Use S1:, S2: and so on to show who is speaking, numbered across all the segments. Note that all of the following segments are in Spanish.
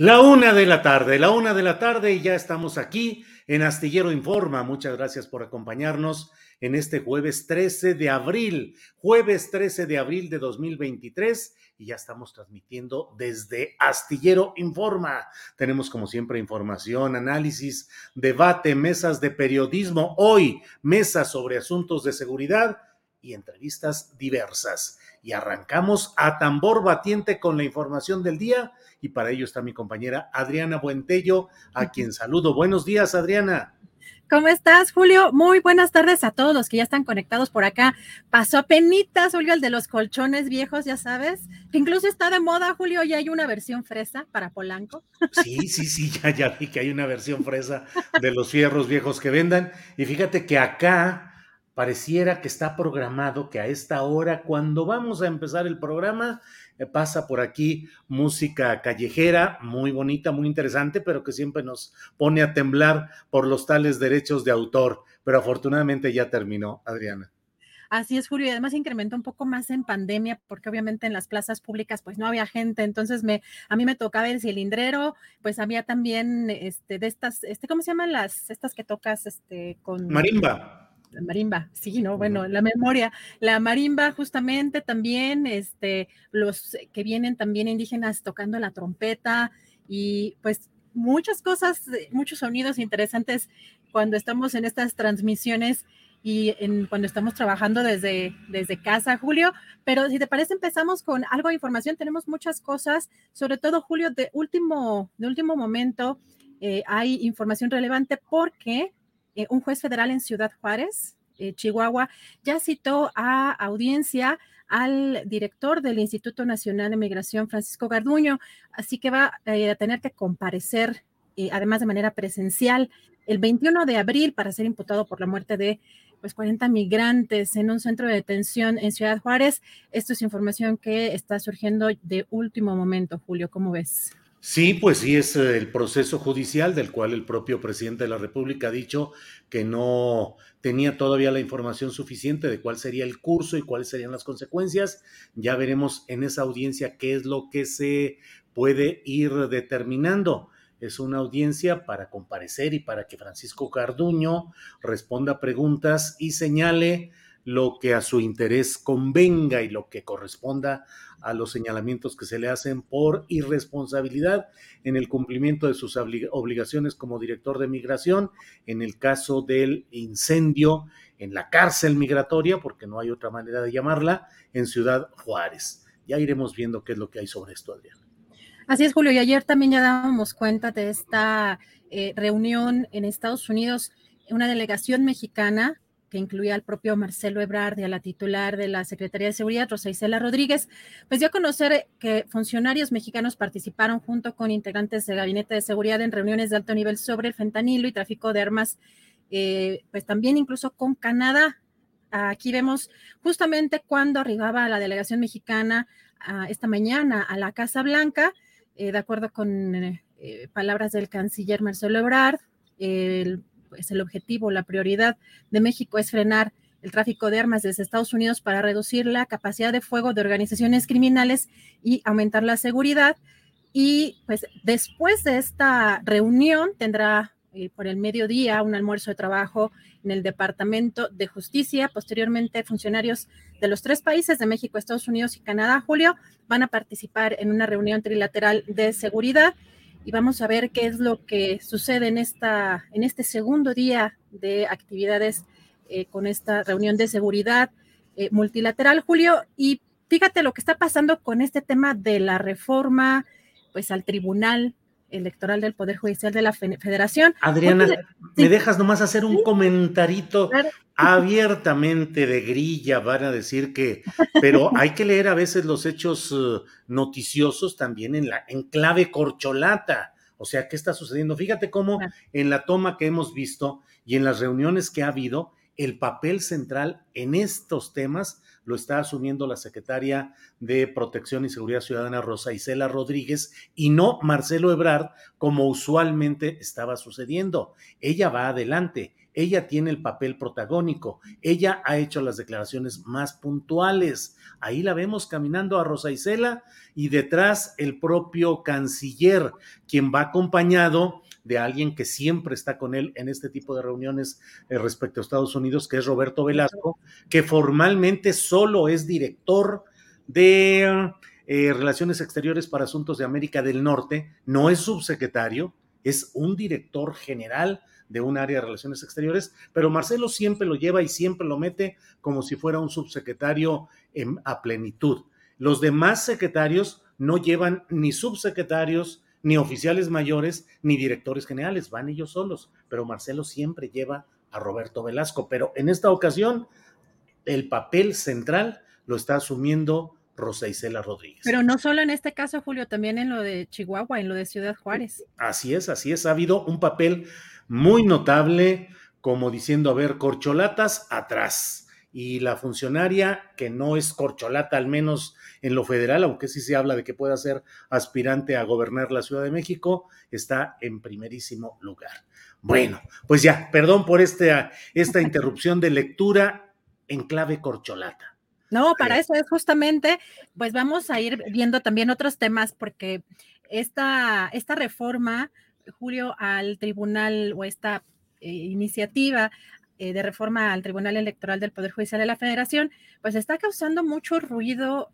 S1: La una de la tarde, la una de la tarde y ya estamos aquí en Astillero Informa. Muchas gracias por acompañarnos en este jueves 13 de abril, jueves 13 de abril de 2023 y ya estamos transmitiendo desde Astillero Informa. Tenemos como siempre información, análisis, debate, mesas de periodismo, hoy mesas sobre asuntos de seguridad y entrevistas diversas. Y arrancamos a tambor batiente con la información del día y para ello está mi compañera Adriana Buentello, a quien saludo. Buenos días, Adriana.
S2: ¿Cómo estás, Julio? Muy buenas tardes a todos los que ya están conectados por acá. Pasó a penitas, Julio, el de los colchones viejos, ya sabes. Incluso está de moda, Julio, y hay una versión fresa para Polanco.
S1: Sí, sí, sí, ya, ya vi que hay una versión fresa de los fierros viejos que vendan. Y fíjate que acá pareciera que está programado que a esta hora, cuando vamos a empezar el programa, pasa por aquí música callejera, muy bonita, muy interesante, pero que siempre nos pone a temblar por los tales derechos de autor. Pero afortunadamente ya terminó, Adriana.
S2: Así es, Julio, y además incrementó un poco más en pandemia, porque obviamente en las plazas públicas pues no había gente, entonces me, a mí me tocaba el cilindrero, pues había también este, de estas, este, ¿cómo se llaman las, estas que tocas este, con...
S1: Marimba
S2: la marimba, sí, ¿no? Bueno, la memoria, la marimba justamente también, este, los que vienen también indígenas tocando la trompeta y pues muchas cosas, muchos sonidos interesantes cuando estamos en estas transmisiones y en, cuando estamos trabajando desde, desde casa, Julio. Pero si te parece, empezamos con algo de información. Tenemos muchas cosas, sobre todo, Julio, de último, de último momento. Eh, hay información relevante porque eh, un juez federal en Ciudad Juárez, eh, Chihuahua, ya citó a audiencia al director del Instituto Nacional de Migración, Francisco Garduño, así que va eh, a tener que comparecer, además de manera presencial, el 21 de abril para ser imputado por la muerte de pues 40 migrantes en un centro de detención en Ciudad Juárez. Esto es información que está surgiendo de último momento, Julio, ¿cómo ves?
S1: Sí, pues sí, es eh, el proceso judicial del cual el propio presidente de la República ha dicho que no tenía todavía la información suficiente de cuál sería el curso y cuáles serían las consecuencias. Ya veremos en esa audiencia qué es lo que se puede ir determinando. Es una audiencia para comparecer y para que Francisco Carduño responda preguntas y señale lo que a su interés convenga y lo que corresponda a los señalamientos que se le hacen por irresponsabilidad en el cumplimiento de sus obligaciones como director de migración, en el caso del incendio en la cárcel migratoria, porque no hay otra manera de llamarla, en Ciudad Juárez. Ya iremos viendo qué es lo que hay sobre esto, Adrián.
S2: Así es, Julio, y ayer también ya dábamos cuenta de esta eh, reunión en Estados Unidos, una delegación mexicana que incluía al propio Marcelo Ebrard y a la titular de la Secretaría de Seguridad, Rosa Isela Rodríguez, pues dio a conocer que funcionarios mexicanos participaron junto con integrantes del Gabinete de Seguridad en reuniones de alto nivel sobre el fentanilo y tráfico de armas, eh, pues también incluso con Canadá. Aquí vemos justamente cuando arribaba la delegación mexicana esta mañana a la Casa Blanca, eh, de acuerdo con eh, palabras del canciller Marcelo Ebrard, el, pues el objetivo, la prioridad de México es frenar el tráfico de armas desde Estados Unidos para reducir la capacidad de fuego de organizaciones criminales y aumentar la seguridad. Y pues después de esta reunión tendrá eh, por el mediodía un almuerzo de trabajo en el Departamento de Justicia. Posteriormente, funcionarios de los tres países de México, Estados Unidos y Canadá, Julio, van a participar en una reunión trilateral de seguridad y vamos a ver qué es lo que sucede en, esta, en este segundo día de actividades eh, con esta reunión de seguridad eh, multilateral, Julio. Y fíjate lo que está pasando con este tema de la reforma pues al Tribunal Electoral del Poder Judicial de la Federación.
S1: Adriana, ¿me dejas nomás hacer un comentarito abiertamente de grilla? Van a decir que, pero hay que leer a veces los hechos uh, noticiosos también en la en clave corcholata. O sea, ¿qué está sucediendo? Fíjate cómo en la toma que hemos visto y en las reuniones que ha habido, el papel central en estos temas lo está asumiendo la secretaria de Protección y Seguridad Ciudadana Rosa Isela Rodríguez y no Marcelo Ebrard, como usualmente estaba sucediendo. Ella va adelante, ella tiene el papel protagónico, ella ha hecho las declaraciones más puntuales. Ahí la vemos caminando a Rosa Isela y detrás el propio canciller, quien va acompañado de alguien que siempre está con él en este tipo de reuniones eh, respecto a Estados Unidos, que es Roberto Velasco, que formalmente solo es director de eh, Relaciones Exteriores para Asuntos de América del Norte, no es subsecretario, es un director general de un área de relaciones exteriores, pero Marcelo siempre lo lleva y siempre lo mete como si fuera un subsecretario a plenitud. Los demás secretarios no llevan ni subsecretarios, ni oficiales mayores, ni directores generales, van ellos solos, pero Marcelo siempre lleva a Roberto Velasco, pero en esta ocasión el papel central lo está asumiendo Rosa Isela Rodríguez.
S2: Pero no solo en este caso, Julio, también en lo de Chihuahua, en lo de Ciudad Juárez.
S1: Así es, así es, ha habido un papel muy notable, como diciendo, a ver, corcholatas atrás y la funcionaria, que no es corcholata, al menos en lo federal, aunque sí se habla de que pueda ser aspirante a gobernar la Ciudad de México, está en primerísimo lugar. Bueno, pues ya, perdón por esta, esta interrupción de lectura en clave corcholata.
S2: No, para eso es justamente, pues vamos a ir viendo también otros temas, porque esta, esta reforma, Julio, al tribunal o esta eh, iniciativa eh, de reforma al Tribunal Electoral del Poder Judicial de la Federación, pues está causando mucho ruido,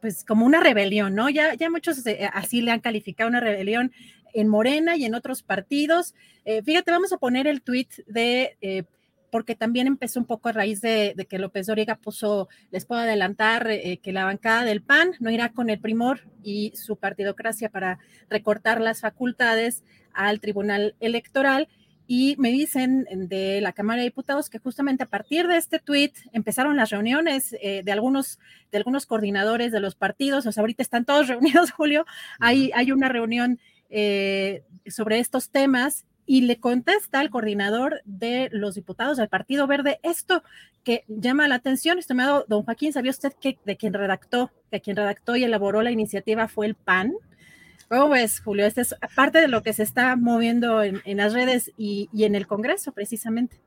S2: pues como una rebelión, ¿no? Ya, ya muchos eh, así le han calificado una rebelión en Morena y en otros partidos. Eh, fíjate, vamos a poner el tuit de, porque también empezó un poco a raíz de, que López Dóriga puso, les puedo adelantar que la bancada del PAN no irá con el primor y su partidocracia para recortar las facultades al Tribunal Electoral y me dicen de la Cámara de Diputados que justamente a partir de este tuit empezaron las reuniones eh, de, algunos, de algunos coordinadores de los partidos, o sea, ahorita están todos reunidos, Julio, hay, hay una reunión eh, sobre estos temas y le contesta al coordinador de los diputados del Partido Verde esto que llama la atención, estimado don Joaquín, ¿sabía usted que de quien redactó, que quien redactó y elaboró la iniciativa fue el PAN? ¿Cómo ves, Julio? Esta es parte de lo que se está moviendo en, las redes y, en el Congreso, precisamente.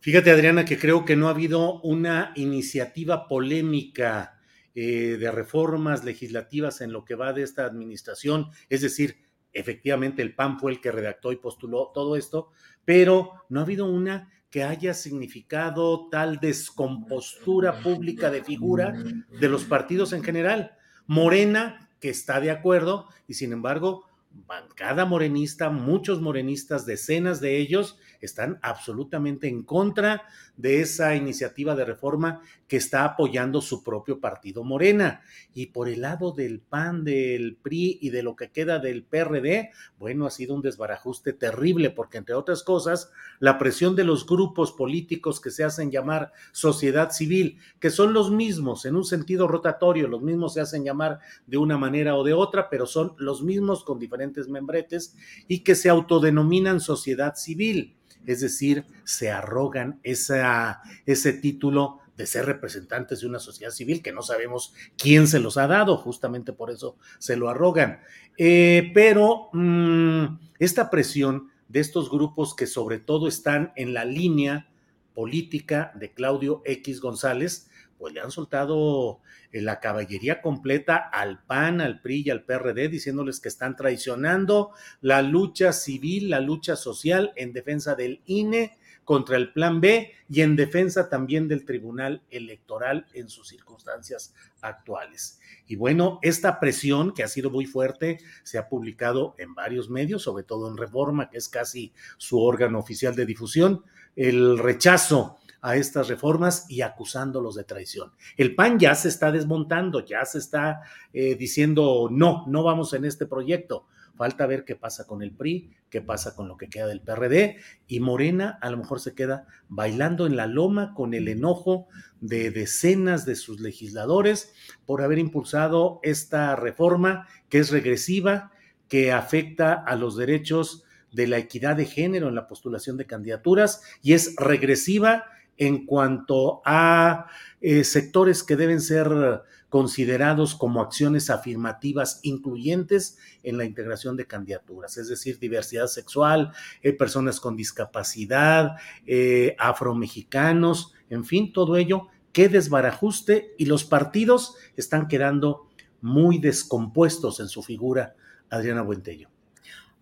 S1: Fíjate, Adriana, que creo que no ha habido una iniciativa polémica eh, de reformas legislativas en lo que va de esta administración. Es decir, efectivamente el PAN fue el que redactó y postuló todo esto, pero no ha habido una que haya significado tal descompostura pública de figura de los partidos en general. Morena que está de acuerdo y sin embargo, bancada morenista, muchos morenistas, decenas de ellos, están absolutamente en contra de esa iniciativa de reforma que está apoyando su propio partido Morena. Y por el lado del PAN, del PRI y de lo que queda del PRD, bueno, ha sido un desbarajuste terrible porque, entre otras cosas, la presión de los grupos políticos que se hacen llamar sociedad civil, que son los mismos en un sentido rotatorio, los mismos se hacen llamar de una manera o de otra, pero son los mismos con diferentes membretes y que se autodenominan sociedad civil es decir, se arrogan ese título de ser representantes de una sociedad civil que no sabemos quién se los ha dado, justamente por eso se lo arrogan. Eh, pero mmm, esta presión de estos grupos que sobre todo están en la línea política de Claudio X González, pues le han soltado eh, la caballería completa al PAN, al PRI y al PRD, diciéndoles que están traicionando la lucha civil, la lucha social en defensa del INE contra el Plan B y en defensa también del Tribunal Electoral en sus circunstancias actuales. Y bueno, esta presión que ha sido muy fuerte se ha publicado en varios medios, sobre todo en Reforma, que es casi su órgano oficial de difusión, el rechazo a estas reformas y acusándolos de traición. El PAN ya se está desmontando, ya se está eh, diciendo no, no vamos en este proyecto. Falta ver qué pasa con el PRI, qué pasa con lo que queda del PRD y Morena a lo mejor se queda bailando en la loma con el enojo de decenas de sus legisladores por haber impulsado esta reforma que es regresiva, que afecta a los derechos de la equidad de género en la postulación de candidaturas y es regresiva en cuanto a eh, sectores que deben ser considerados como acciones afirmativas incluyentes en la integración de candidaturas, es decir, diversidad sexual, eh, personas con discapacidad, eh, afromexicanos, en fin, todo ello que desbarajuste y los partidos están quedando muy descompuestos en su figura, Adriana Buentello.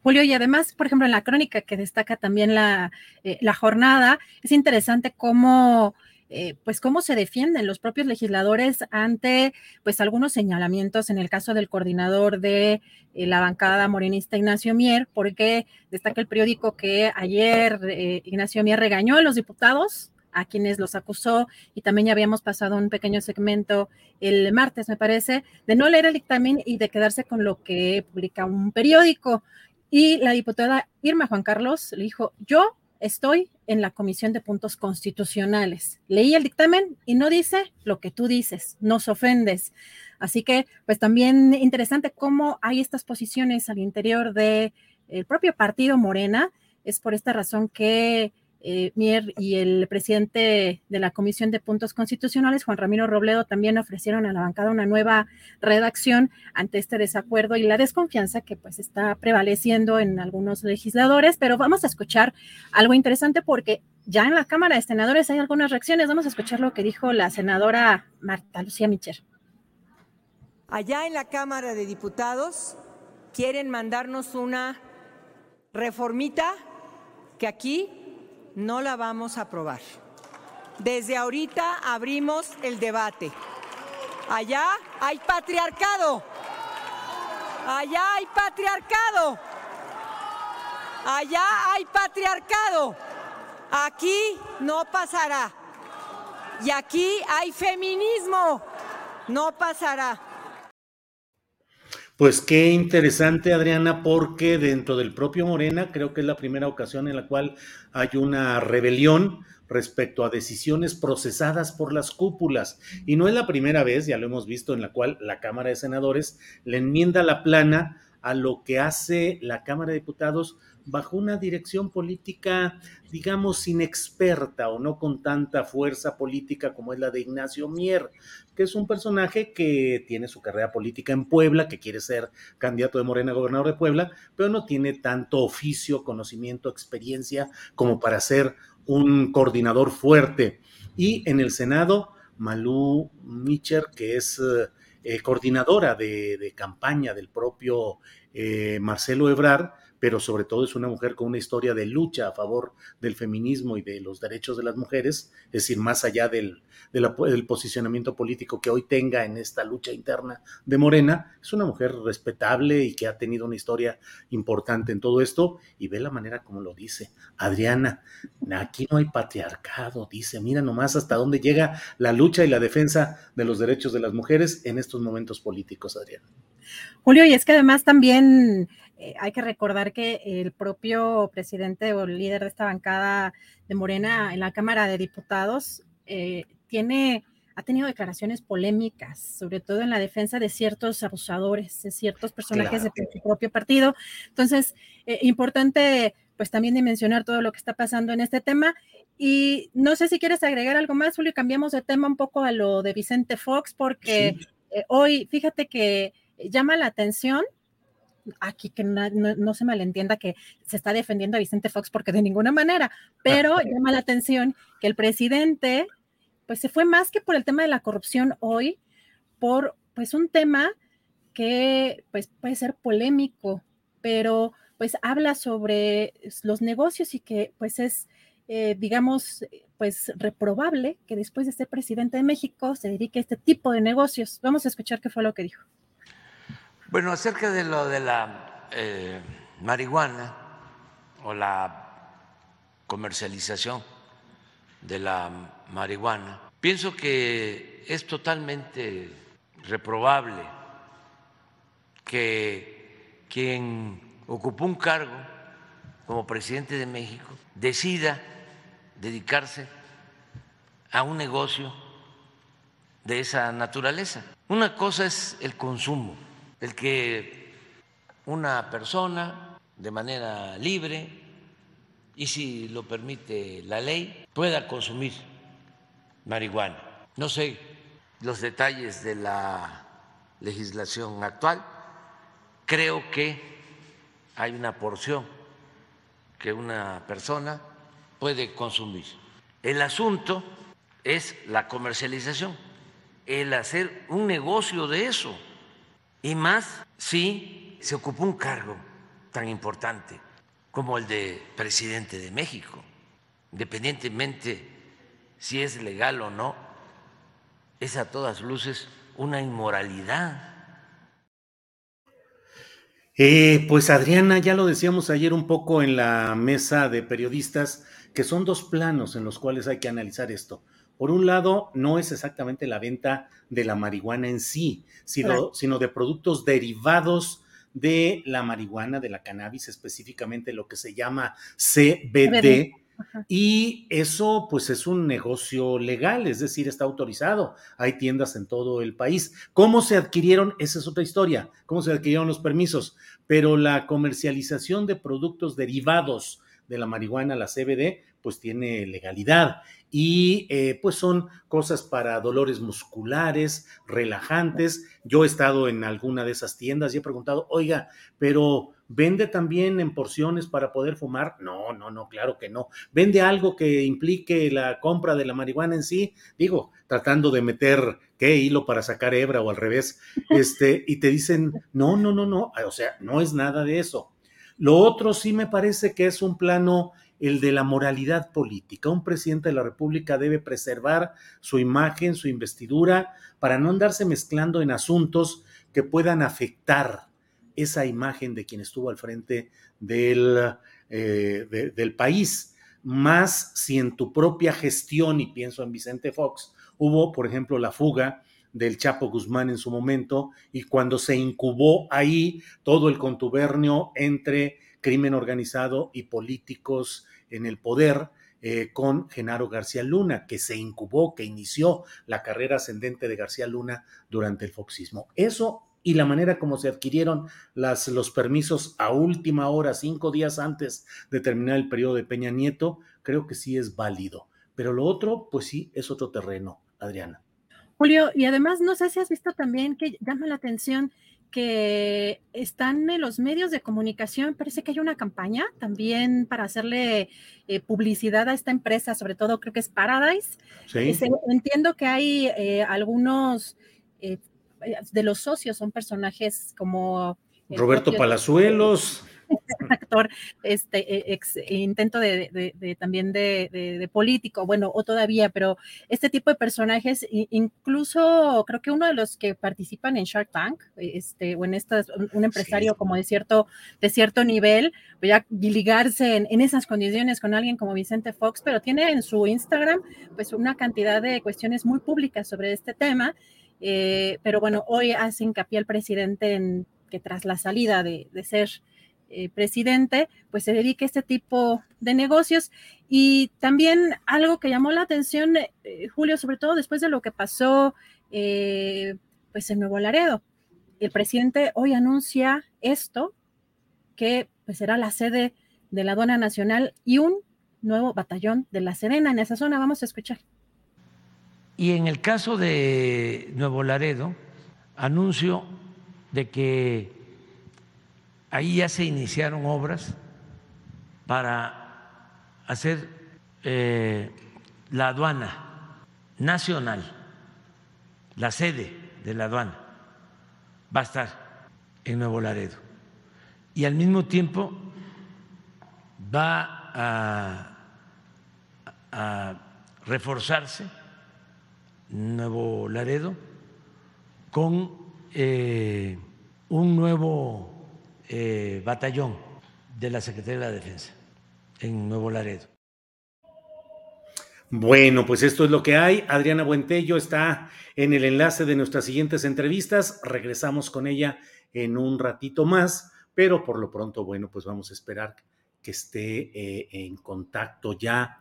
S2: Julio, y además, por ejemplo, en la crónica que destaca también la, eh, la jornada, es interesante cómo eh, pues cómo se defienden los propios legisladores ante pues algunos señalamientos en el caso del coordinador de eh, la bancada morenista Ignacio Mier, porque destaca el periódico que ayer eh, Ignacio Mier regañó a los diputados a quienes los acusó y también ya habíamos pasado un pequeño segmento el martes, me parece, de no leer el dictamen y de quedarse con lo que publica un periódico. Y la diputada Irma Juan Carlos le dijo, yo estoy en la Comisión de Puntos Constitucionales. Leí el dictamen y no dice lo que tú dices, nos ofendes. Así que, pues también interesante cómo hay estas posiciones al interior del propio partido Morena. Es por esta razón que eh, Mier y el presidente de la Comisión de Puntos Constitucionales, Juan Ramiro Robledo, también ofrecieron a la bancada una nueva redacción ante este desacuerdo y la desconfianza que pues está prevaleciendo en algunos legisladores. Pero vamos a escuchar algo interesante porque ya en la Cámara de Senadores hay algunas reacciones. Vamos a escuchar lo que dijo la senadora Marta Lucía Micher.
S3: Allá en la Cámara de Diputados quieren mandarnos una reformita que aquí no la vamos a aprobar. Desde ahorita abrimos el debate. Allá hay patriarcado. Allá hay patriarcado. Allá hay patriarcado. Aquí no pasará. Y aquí hay feminismo. No pasará.
S1: Pues qué interesante, Adriana, porque dentro del propio Morena creo que es la primera ocasión en la cual hay una rebelión respecto a decisiones procesadas por las cúpulas. Y no es la primera vez, ya lo hemos visto, en la cual la Cámara de Senadores le enmienda la plana a lo que hace la Cámara de Diputados bajo una dirección política, digamos, inexperta o no con tanta fuerza política como es la de Ignacio Mier, que es un personaje que tiene su carrera política en Puebla, que quiere ser candidato de Morena a gobernador de Puebla, pero no tiene tanto oficio, conocimiento, experiencia como para ser un coordinador fuerte. Y en el Senado, Malú Micher, que es eh, coordinadora de, campaña del propio eh, Marcelo Ebrard, pero sobre todo es una mujer con una historia de lucha a favor del feminismo y de los derechos de las mujeres, es decir, más allá del, posicionamiento político que hoy tenga en esta lucha interna de Morena, es una mujer respetable y que ha tenido una historia importante en todo esto y ve la manera como lo dice. Adriana, aquí no hay patriarcado, dice, mira nomás hasta dónde llega la lucha y la defensa de los derechos de las mujeres en estos momentos políticos, Adriana.
S2: Julio, y es que además también eh, hay que recordar que el propio presidente o líder de esta bancada de Morena en la Cámara de Diputados eh, tiene, ha tenido declaraciones polémicas, sobre todo en la defensa de ciertos abusadores, de ciertos personajes de su propio partido. Entonces, eh, importante pues también dimensionar todo lo que está pasando en este tema. Y no sé si quieres agregar algo más, Julio, cambiamos de tema un poco a lo de Vicente Fox, porque eh, hoy, fíjate que llama la atención aquí que no, se malentienda que se está defendiendo a Vicente Fox porque de ninguna manera, pero llama la atención que el presidente pues se fue más que por el tema de la corrupción hoy, por pues un tema que pues puede ser polémico, pero pues habla sobre los negocios y que pues es, eh, digamos, pues reprobable que después de ser presidente de México se dedique a este tipo de negocios. Vamos a escuchar qué fue lo que dijo.
S4: Bueno, acerca de lo de la eh, marihuana o la comercialización de la marihuana, pienso que es totalmente reprobable que quien ocupó un cargo como presidente de México decida dedicarse a un negocio de esa naturaleza. Una cosa es el consumo el que una persona de manera libre y si lo permite la ley pueda consumir marihuana. No sé los detalles de la legislación actual, creo que hay una porción que una persona puede consumir. El asunto es la comercialización, el hacer un negocio de eso y más si se ocupó un cargo tan importante como el de presidente de México, independientemente si es legal o no, es a todas luces una inmoralidad.
S1: Eh, pues Adriana, ya lo decíamos ayer un poco en la mesa de periodistas, que son dos planos en los cuales hay que analizar esto. Por un lado, no es exactamente la venta de la marihuana en sí, sino, sino de productos derivados de la marihuana, de la cannabis, específicamente lo que se llama CBD. Y eso pues es un negocio legal, es decir, está autorizado. Hay tiendas en todo el país. ¿Cómo se adquirieron? Esa es otra historia. ¿Cómo se adquirieron los permisos? Pero la comercialización de productos derivados de la marihuana, la CBD, pues tiene legalidad y eh, pues son cosas para dolores musculares, relajantes. Yo he estado en alguna de esas tiendas y he preguntado, oiga, pero ¿vende también en porciones para poder fumar? No, no, no, claro que no. ¿Vende algo que implique la compra de la marihuana en sí? Digo, tratando de meter qué hilo para sacar hebra o al revés, este, y te dicen, no, no, no, no, o sea, no es nada de eso. Lo otro sí me parece que es un plano el de la moralidad política. Un presidente de la República debe preservar su imagen, su investidura, para no andarse mezclando en asuntos que puedan afectar esa imagen de quien estuvo al frente del, eh, del país. Más si en tu propia gestión, y pienso en Vicente Fox, hubo, por ejemplo, la fuga del Chapo Guzmán en su momento, y cuando se incubó ahí todo el contubernio entre crimen organizado y políticos en el poder eh, con Genaro García Luna, que se incubó, que inició la carrera ascendente de García Luna durante el foxismo. Eso y la manera como se adquirieron las, los permisos a última hora, cinco días antes de terminar el periodo de Peña Nieto, creo que sí es válido. Pero lo otro, pues sí, es otro terreno, Adriana.
S2: Julio, y además no sé si has visto también que llama la atención que están en los medios de comunicación, parece que hay una campaña también para hacerle eh, publicidad a esta empresa, sobre todo creo que es Paradise. Sí. entiendo que hay eh, algunos eh, de los socios, son personajes como...
S1: Roberto Palazuelos.
S2: actor, este e, ex, intento de, también de, político, bueno, o todavía, pero este tipo de personajes, incluso creo que uno de los que participan en Shark Tank, este, o en esta, un empresario como de cierto, de cierto nivel, voy a ligarse en, esas condiciones con alguien como Vicente Fox, pero tiene en su Instagram pues una cantidad de cuestiones muy públicas sobre este tema. Eh, pero bueno, hoy hace hincapié el presidente en que tras la salida de, de ser eh, presidente, pues se dedique a este tipo de negocios. Y también algo que llamó la atención, eh, Julio, sobre todo después de lo que pasó eh, pues en Nuevo Laredo. El presidente hoy anuncia esto, que pues será la sede de la aduana nacional y un nuevo batallón de la Serena en esa zona. Vamos a escuchar.
S4: Y en el caso de Nuevo Laredo, anuncio de que ahí ya se iniciaron obras para hacer eh, la aduana nacional, la sede de la aduana va a estar en Nuevo Laredo. Y al mismo tiempo va a, reforzarse Nuevo Laredo con eh, un nuevo eh, batallón de la Secretaría de la Defensa en Nuevo Laredo.
S1: Bueno, pues esto es lo que hay. Adriana Buentello está en el enlace de nuestras siguientes entrevistas. Regresamos con ella en un ratito más, pero por lo pronto, bueno, pues vamos a esperar que esté eh, en contacto ya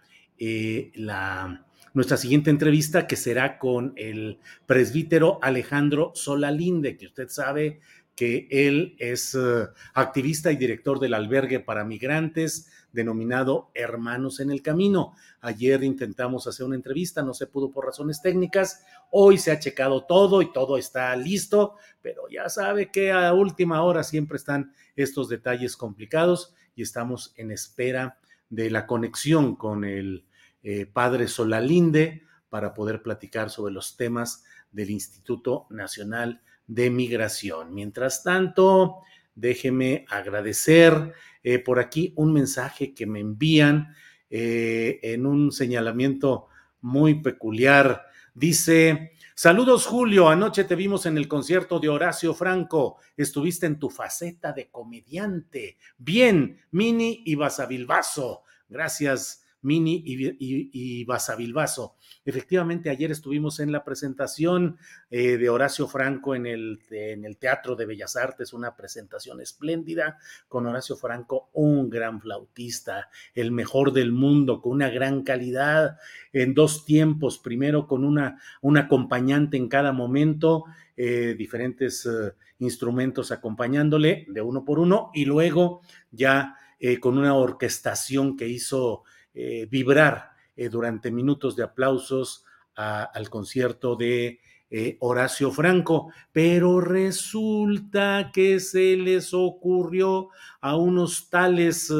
S1: la nuestra siguiente entrevista que será con el presbítero Alejandro Solalinde, que usted sabe que él es eh, activista y director del albergue para migrantes denominado Hermanos en el Camino. Ayer intentamos hacer una entrevista, no se pudo por razones técnicas. Hoy se ha checado todo y todo está listo, pero ya sabe que a última hora siempre están estos detalles complicados y estamos en espera de la conexión con el eh, padre Solalinde para poder platicar sobre los temas del Instituto Nacional de Migración. Mientras tanto, déjeme agradecer eh, por aquí un mensaje que me envían eh, en un señalamiento muy peculiar. Dice, saludos Julio, anoche te vimos en el concierto de Horacio Franco, estuviste en tu faceta de comediante. Bien, Mini y Basavilbaso. Gracias Mini y, Basavilbaso. Efectivamente, ayer estuvimos en la presentación eh, de Horacio Franco en el, en el Teatro de Bellas Artes, una presentación espléndida con Horacio Franco, un gran flautista, el mejor del mundo, con una gran calidad en dos tiempos, primero con una, un acompañante en cada momento, eh, diferentes eh, instrumentos acompañándole de uno por uno y luego ya con una orquestación que hizo eh, vibrar eh, durante minutos de aplausos al concierto de eh, Horacio Franco, pero resulta que se les ocurrió a unos tales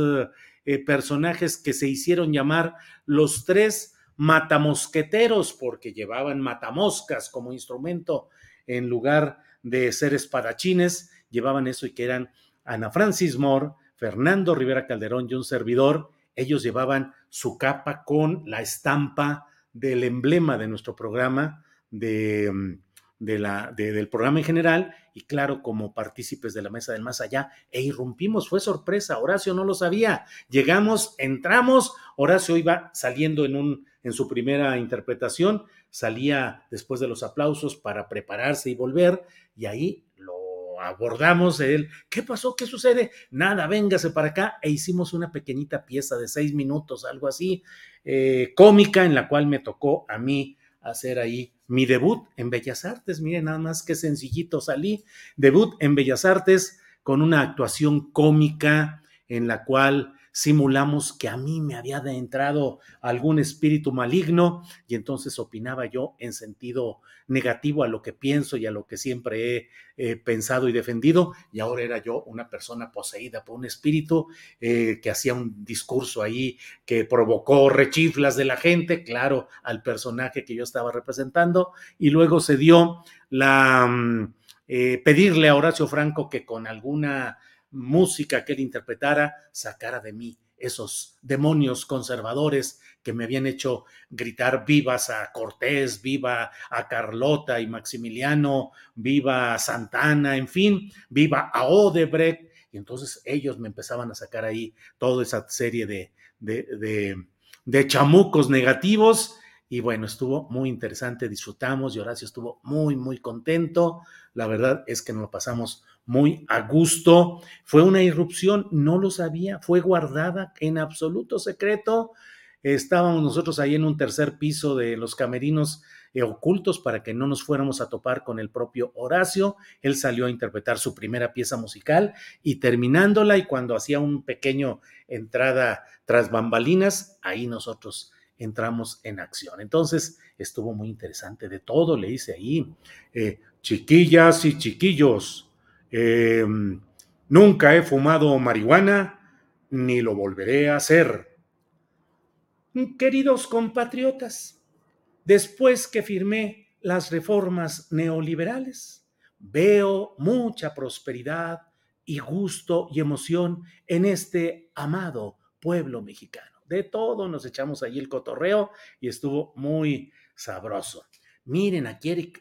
S1: personajes que se hicieron llamar los tres matamosqueteros, porque llevaban matamoscas como instrumento en lugar de ser espadachines, llevaban eso y que eran Ana Francis Moore, Fernando Rivera Calderón y un servidor, ellos llevaban su capa con la estampa del emblema de nuestro programa, de, mm, la, del programa en general, y claro, como partícipes de la Mesa del Más Allá, e irrumpimos, fue sorpresa, Horacio no lo sabía, llegamos, entramos, Horacio iba saliendo en, un, en su primera interpretación, salía después de los aplausos para prepararse y volver, y ahí abordamos él, ¿qué pasó? ¿Qué sucede? Nada, véngase para acá e hicimos una pequeñita pieza de seis minutos, algo así, eh, cómica, en la cual me tocó a mí hacer ahí mi debut en Bellas Artes. Miren, nada más que sencillito salí. Debut en Bellas Artes con una actuación cómica en la cual simulamos que a mí me había entrado algún espíritu maligno y entonces opinaba yo en sentido negativo a lo que pienso y a lo que siempre he pensado y defendido y ahora era yo una persona poseída por un espíritu eh, que hacía un discurso ahí que provocó rechiflas de la gente, claro, al personaje que yo estaba representando y luego se dio la... Mm, eh, pedirle a Horacio Franco que con alguna música que él interpretara sacara de mí esos demonios conservadores que me habían hecho gritar vivas a Cortés, viva a Carlota y Maximiliano, viva a Santana, en fin, viva a Odebrecht. Y entonces ellos me empezaban a sacar ahí toda esa serie de, de, de, de chamucos negativos y bueno, estuvo muy interesante, disfrutamos y Horacio estuvo muy, muy contento. La verdad es que nos lo pasamos muy a gusto. Fue una irrupción, no lo sabía, fue guardada en absoluto secreto. Estábamos nosotros ahí en un tercer piso de los camerinos eh, ocultos para que no nos fuéramos a topar con el propio Horacio. Él salió a interpretar su primera pieza musical y terminándola y cuando hacía un pequeño entrada tras bambalinas, ahí nosotros entramos en acción. Entonces estuvo muy interesante de todo, le hice ahí, eh, chiquillas y chiquillos, eh, nunca he fumado marihuana ni lo volveré a hacer. Queridos compatriotas, después que firmé las reformas neoliberales, veo mucha prosperidad y gusto y emoción en este amado pueblo mexicano. De todo nos echamos allí el cotorreo y estuvo muy sabroso. Miren, aquí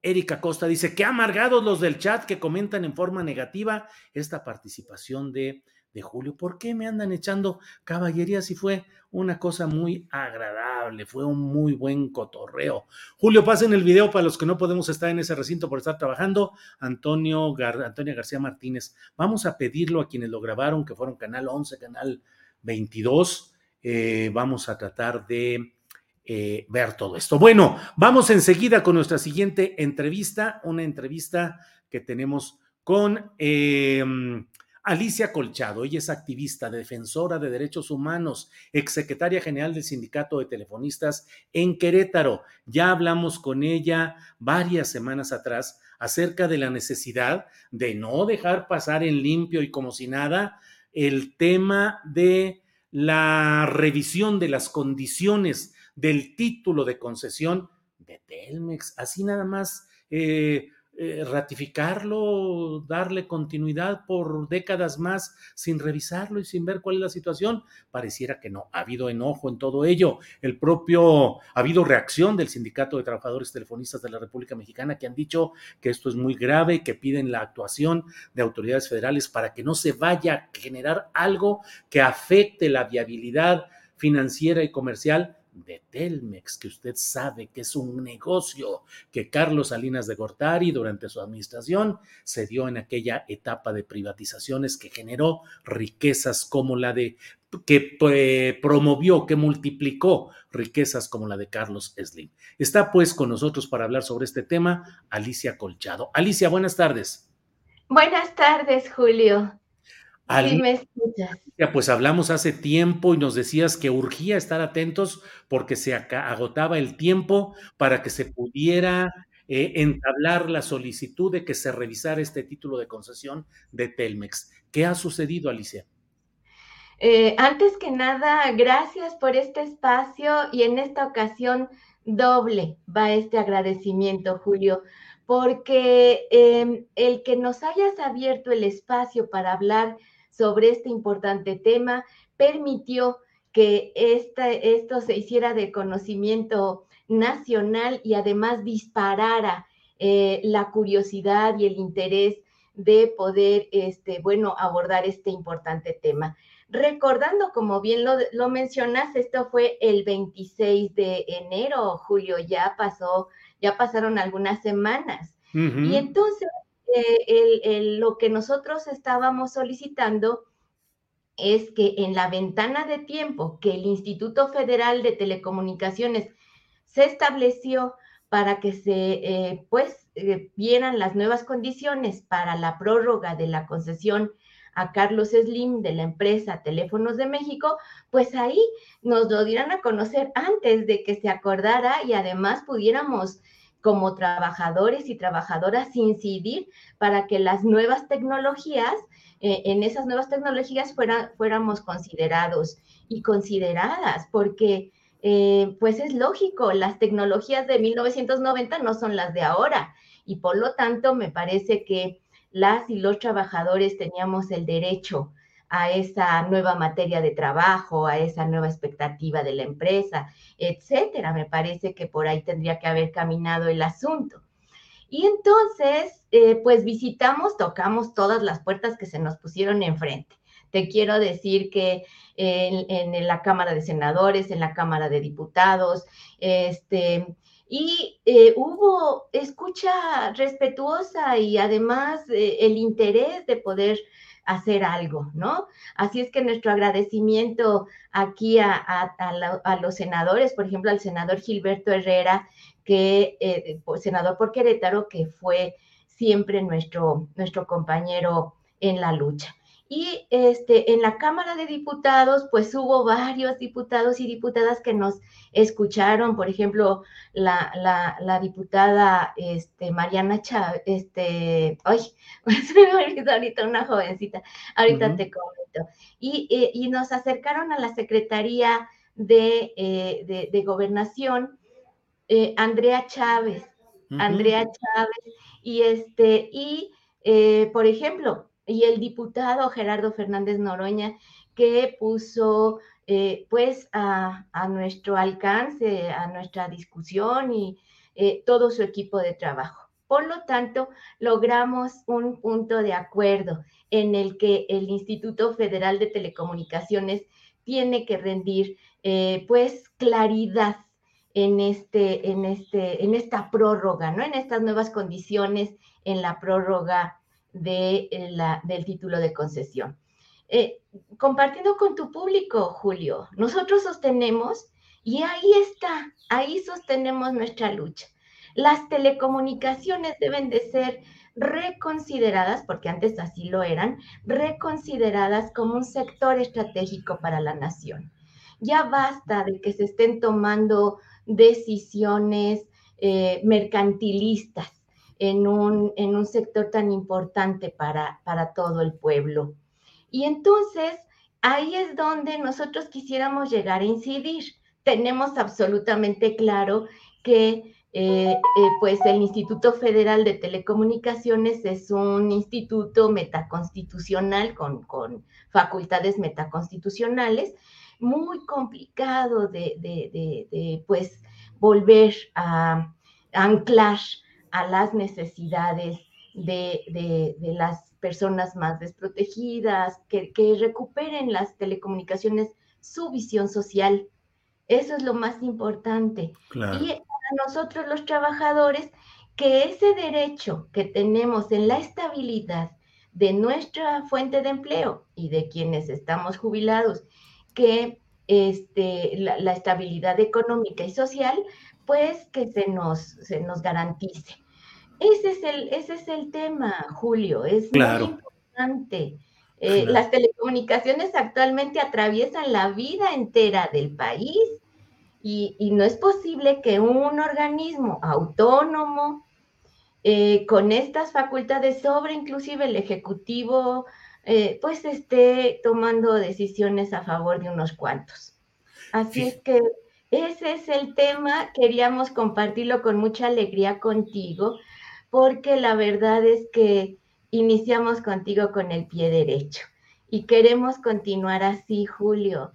S1: Erika Costa dice, qué amargados los del chat que comentan en forma negativa esta participación de de julio. ¿Por qué me andan echando caballería si fue una cosa muy agradable? Fue un muy buen cotorreo. Julio, pasen el video para los que no podemos estar en ese recinto por estar trabajando. Antonio Antonia García Martínez. Vamos a pedirlo a quienes lo grabaron, que fueron Canal 11, Canal 22. Eh, vamos a tratar de eh, ver todo esto. Bueno, vamos enseguida con nuestra siguiente entrevista, una entrevista que tenemos con... Eh, Alicia Colchado, ella es activista, defensora de derechos humanos, exsecretaria general del Sindicato de Telefonistas en Querétaro. Ya hablamos con ella varias semanas atrás acerca de la necesidad de no dejar pasar en limpio y como si nada el tema de la revisión de las condiciones del título de concesión de Telmex. Así nada más. Eh, eh, ratificarlo, darle continuidad por décadas más sin revisarlo y sin ver cuál es la situación? Pareciera que no. Ha habido enojo en todo ello. El propio, ha habido reacción del Sindicato de Trabajadores Telefonistas de la República Mexicana que han dicho que esto es muy grave, que piden la actuación de autoridades federales para que no se vaya a generar algo que afecte la viabilidad financiera y comercial de Telmex, que usted sabe que es un negocio que Carlos Salinas de Gortari durante su administración se dio en aquella etapa de privatizaciones que generó riquezas como la de que eh, promovió, que multiplicó riquezas como la de Carlos Slim. Está pues con nosotros para hablar sobre este tema Alicia Colchado. Alicia, buenas tardes.
S5: Buenas tardes, Julio
S1: me Pues hablamos hace tiempo y nos decías que urgía estar atentos porque se agotaba el tiempo para que se pudiera eh, entablar la solicitud de que se revisara este título de concesión de Telmex. ¿Qué ha sucedido, Alicia?
S5: Eh, antes que nada, gracias por este espacio y en esta ocasión doble va este agradecimiento, Julio, porque em, el que nos hayas abierto el espacio para hablar sobre este importante tema, permitió que esto se hiciera de conocimiento nacional y además disparara eh, la curiosidad y el interés de poder, este, bueno, abordar este importante tema. Recordando, como bien lo, lo mencionas, esto fue el 26 de enero, Julio, ya pasó, ya pasaron algunas semanas. Y entonces el, lo que nosotros estábamos solicitando es que en la ventana de tiempo que el Instituto Federal de Telecomunicaciones se estableció para que se eh, pues eh, vieran las nuevas condiciones para la prórroga de la concesión a Carlos Slim de la empresa Teléfonos de México, pues ahí nos lo dieran a conocer antes de que se acordara y además pudiéramos como trabajadores y trabajadoras incidir para que las nuevas tecnologías, eh, en esas nuevas tecnologías fuéramos considerados y consideradas, porque eh, pues es lógico, las tecnologías de 1990 no son las de ahora y por lo tanto me parece que las y los trabajadores teníamos el derecho a esa nueva materia de trabajo, a esa nueva expectativa de la empresa, etcétera. Me parece que por ahí tendría que haber caminado el asunto. Y entonces, eh, pues visitamos, tocamos todas las puertas que se nos pusieron enfrente. Te quiero decir que en, la Cámara de Senadores, en la Cámara de Diputados, este, y eh, hubo escucha respetuosa y además eh, el interés de poder hacer algo, ¿no? Así es que nuestro agradecimiento aquí a, los senadores, por ejemplo, al senador Gilberto Herrera, que eh, senador por Querétaro, que fue siempre nuestro, nuestro compañero en la lucha. Y este, en la Cámara de Diputados, pues hubo varios diputados y diputadas que nos escucharon, por ejemplo, la, la, diputada este, Mariana Chávez, este, ay, se me olvidó ahorita una jovencita, ahorita te comento, y, eh, y, nos acercaron a la Secretaría de, eh, de, Gobernación, eh, Andrea Chávez, Andrea Chávez, y este, y por ejemplo, y el diputado Gerardo Fernández Noroña, que puso eh, pues a, nuestro alcance, a nuestra discusión y eh, todo su equipo de trabajo. Por lo tanto, logramos un punto de acuerdo en el que el Instituto Federal de Telecomunicaciones tiene que rendir eh, pues claridad en, este, en, este, en esta prórroga, ¿no? En estas nuevas condiciones, en la prórroga de eh, la, del título de concesión. Eh, compartiendo con tu público, Julio, nosotros sostenemos, y ahí está, ahí sostenemos nuestra lucha. Las telecomunicaciones deben de ser reconsideradas, porque antes así lo eran, reconsideradas como un sector estratégico para la nación. Ya basta de que se estén tomando decisiones eh, mercantilistas en un, en un sector tan importante para, para todo el pueblo. Y entonces, ahí es donde nosotros quisiéramos llegar a incidir. Tenemos absolutamente claro que eh, eh, pues el Instituto Federal de Telecomunicaciones es un instituto metaconstitucional con, con facultades metaconstitucionales, muy complicado de, de, de pues volver a anclar a las necesidades de, las personas más desprotegidas, que, recuperen las telecomunicaciones su visión social. Eso es lo más importante. Y para nosotros los trabajadores, que ese derecho que tenemos en la estabilidad de nuestra fuente de empleo y de quienes estamos jubilados, que este, la, la estabilidad económica y social, pues que se nos, se nos garantice. Ese es el, ese es el tema, Julio, es muy importante. Eh, las telecomunicaciones actualmente atraviesan la vida entera del país y, no es posible que un organismo autónomo eh, con estas facultades sobre inclusive el Ejecutivo, eh, pues esté tomando decisiones a favor de unos cuantos. Así es que ese es el tema, queríamos compartirlo con mucha alegría contigo porque la verdad es que iniciamos contigo con el pie derecho y queremos continuar así, Julio.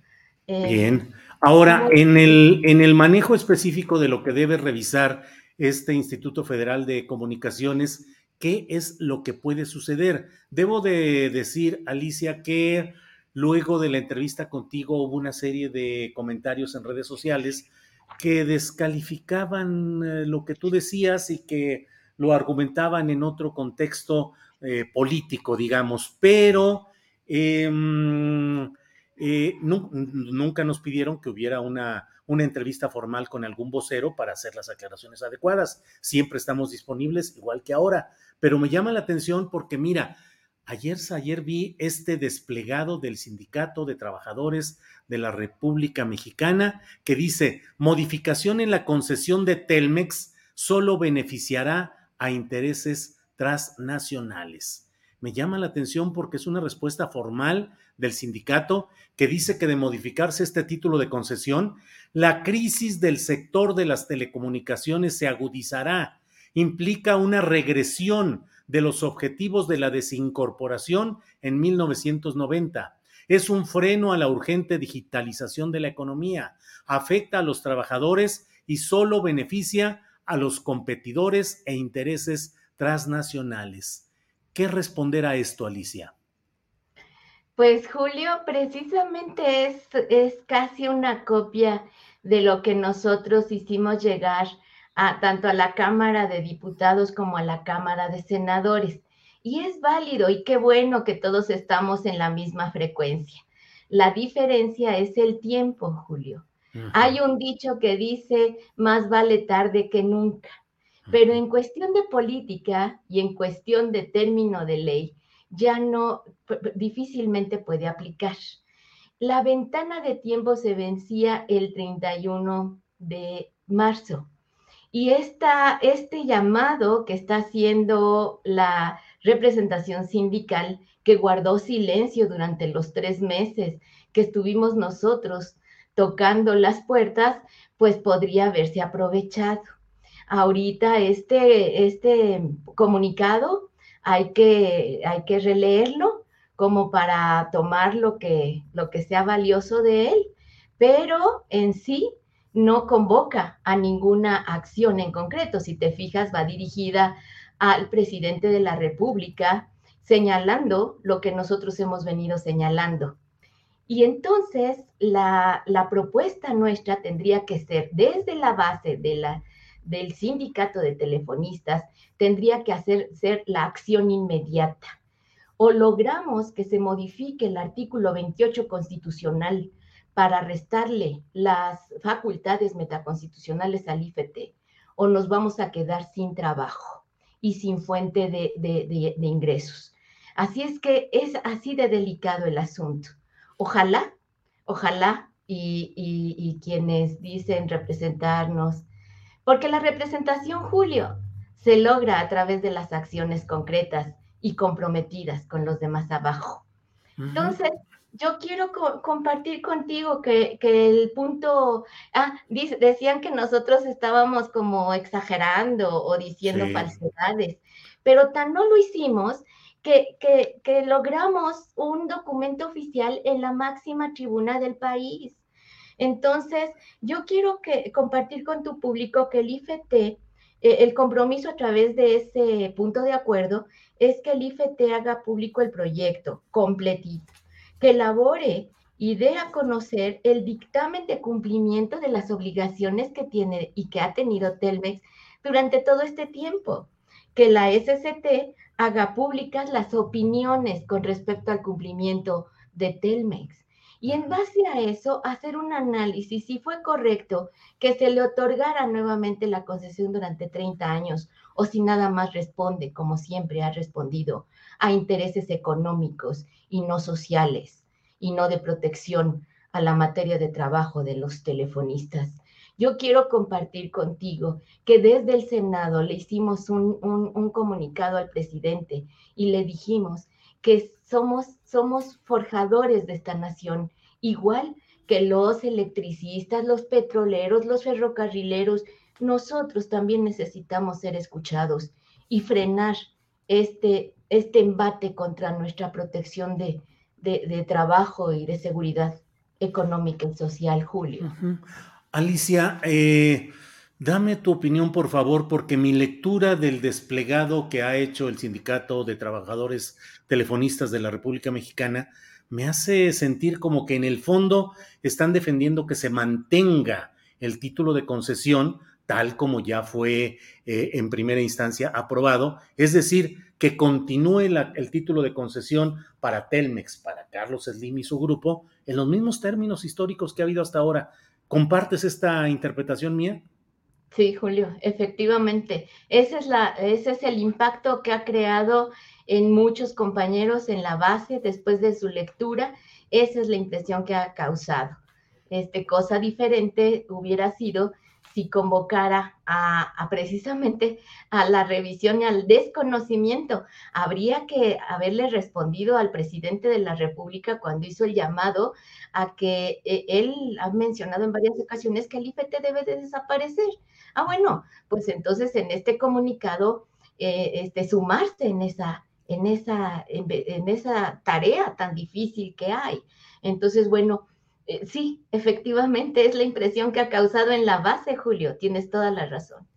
S1: Eh, Bien. Ahora, en el, en el manejo específico de lo que debe revisar este Instituto Federal de Comunicaciones, ¿qué es lo que puede suceder? Debo de decir, Alicia, que luego de la entrevista contigo hubo una serie de comentarios en redes sociales que descalificaban eh, lo que tú decías y que lo argumentaban en otro contexto eh, político, digamos, pero em, eh, nunca nos pidieron que hubiera una, una entrevista formal con algún vocero para hacer las aclaraciones adecuadas. Siempre estamos disponibles, igual que ahora, pero me llama la atención porque mira, Ayer, ayer vi este desplegado del Sindicato de Trabajadores de la República Mexicana que dice, modificación en la concesión de Telmex solo beneficiará a intereses transnacionales. Me llama la atención porque es una respuesta formal del sindicato que dice que de modificarse este título de concesión, la crisis del sector de las telecomunicaciones se agudizará. Implica una regresión de los objetivos de la desincorporación en 1990. Es un freno a la urgente digitalización de la economía. Afecta a los trabajadores y solo beneficia a los competidores e intereses transnacionales. ¿Qué responder a esto, Alicia?
S5: Pues Julio, precisamente es, es casi una copia de lo que nosotros hicimos llegar a, tanto a la Cámara de Diputados como a la Cámara de Senadores. y es válido y qué bueno que todos estamos en la misma frecuencia. La diferencia es el tiempo, Julio. Hay un dicho que dice, más vale tarde que nunca. Pero en cuestión de política y en cuestión de término de ley, ya no, difícilmente puede aplicar. La ventana de tiempo se vencía el 31 de marzo. Y esta, este llamado que está haciendo la representación sindical, que guardó silencio durante los tres meses que estuvimos nosotros tocando las puertas, pues podría haberse aprovechado. Ahorita este, este comunicado hay que, hay que releerlo como para tomar lo que, lo que sea valioso de él, pero en sí no convoca a ninguna acción en concreto. Si te fijas, va dirigida al presidente de la República, señalando lo que nosotros hemos venido señalando. Y entonces la, propuesta nuestra tendría que ser desde la base de la, del sindicato de telefonistas, tendría que hacer ser la acción inmediata. O logramos que se modifique el artículo 28 constitucional para restarle las facultades metaconstitucionales al IFT, o nos vamos a quedar sin trabajo y sin fuente de ingresos. Así es que es así de delicado el asunto ojalá, ojalá, y, quienes dicen representarnos, porque la representación, Julio, se logra a través de las acciones concretas y comprometidas con los demás abajo. Entonces, yo quiero compartir contigo que, el punto, ah, decían que nosotros estábamos como exagerando o diciendo falsedades, pero tan no lo hicimos que, logramos un documento oficial en la máxima tribuna del país. Entonces, yo quiero que, compartir con tu público que el IFT, eh, el compromiso a través de ese punto de acuerdo es que el IFT haga público el proyecto completito, que elabore y dé a conocer el dictamen de cumplimiento de las obligaciones que tiene y que ha tenido Telmex durante todo este tiempo, que la SCT haga públicas las opiniones con respecto al cumplimiento de Telmex. Y en base a eso, hacer un análisis si fue correcto que se le otorgara nuevamente la concesión durante 30 años o si nada más responde, como siempre ha respondido, a intereses económicos y no sociales y no de protección a la materia de trabajo de los telefonistas. Yo quiero compartir contigo que desde el Senado le hicimos un, comunicado al presidente y le dijimos que somos, somos forjadores de esta nación, igual que los electricistas, los petroleros, los ferrocarrileros, nosotros también necesitamos ser escuchados y frenar este, este embate contra nuestra protección de, trabajo y de seguridad económica y social, Julio.
S1: Alicia, eh, dame tu opinión, por favor, porque mi lectura del desplegado que ha hecho el Sindicato de Trabajadores Telefonistas de la República Mexicana me hace sentir como que en el fondo están defendiendo que se mantenga el título de concesión tal como ya fue eh, en primera instancia aprobado, es decir, que continúe el título de concesión para Telmex, para Carlos Slim y su grupo, en los mismos términos históricos que ha habido hasta ahora. ¿Compartes esta interpretación mía?
S5: Sí, Julio, efectivamente. Ese es, la, ese es el impacto que ha creado en muchos compañeros en la base después de su lectura. Esa es la impresión que ha causado. Este, cosa diferente hubiera sido si convocara a, precisamente a la revisión y al desconocimiento. Habría que haberle respondido al presidente de la República cuando hizo el llamado a que eh, él ha mencionado en varias ocasiones que el IFT debe de desaparecer. Ah, bueno, pues entonces en este comunicado, eh, este, sumarse en esa, en, esa, en esa tarea tan difícil que hay. Entonces, bueno, eh, sí, efectivamente es la impresión que ha causado en la base, Julio. Tienes toda la razón.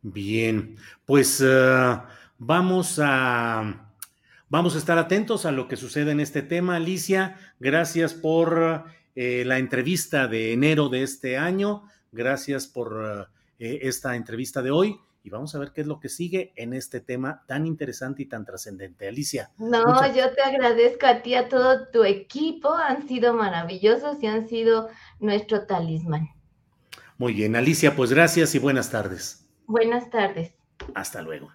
S1: Bien, pues eh, vamos a vamos a estar atentos a lo que sucede en este tema. Alicia, gracias por eh, la entrevista de enero de este año. Gracias por esta entrevista de hoy. Y vamos a ver qué es lo que sigue en este tema tan interesante y tan trascendente. Alicia.
S5: No, yo te agradezco a ti, a todo tu equipo, han sido maravillosos y han sido nuestro talismán.
S1: Muy bien, Alicia, pues gracias y buenas tardes.
S5: Buenas tardes.
S1: Hasta luego.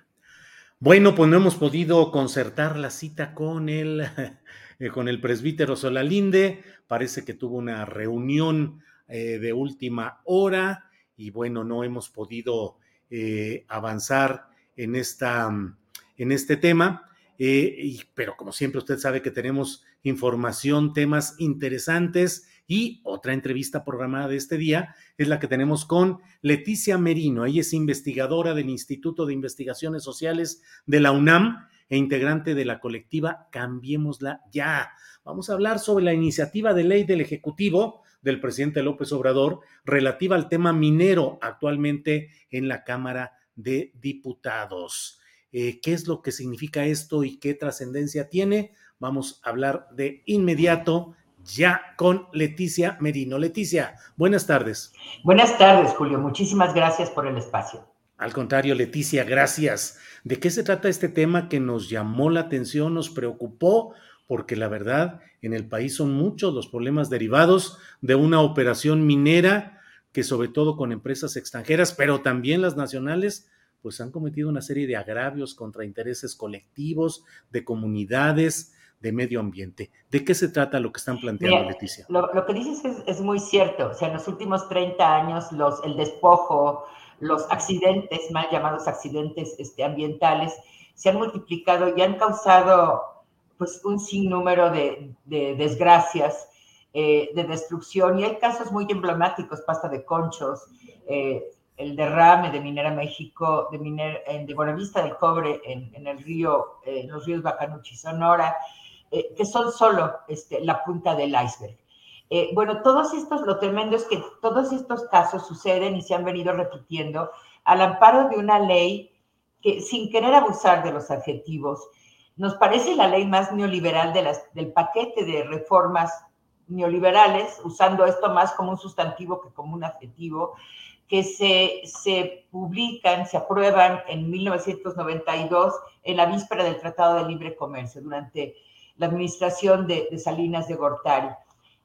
S1: Bueno, pues no hemos podido concertar la cita con el, eh, con el presbítero Solalinde. Parece que tuvo una reunión eh, de última hora y bueno, no hemos podido eh, avanzar en, esta, en este tema. pero como siempre, usted sabe que tenemos información, temas interesantes y otra entrevista programada de este día es la que tenemos con Leticia Merino. Ella es investigadora del Instituto de Investigaciones Sociales de la UNAM e integrante de la colectiva Cambiémosla Ya. Vamos a hablar sobre la iniciativa de ley del Ejecutivo del presidente López Obrador relativa al tema minero actualmente en la Cámara de Diputados. Eh, ¿Qué es lo que significa esto y qué trascendencia tiene? Vamos a hablar de inmediato ya con Leticia Merino. Leticia, buenas tardes.
S6: Buenas tardes, Julio. Muchísimas gracias por el espacio.
S1: Al contrario, Leticia, gracias. ¿De qué se trata este tema que nos llamó la atención, nos preocupó? Porque la verdad, en el país son muchos los problemas derivados de una operación minera que sobre todo con empresas extranjeras, pero también las nacionales, pues han cometido una serie de agravios contra intereses colectivos, de comunidades, de medio ambiente. ¿De qué se trata lo que están planteando, Leticia?
S6: Lo, que dices es, muy cierto. O sea, en los últimos 30 años, los, el despojo, los accidentes, mal llamados accidentes este, ambientales, se han multiplicado y han causado pues, un sinnúmero de, de desgracias, eh, de destrucción. Y hay casos muy emblemáticos, pasta de conchos, eh, el derrame de Minera México, de, Miner, de Buenavista del Cobre en, en el río, en los ríos Bacanuchi, Sonora, eh, que son solo este, la punta del iceberg. Eh, bueno, todos estos, lo tremendo es que todos estos casos suceden y se han venido repitiendo al amparo de una ley que, sin querer abusar de los adjetivos, nos parece la ley más neoliberal del paquete de reformas neoliberales, usando esto más como un sustantivo que como un adjetivo, que se, se publican, se aprueban en 1992 en la víspera del Tratado de Libre Comercio, durante la administración de, Salinas de Gortari.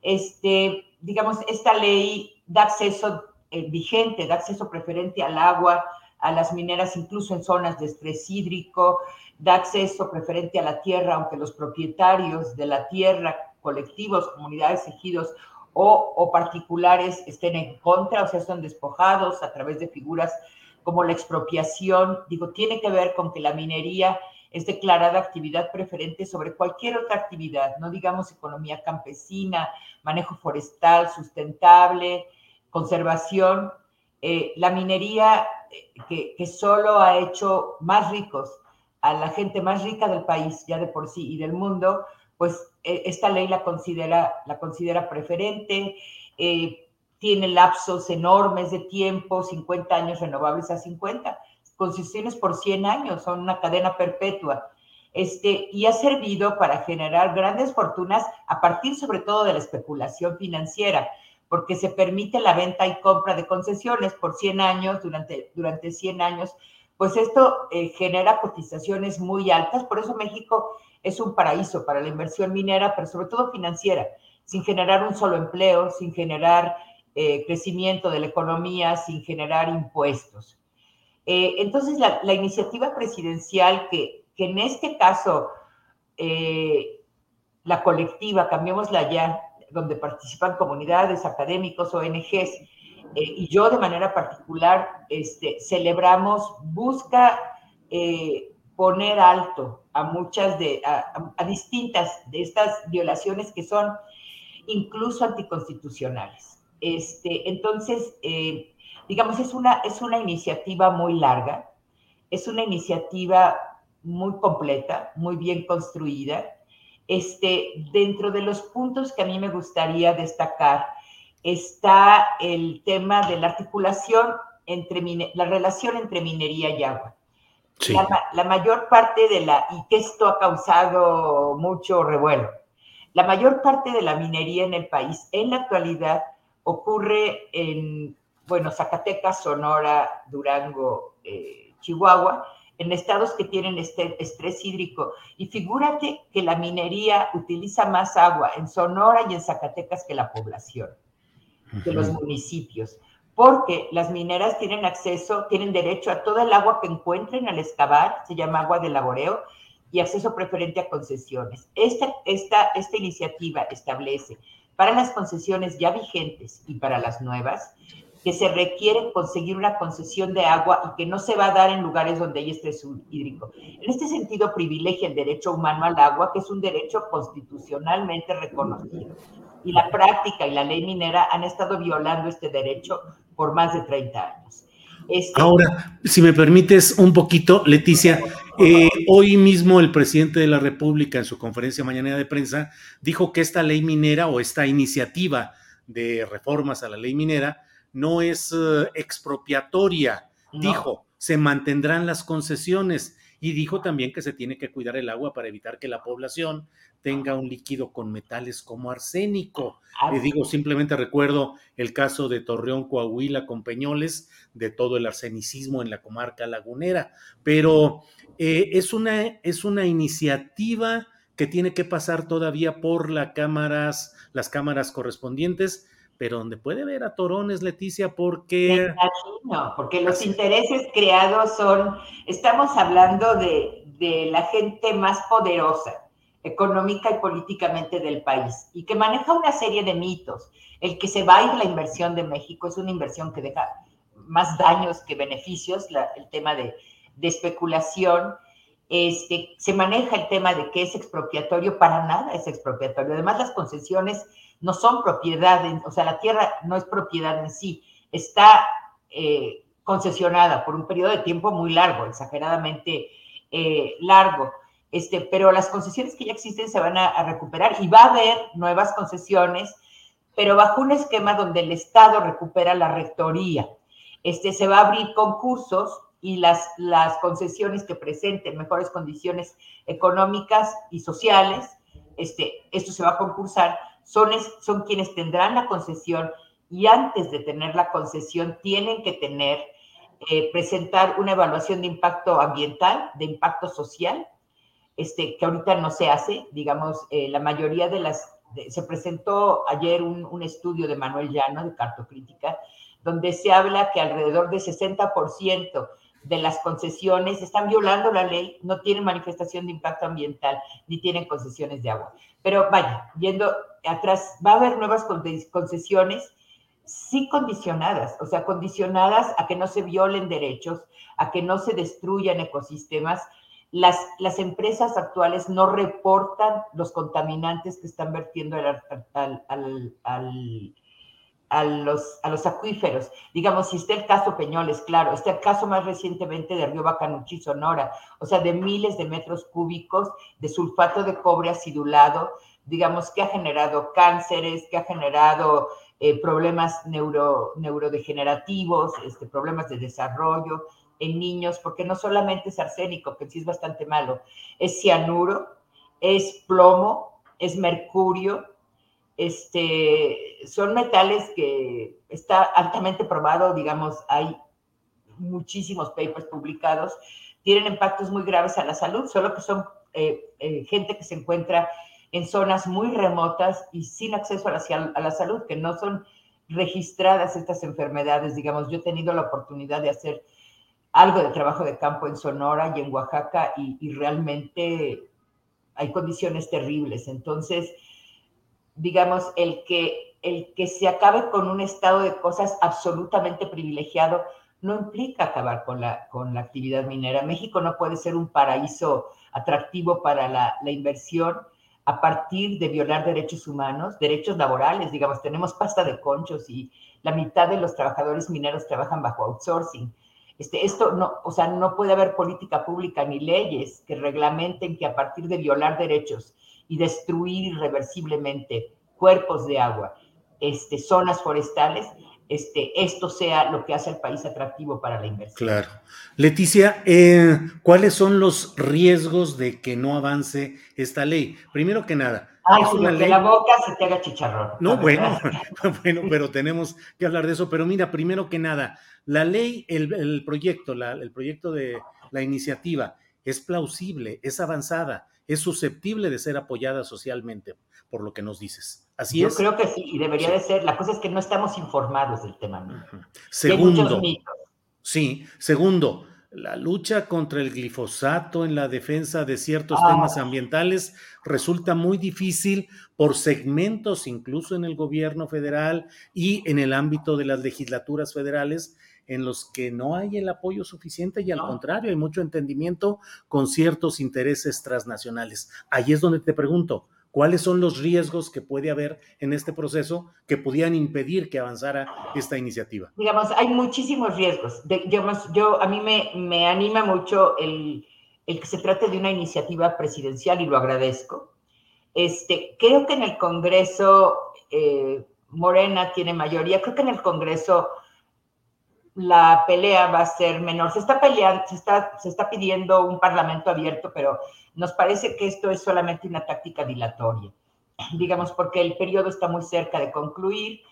S6: Este, digamos, esta ley da acceso eh, vigente, da acceso preferente al agua, a las mineras, incluso en zonas de estrés hídrico, da acceso preferente a la tierra, aunque los propietarios de la tierra, colectivos, comunidades, ejidos o, particulares estén en contra, o sea, son despojados a través de figuras como la expropiación. Digo, tiene que ver con que la minería es declarada actividad preferente sobre cualquier otra actividad, no digamos economía campesina, manejo forestal sustentable, conservación. Eh, la minería eh, que, solo ha hecho más ricos a la gente más rica del país, ya de por sí, y del mundo, pues eh, esta ley la considera, la considera preferente, tiene lapsos enormes de tiempo, 50 años renovables a 50 concesiones por 100 años, son una cadena perpetua. Este, y ha servido para generar grandes fortunas a partir sobre todo de la especulación financiera, porque se permite la venta y compra de concesiones por 100 años, durante, durante 100 años, pues esto eh, genera cotizaciones muy altas, por eso México es un paraíso para la inversión minera, pero sobre todo financiera, sin generar un solo empleo, sin generar eh, crecimiento de la economía, sin generar impuestos. Eh, entonces, la, iniciativa presidencial que, en este caso, la colectiva, cambiémosla ya, donde participan comunidades, académicos, ONGs, eh, y yo de manera particular, este, celebramos, busca poner alto a muchas de, a, distintas de estas violaciones que son incluso anticonstitucionales. Este, entonces, digamos, es una, es una iniciativa muy larga, es una iniciativa muy completa, muy bien construida. Este, dentro de los puntos que a mí me gustaría destacar está el tema de la articulación entre la relación entre minería y agua. La, mayor parte de la, y que esto ha causado mucho revuelo, la mayor parte de la minería en el país en la actualidad ocurre en bueno, Zacatecas, Sonora, Durango, eh, Chihuahua, en estados que tienen este estrés hídrico. Y figúrate que la minería utiliza más agua en Sonora y en Zacatecas que la población, que los municipios, porque las mineras tienen acceso, tienen derecho a toda el agua que encuentren al excavar, se llama agua de laboreo, y acceso preferente a concesiones. Esta, esta, esta iniciativa establece para las concesiones ya vigentes y para las nuevas que se requiere conseguir una concesión de agua y que no se va a dar en lugares donde hay estrés hídrico. En este sentido, privilegia el derecho humano al agua, que es un derecho constitucionalmente reconocido. Y la práctica y la ley minera han estado violando este derecho por más de 30 años.
S1: Este Ahora, si me permites un poquito, Leticia, eh, hoy mismo el presidente de la República en su conferencia mañana de prensa dijo que esta ley minera o esta iniciativa de reformas a la ley minera no es eh, expropiatoria. Dijo, se mantendrán las concesiones y dijo también que se tiene que cuidar el agua para evitar que la población tenga un líquido con metales como arsénico. Y digo, simplemente recuerdo el caso de Torreón, Coahuila, con Peñoles, de todo el arsenicismo en la comarca lagunera. Pero eh, es, una, es una iniciativa que tiene que pasar todavía por las cámaras, las cámaras correspondientes, pero donde puede ver a torones, Leticia, porque...
S6: Porque los intereses creados son, estamos hablando de, de la gente más poderosa económica y políticamente del país y que maneja una serie de mitos. El que se va a ir la inversión de México es una inversión que deja más daños que beneficios, el tema de, de especulación. Este, se maneja el tema de que es expropiatorio, para nada es expropiatorio. Además, las concesiones no son propiedad, o sea, la tierra no es propiedad en sí, está eh, concesionada por un periodo de tiempo muy largo, exageradamente eh, largo. Este, pero las concesiones que ya existen se van a, recuperar y va a haber nuevas concesiones, pero bajo un esquema donde el Estado recupera la rectoría. Este, se va a abrir concursos y las, las concesiones que presenten mejores condiciones económicas y sociales, este, esto se va a concursar son, son quienes tendrán la concesión y antes de tener la concesión tienen que tener, eh, presentar una evaluación de impacto ambiental, de impacto social, este, que ahorita no se hace, digamos, eh, la mayoría de las, se presentó ayer un, un, estudio de Manuel Llano, de Cartocrítica, donde se habla que alrededor del 60% de las concesiones están violando la ley, no tienen manifestación de impacto ambiental, ni tienen concesiones de agua. Pero vaya, yendo atrás, va a haber nuevas concesiones, sí condicionadas, o sea, condicionadas a que no se violen derechos, a que no se destruyan ecosistemas. Las, las empresas actuales no reportan los contaminantes que están vertiendo al, al a los, a los acuíferos. Digamos, si está el caso Peñoles, claro, está el caso más recientemente de Río Bacanuchi, Sonora, o sea, de miles de metros cúbicos de sulfato de cobre acidulado, digamos, que ha generado cánceres, que ha generado eh, problemas neuro, neurodegenerativos, este, problemas de desarrollo en niños, porque no solamente es arsénico, que sí es bastante malo, es cianuro, es plomo, es mercurio, este, son metales que está altamente probado, digamos, hay muchísimos papers publicados, tienen impactos muy graves a la salud, solo que son eh, eh, gente que se encuentra en zonas muy remotas y sin acceso a la, a la, salud, que no son registradas estas enfermedades. Digamos, yo he tenido la oportunidad de hacer algo de trabajo de campo en Sonora y en Oaxaca y, y realmente hay condiciones terribles. Entonces, digamos, el que, el que se acabe con un estado de cosas absolutamente privilegiado no implica acabar con la, con la actividad minera. México no puede ser un paraíso atractivo para la, la inversión a partir de violar derechos humanos, derechos laborales, digamos, tenemos pasta de conchos y la mitad de los trabajadores mineros trabajan bajo outsourcing. Este, esto no, o sea, no puede haber política pública ni leyes que reglamenten que a partir de violar derechos y destruir irreversiblemente cuerpos de agua, este, zonas forestales, este, esto sea lo que hace al país atractivo para la inversión.
S1: Claro. Leticia, eh, ¿cuáles son los riesgos de que no avance esta ley? Primero que nada.
S6: Ay, si que la boca se te haga chicharrón.
S1: No, bueno, bueno, pero tenemos que hablar de eso. Pero mira, primero que nada, la ley, el, proyecto, el proyecto de la iniciativa es plausible, es avanzada, es susceptible de ser apoyada socialmente, por lo que nos dices. Así
S6: Yo
S1: es.
S6: creo que sí, y debería de ser. La cosa es que no estamos informados del tema.
S1: Segundo, sí, segundo, la lucha contra el glifosato en la defensa de ciertos
S6: Ah.
S1: temas ambientales resulta muy difícil por segmentos, incluso en el gobierno federal y en el ámbito de las legislaturas federales, en los que no hay el apoyo suficiente y al contrario, hay mucho entendimiento con ciertos intereses transnacionales. Ahí es donde te pregunto, ¿cuáles son los riesgos que puede haber en este proceso que pudieran impedir que avanzara esta iniciativa?
S6: Digamos, hay muchísimos riesgos. De- yo, a mí me, me anima mucho el, el que se trate de una iniciativa presidencial y lo agradezco. Este, creo que en el Congreso eh, Morena tiene mayoría, creo que en el Congreso la pelea va a ser menor. Se está peleando, se está, se está pidiendo un parlamento abierto, pero nos parece que esto es solamente una táctica dilatoria, digamos, porque el periodo está muy cerca de concluir,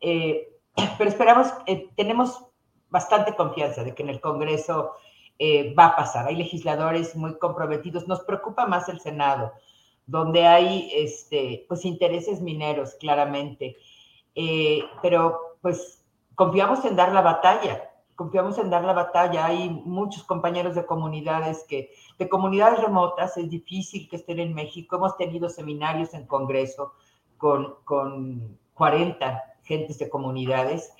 S6: eh, pero esperamos, eh, tenemos bastante confianza de que en el Congreso eh, va a pasar. Hay legisladores muy comprometidos. Nos preocupa más el Senado, donde hay este, pues, intereses mineros, claramente. Pero pues confiamos en dar la batalla, confiamos en dar la batalla. Hay muchos compañeros de comunidades que, de comunidades remotas, es difícil que estén en México. Hemos tenido seminarios en Congreso con, con 40 gentes de comunidades.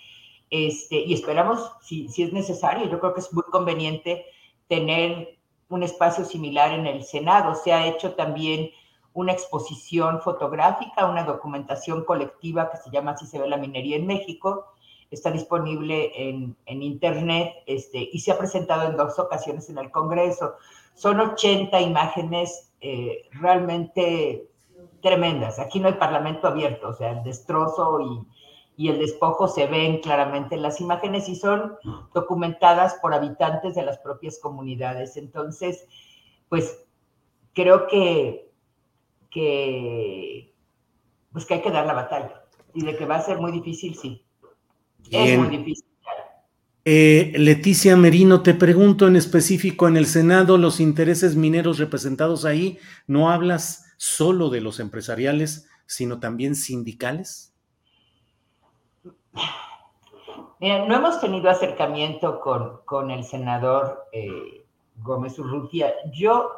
S6: Este, y esperamos, si, si es necesario, yo creo que es muy conveniente tener un espacio similar en el Senado. Se ha hecho también una exposición fotográfica, una documentación colectiva que se llama Así se ve la minería en México. Está disponible en, en Internet este, y se ha presentado en dos ocasiones en el Congreso. Son 80 imágenes eh, realmente tremendas. Aquí no hay parlamento abierto, o sea, el destrozo y, y el despojo se ven claramente en las imágenes y son documentadas por habitantes de las propias comunidades. Entonces, pues creo que, que, pues que hay que dar la batalla y de que va a ser muy difícil, sí. Es muy difícil.
S1: Eh, Leticia Merino, te pregunto en específico, en el Senado, los intereses mineros representados ahí, ¿no hablas solo de los empresariales, sino también sindicales?
S6: Mira, no hemos tenido acercamiento con, con el senador eh, Gómez Urrutia. Yo,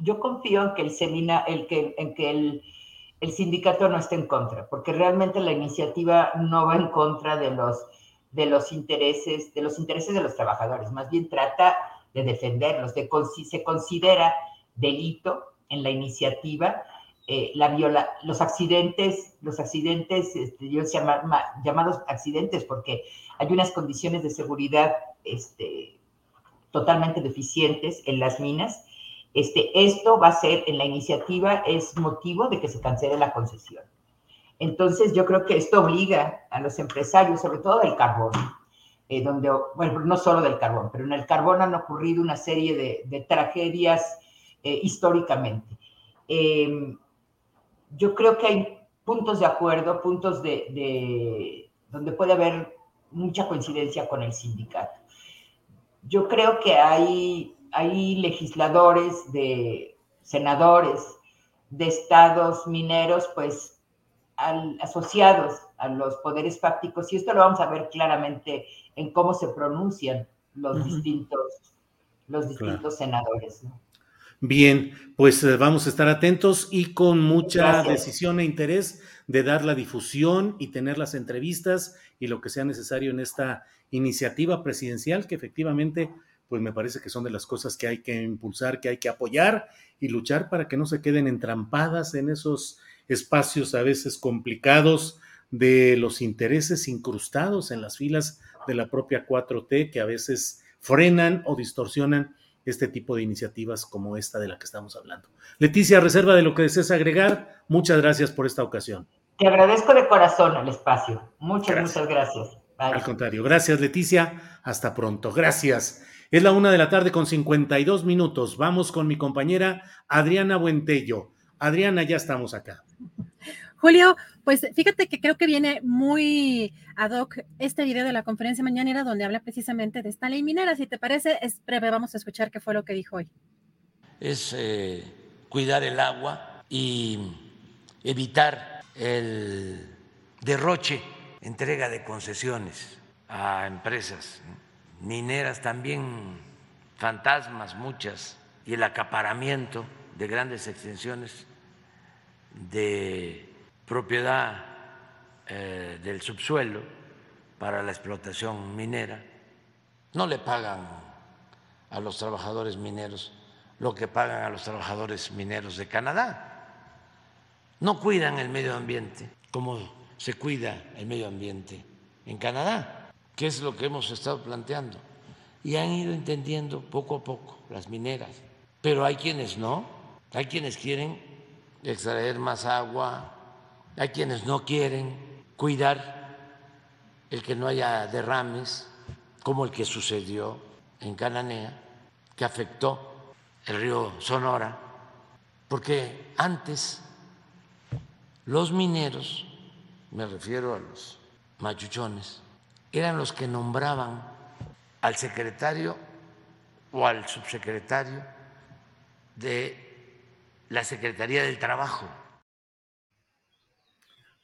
S6: yo confío en que el semina, el que, en que el, el sindicato no esté en contra, porque realmente la iniciativa no va en contra de los, de los intereses, de los intereses de los trabajadores, más bien trata de defenderlos, de, se considera delito en la iniciativa eh, la viola, los accidentes, los accidentes, este, yo llama- ma- llamados accidentes, porque hay unas condiciones de seguridad este, totalmente deficientes en las minas. Este, esto va a ser, en la iniciativa, es motivo de que se cancele la concesión. Entonces, yo creo que esto obliga a los empresarios, sobre todo del carbón, eh, donde, bueno, no solo del carbón, pero en el carbón han ocurrido una serie de, de tragedias eh, históricamente. Eh, yo creo que hay puntos de acuerdo, puntos de, de, donde puede haber mucha coincidencia con el sindicato. Yo creo que hay, hay legisladores, de senadores de estados mineros, pues al, asociados a los poderes fácticos, y esto lo vamos a ver claramente en cómo se pronuncian los distintos, los distintos
S1: Claro.
S6: senadores. ¿no?
S1: Bien, pues eh, vamos a estar atentos y con mucha
S6: Gracias.
S1: decisión e interés de dar la difusión y tener las entrevistas y lo que sea necesario en esta iniciativa presidencial que efectivamente, pues me parece que son de las cosas que hay que impulsar, que hay que apoyar y luchar para que no se queden entrampadas en esos espacios a veces complicados de los intereses incrustados en las filas de la propia 4T que a veces frenan o distorsionan este tipo de iniciativas como esta de la que estamos hablando. Leticia, reserva de lo que desees agregar, muchas gracias por esta ocasión.
S6: Te agradezco de corazón el espacio. Muchas,
S1: Gracias.
S6: muchas gracias.
S1: Al contrario, gracias Leticia, hasta pronto, gracias. Es la una de la tarde con 52 minutos. Vamos con mi compañera Adriana Buentello. Adriana, ya estamos acá.
S2: Julio, pues fíjate que creo que viene muy ad hoc este video de la conferencia mañanera donde habla precisamente de esta ley minera. Si te parece, es breve, vamos a escuchar qué fue lo que dijo hoy.
S4: Es eh, cuidar el agua y evitar el derroche, entrega de concesiones a empresas mineras también fantasmas muchas y el acaparamiento de grandes extensiones de propiedad eh, del subsuelo para la explotación minera. No le pagan a los trabajadores mineros lo que pagan a los trabajadores mineros de Canadá. No cuidan el medio ambiente como se cuida el medio ambiente en Canadá que es lo que hemos estado planteando. Y han ido entendiendo poco a poco las mineras. Pero hay quienes no, hay quienes quieren extraer más agua, hay quienes no quieren cuidar el que no haya derrames, como el que sucedió en Cananea, que afectó el río Sonora, porque antes los mineros, me refiero a los machuchones, eran los que nombraban al secretario o al subsecretario de la Secretaría del Trabajo.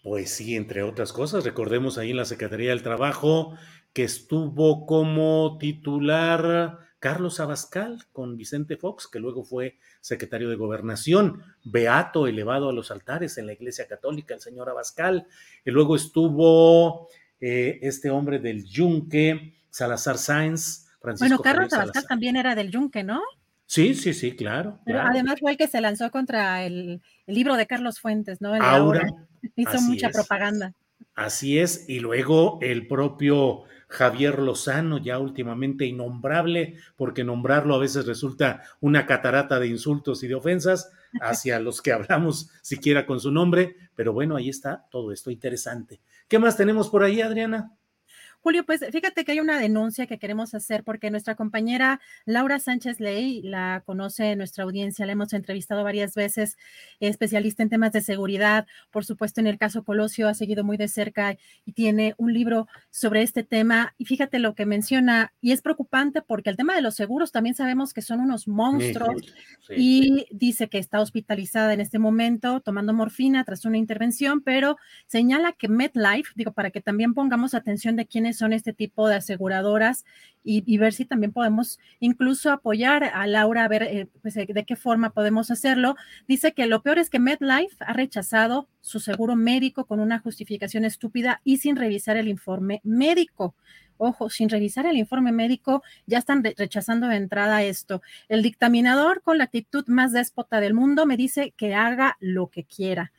S1: Pues sí, entre otras cosas, recordemos ahí en la Secretaría del Trabajo que estuvo como titular Carlos Abascal con Vicente Fox, que luego fue secretario de Gobernación, beato elevado a los altares en la Iglesia Católica, el señor Abascal, y luego estuvo eh, este hombre del Yunque, Salazar Sáenz,
S2: Francisco. Bueno, Carlos Abascal también era del Yunque, ¿no?
S1: Sí, sí, sí, claro.
S2: Pero además fue el que se lanzó contra el, libro de Carlos Fuentes, ¿no? Aura. Hizo mucha propaganda.
S1: Así es, y luego el propio Javier Lozano, ya últimamente innombrable, porque nombrarlo a veces resulta una catarata de insultos y de ofensas hacia los que hablamos siquiera con su nombre, pero bueno, ahí está todo esto interesante. ¿Qué más tenemos por ahí, Adriana?
S2: Julio, pues fíjate que hay una denuncia que queremos hacer porque nuestra compañera Laura Sánchez Ley la conoce nuestra audiencia, la hemos entrevistado varias veces, especialista en temas de seguridad, por supuesto en el caso Colosio ha seguido muy de cerca y tiene un libro sobre este tema. Y fíjate lo que menciona y es preocupante porque el tema de los seguros también sabemos que son unos monstruos y dice que está hospitalizada en este momento tomando morfina tras una intervención, pero señala que MedLife, digo, para que también pongamos atención de quiénes son este tipo de aseguradoras y, ver si también podemos incluso apoyar a Laura a ver eh, pues, de qué forma podemos hacerlo. Dice que lo peor es que MedLife ha rechazado su seguro médico con una justificación estúpida y sin revisar el informe médico. Ojo, sin revisar el informe médico, ya están rechazando de entrada esto. El dictaminador, con la actitud más déspota del mundo, me dice que haga lo que quiera.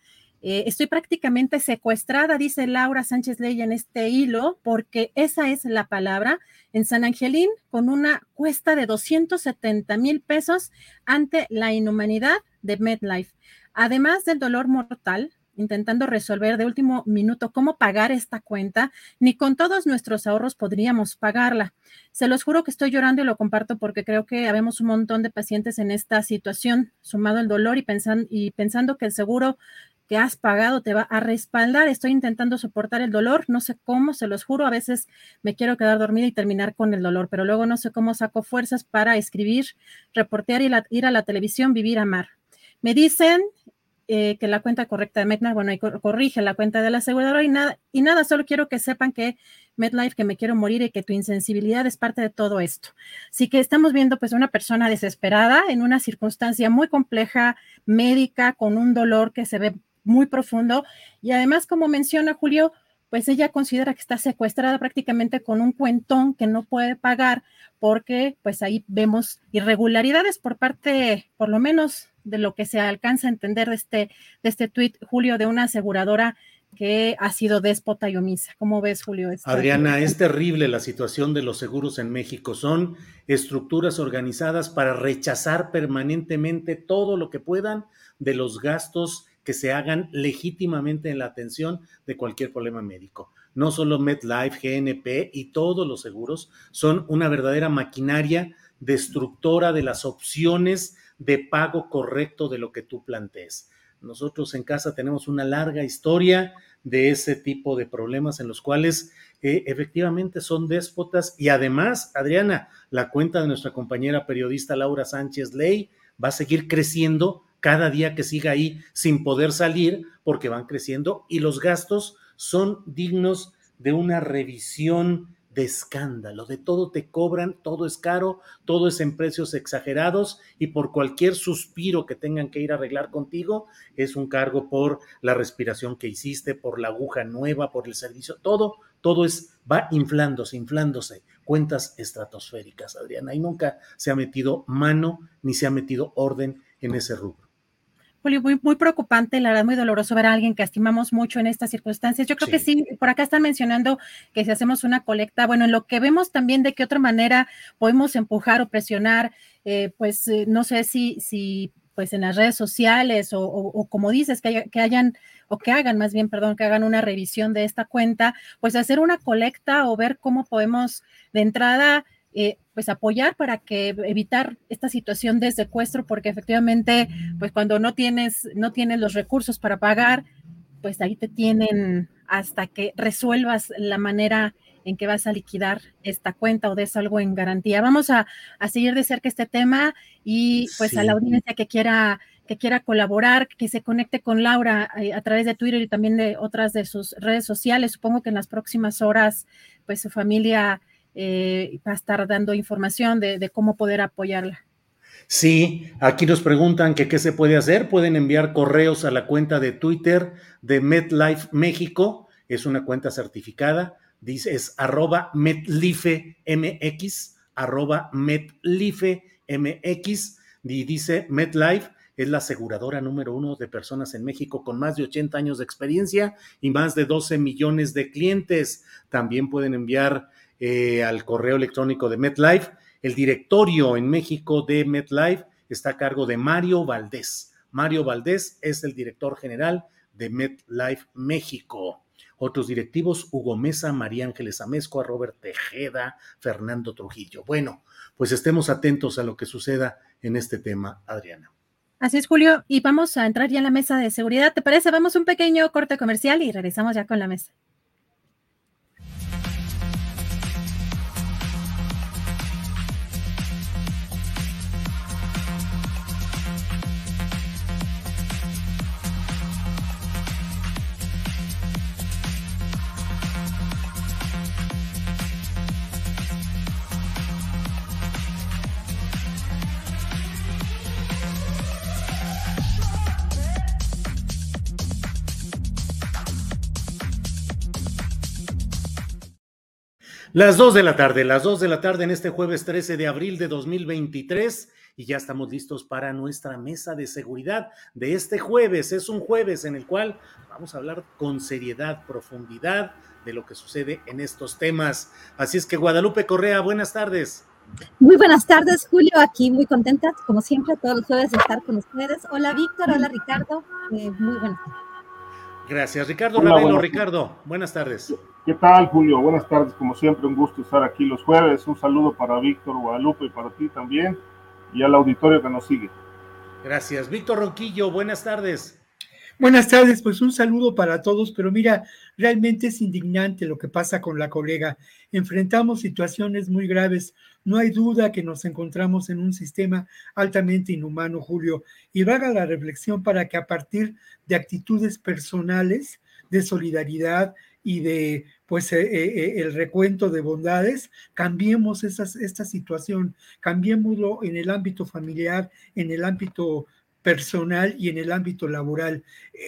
S2: Eh, estoy prácticamente secuestrada, dice Laura Sánchez Ley en este hilo, porque esa es la palabra en San Angelín, con una cuesta de 270 mil pesos ante la inhumanidad de MedLife. Además del dolor mortal, intentando resolver de último minuto cómo pagar esta cuenta, ni con todos nuestros ahorros podríamos pagarla. Se los juro que estoy llorando y lo comparto porque creo que habemos un montón de pacientes en esta situación, sumado el dolor y, y pensando que el seguro que has pagado te va a respaldar. Estoy intentando soportar el dolor, no sé cómo, se los juro, a veces me quiero quedar dormida y terminar con el dolor, pero luego no sé cómo saco fuerzas para escribir, reportear y ir a la televisión, vivir, amar. Me dicen eh, que la cuenta correcta de MetLife, bueno, y corrige la cuenta de la aseguradora y nada, y nada, solo quiero que sepan que MetLife, que me quiero morir y que tu insensibilidad es parte de todo esto. Así que estamos viendo pues una persona desesperada en una circunstancia muy compleja, médica, con un dolor que se ve muy profundo. Y además, como menciona Julio, pues ella considera que está secuestrada prácticamente con un cuentón que no puede pagar porque pues ahí vemos irregularidades por parte, por lo menos de lo que se alcanza a entender de este, de este tuit, Julio, de una aseguradora que ha sido déspota y omisa. ¿Cómo ves, Julio?
S1: Adriana, es terrible la situación de los seguros en México. Son estructuras organizadas para rechazar permanentemente todo lo que puedan de los gastos que se hagan legítimamente en la atención de cualquier problema médico. no solo MetLife, GNP y todos los seguros son una verdadera maquinaria destructora de las opciones de pago correcto de lo que tú plantees. Nosotros en casa tenemos una larga historia de ese tipo de problemas en los cuales eh, efectivamente son déspotas y además, Adriana, la cuenta de nuestra compañera periodista Laura Sánchez Ley va a seguir creciendo cada día que siga ahí sin poder salir porque van creciendo y los gastos son dignos de una revisión de escándalo, de todo te cobran, todo es caro, todo es en precios exagerados y por cualquier suspiro que tengan que ir a arreglar contigo es un cargo por la respiración que hiciste, por la aguja nueva, por el servicio, todo, todo es, va inflándose, inflándose, cuentas estratosféricas, Adriana, y nunca se ha metido mano ni se ha metido orden en ese rubro.
S2: Julio, muy, muy preocupante, la verdad, muy doloroso ver a alguien que estimamos mucho en estas circunstancias. Yo creo que sí, por acá están mencionando que si hacemos una colecta, bueno, en lo que vemos también de qué otra manera podemos empujar o presionar, eh, pues eh, no sé si, si pues en las redes sociales o, como dices, que, que, hayan o que hagan más bien, perdón, que hagan una revisión de esta cuenta, pues hacer una colecta o ver cómo podemos de entrada eh, pues apoyar para que evitar esta situación de secuestro, porque efectivamente, pues cuando no tienes, no tienes los recursos para pagar, pues ahí te tienen hasta que resuelvas la manera en que vas a liquidar esta cuenta o des algo en garantía. Vamos a, seguir de cerca este tema y pues a la audiencia que quiera que quiera colaborar, que se conecte con Laura eh, a través de Twitter y también de otras de sus redes sociales. Supongo que en las próximas horas, pues su familia eh, va a estar dando información de, cómo poder apoyarla.
S1: Sí, aquí nos preguntan qué se puede hacer. Pueden enviar correos a la cuenta de Twitter de MetLife México. Es una cuenta certificada. Dice, es arroba MetLifeMX, arroba MetLifeMX. Y dice MetLife es la aseguradora número uno de personas en México con más de 80 años de experiencia y más de 12 millones de clientes. También pueden enviar eh, al correo electrónico de MetLife. El directorio en México de MetLife está a cargo de Mario Valdés. Mario Valdés es el director general de MetLife México. Otros directivos, Hugo Mesa, María Ángeles Amezco, Robert Tejeda, Fernando Trujillo. Bueno, pues estemos atentos a lo que suceda en este tema, Adriana.
S2: Así es, Julio, y vamos a entrar ya en la mesa de seguridad. ¿Te parece? Vamos un pequeño corte comercial y regresamos ya con la mesa.
S1: Las dos de la tarde, las dos de la tarde en este jueves 13 de abril de 2023 y ya estamos listos para nuestra mesa de seguridad de este jueves. Es un jueves en el cual vamos a hablar con seriedad, profundidad de lo que sucede en estos temas. Así es que Guadalupe Correa, buenas tardes.
S7: Muy buenas tardes, Julio. Aquí muy contenta, como siempre, todos los jueves de estar con ustedes. Hola, Víctor. Hola, Ricardo. Eh, muy buenas tardes.
S1: Gracias. Ricardo Ravelo, Ricardo, buenas tardes.
S8: ¿Qué tal, Julio? Buenas tardes, como siempre, un gusto estar aquí los jueves. Un saludo para Víctor Guadalupe y para ti también, y al auditorio que nos sigue.
S1: Gracias. Víctor Ronquillo, buenas tardes.
S9: Buenas tardes, pues un saludo para todos, pero mira, realmente es indignante lo que pasa con la colega. Enfrentamos situaciones muy graves. No hay duda que nos encontramos en un sistema altamente inhumano, Julio, y haga la reflexión para que a partir de actitudes personales, de solidaridad, y de pues eh, eh, eh, el recuento de bondades, cambiemos esta situación, cambiémoslo en el ámbito familiar, en el ámbito personal y en el ámbito laboral.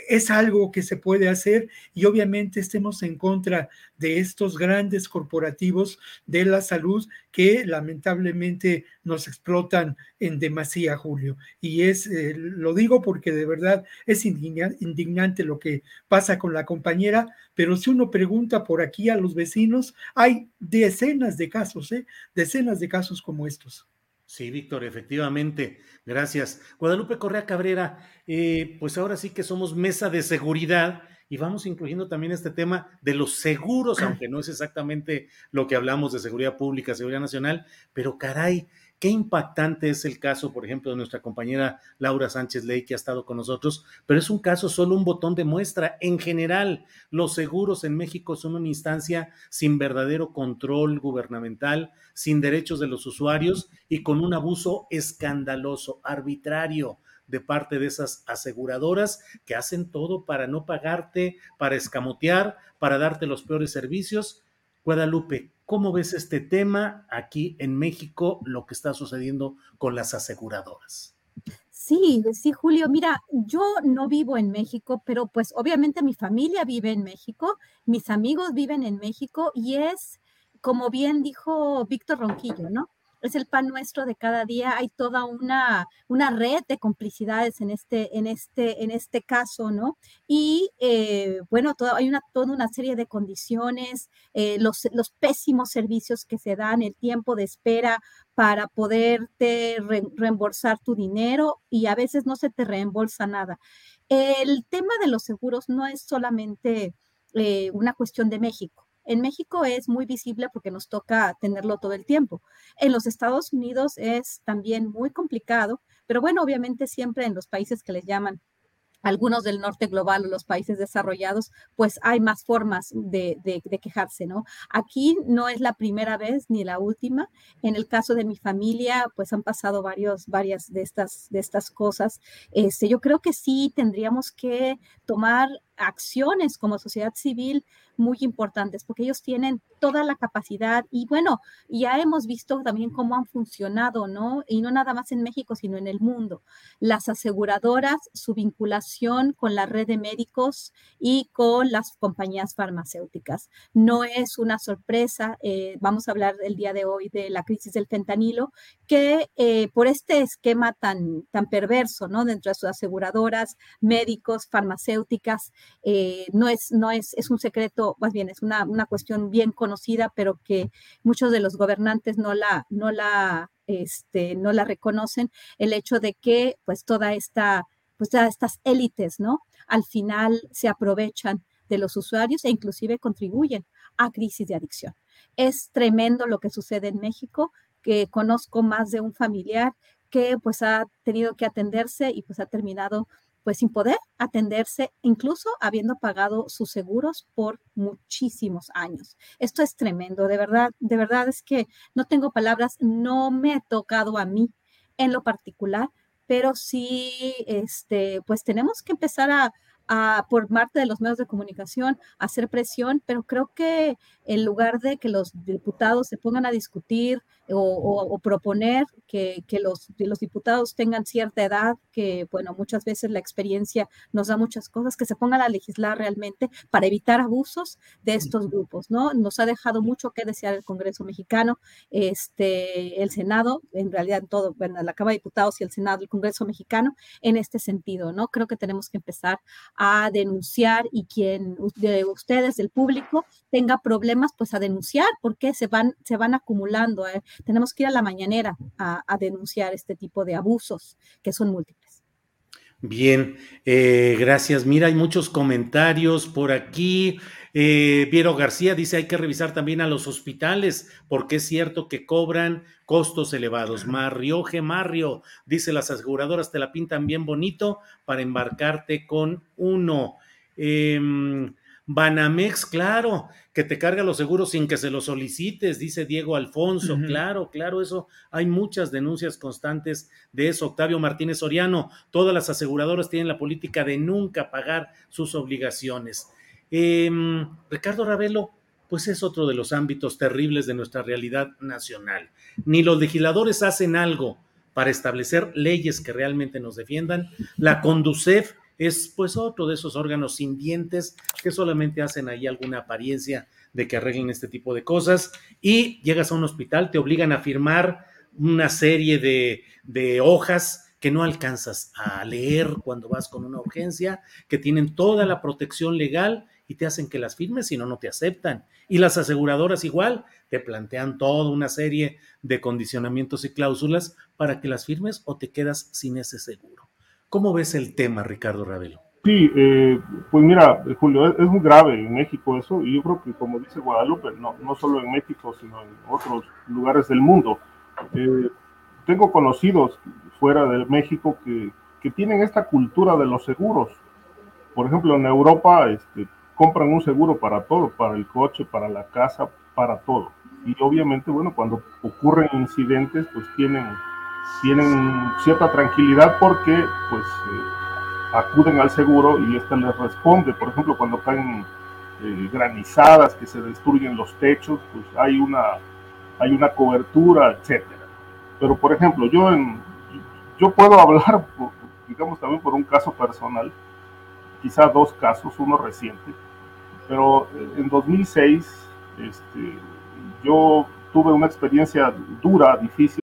S9: Es algo que se puede hacer y obviamente estemos en contra de estos grandes corporativos de la salud que lamentablemente nos explotan en demasía, Julio. Y es, eh, lo digo porque de verdad es indignante lo que pasa con la compañera, pero si uno pregunta por aquí a los vecinos, hay decenas de casos, ¿eh? decenas de casos como estos.
S1: Sí, Víctor, efectivamente. Gracias. Guadalupe Correa Cabrera, eh, pues ahora sí que somos mesa de seguridad y vamos incluyendo también este tema de los seguros, aunque no es exactamente lo que hablamos de seguridad pública, seguridad nacional, pero caray, qué impactante es el caso, por ejemplo, de nuestra compañera Laura Sánchez Ley, que ha estado con nosotros, pero es un caso solo un botón de muestra. En general, los seguros en México son una instancia sin verdadero control gubernamental, sin derechos de los usuarios y con un abuso escandaloso, arbitrario de parte de esas aseguradoras que hacen todo para no pagarte, para escamotear, para darte los peores servicios. Guadalupe, ¿cómo ves este tema aquí en México, lo que está sucediendo con las aseguradoras?
S7: Sí, sí, Julio, mira, yo no vivo en México, pero pues obviamente mi familia vive en México, mis amigos viven en México y es, como bien dijo Víctor Ronquillo, ¿no? Es el pan nuestro de cada día. Hay toda una, una red de complicidades en este, en este, en este caso, ¿no? Y eh, bueno, hay una, toda una serie de condiciones, eh, los, los pésimos servicios que se dan, el tiempo de espera para poderte reembolsar tu dinero y a veces no se te reembolsa nada. El tema de los seguros no es solamente eh, una cuestión de México. En México es muy visible porque nos toca tenerlo todo el tiempo. En los Estados Unidos es también muy complicado, pero bueno, obviamente siempre en los países que les llaman algunos del norte global o los países desarrollados, pues hay más formas de, quejarse, ¿no? Aquí no es la primera vez ni la última. En el caso de mi familia, pues han pasado varios, varias de estas, de estas cosas. Este, yo creo que sí tendríamos que tomar acciones como sociedad civil muy importantes, porque ellos tienen toda la capacidad y bueno, ya hemos visto también cómo han funcionado, ¿no? Y no nada más en México, sino en el mundo. Las aseguradoras, su vinculación con la red de médicos y con las compañías farmacéuticas. No es una sorpresa, eh, vamos a hablar el día de hoy de la crisis del fentanilo, que eh, por este esquema tan, tan perverso, ¿no? Dentro de sus aseguradoras, médicos, farmacéuticas, eh, no, es, no es, es un secreto, más bien es una, una, cuestión bien conocida, pero que muchos de los gobernantes no la, no la, este, no la reconocen, el hecho de que pues toda esta, pues todas estas élites, ¿no? Al final se aprovechan de los usuarios e inclusive contribuyen a crisis de adicción. Es tremendo lo que sucede en México, que conozco más de un familiar que pues ha tenido que atenderse y pues ha terminado pues sin poder atenderse, incluso habiendo pagado sus seguros por muchísimos años. Esto es tremendo, de verdad, de verdad es que no tengo palabras, no me ha tocado a mí en lo particular, pero sí, este, pues tenemos que empezar a, por parte de los medios de comunicación hacer presión, pero creo que en lugar de que los diputados se pongan a discutir o, proponer que, los, los, diputados tengan cierta edad, que bueno, muchas veces la experiencia nos da muchas cosas, que se pongan a legislar realmente para evitar abusos de estos grupos, ¿no? Nos ha dejado mucho que desear el Congreso mexicano, este, el Senado, en realidad todo, bueno, la Cámara de Diputados y el Senado, el Congreso mexicano, en este sentido, ¿no? Creo que tenemos que empezar a denunciar y quien de ustedes, del público, tenga problemas, pues a denunciar, porque se van, se van acumulando. ¿eh? Tenemos que ir a la mañanera a, denunciar este tipo de abusos que son múltiples.
S1: Bien, eh, gracias. Mira, hay muchos comentarios por aquí. Eh, Viero García dice hay que revisar también a los hospitales porque es cierto que cobran costos elevados. Mario G. Mario dice las aseguradoras te la pintan bien bonito para embarcarte con uno. Em, Banamex, claro, que te carga los seguros sin que se los solicites, dice Diego Alfonso. Claro, claro, eso. Hay muchas denuncias constantes de eso. Octavio Martínez Soriano, todas las aseguradoras tienen la política de nunca pagar sus obligaciones. Em, Ricardo Ravelo, pues es otro de los ámbitos terribles de nuestra realidad nacional. Ni los legisladores hacen algo para establecer leyes que realmente nos defiendan. La Conducef es pues otro de esos órganos sin dientes que solamente hacen ahí alguna apariencia de que arreglen este tipo de cosas y llegas a un hospital, te obligan a firmar una serie de, de hojas que no alcanzas a leer cuando vas con una urgencia, que tienen toda la protección legal y te hacen que las firmes, si no, no te aceptan. Y las aseguradoras igual, te plantean toda una serie de condicionamientos y cláusulas para que las firmes o te quedas sin ese seguro. ¿Cómo ves el tema, Ricardo Ravelo?
S8: Sí, eh, pues mira, Julio, es, muy grave en México eso, y yo creo que como dice Guadalupe, no, no solo en México, sino en otros lugares del mundo. Eh, tengo conocidos fuera de México que, que, tienen esta cultura de los seguros. Por ejemplo, en Europa este, compran un seguro para todo, para el coche, para la casa, para todo. Y obviamente, bueno, cuando ocurren incidentes, pues tienen, tienen cierta tranquilidad porque, pues... Eh, acuden al seguro y éste les responde. Por ejemplo, cuando caen eh, granizadas, que se destruyen los techos, pues hay una, hay una cobertura, etcétera. Pero, por ejemplo, yo, en, yo puedo hablar, digamos, también por un caso personal, quizá dos casos, uno reciente, pero en 2006 este, yo tuve una experiencia dura, difícil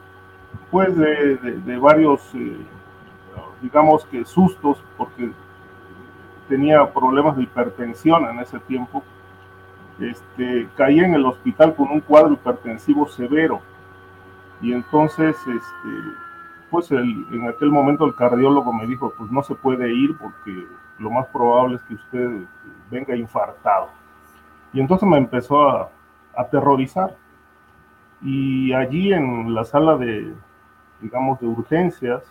S8: después de, varios, eh, digamos que sustos, porque tenía problemas de hipertensión en ese tiempo, este, caí en el hospital con un cuadro hipertensivo severo. Y entonces, este, pues en aquel momento el cardiólogo me dijo, pues no se puede ir porque lo más probable es que usted venga infartado. Y entonces me empezó a aterrorizar y allí en la sala de, digamos, de urgencias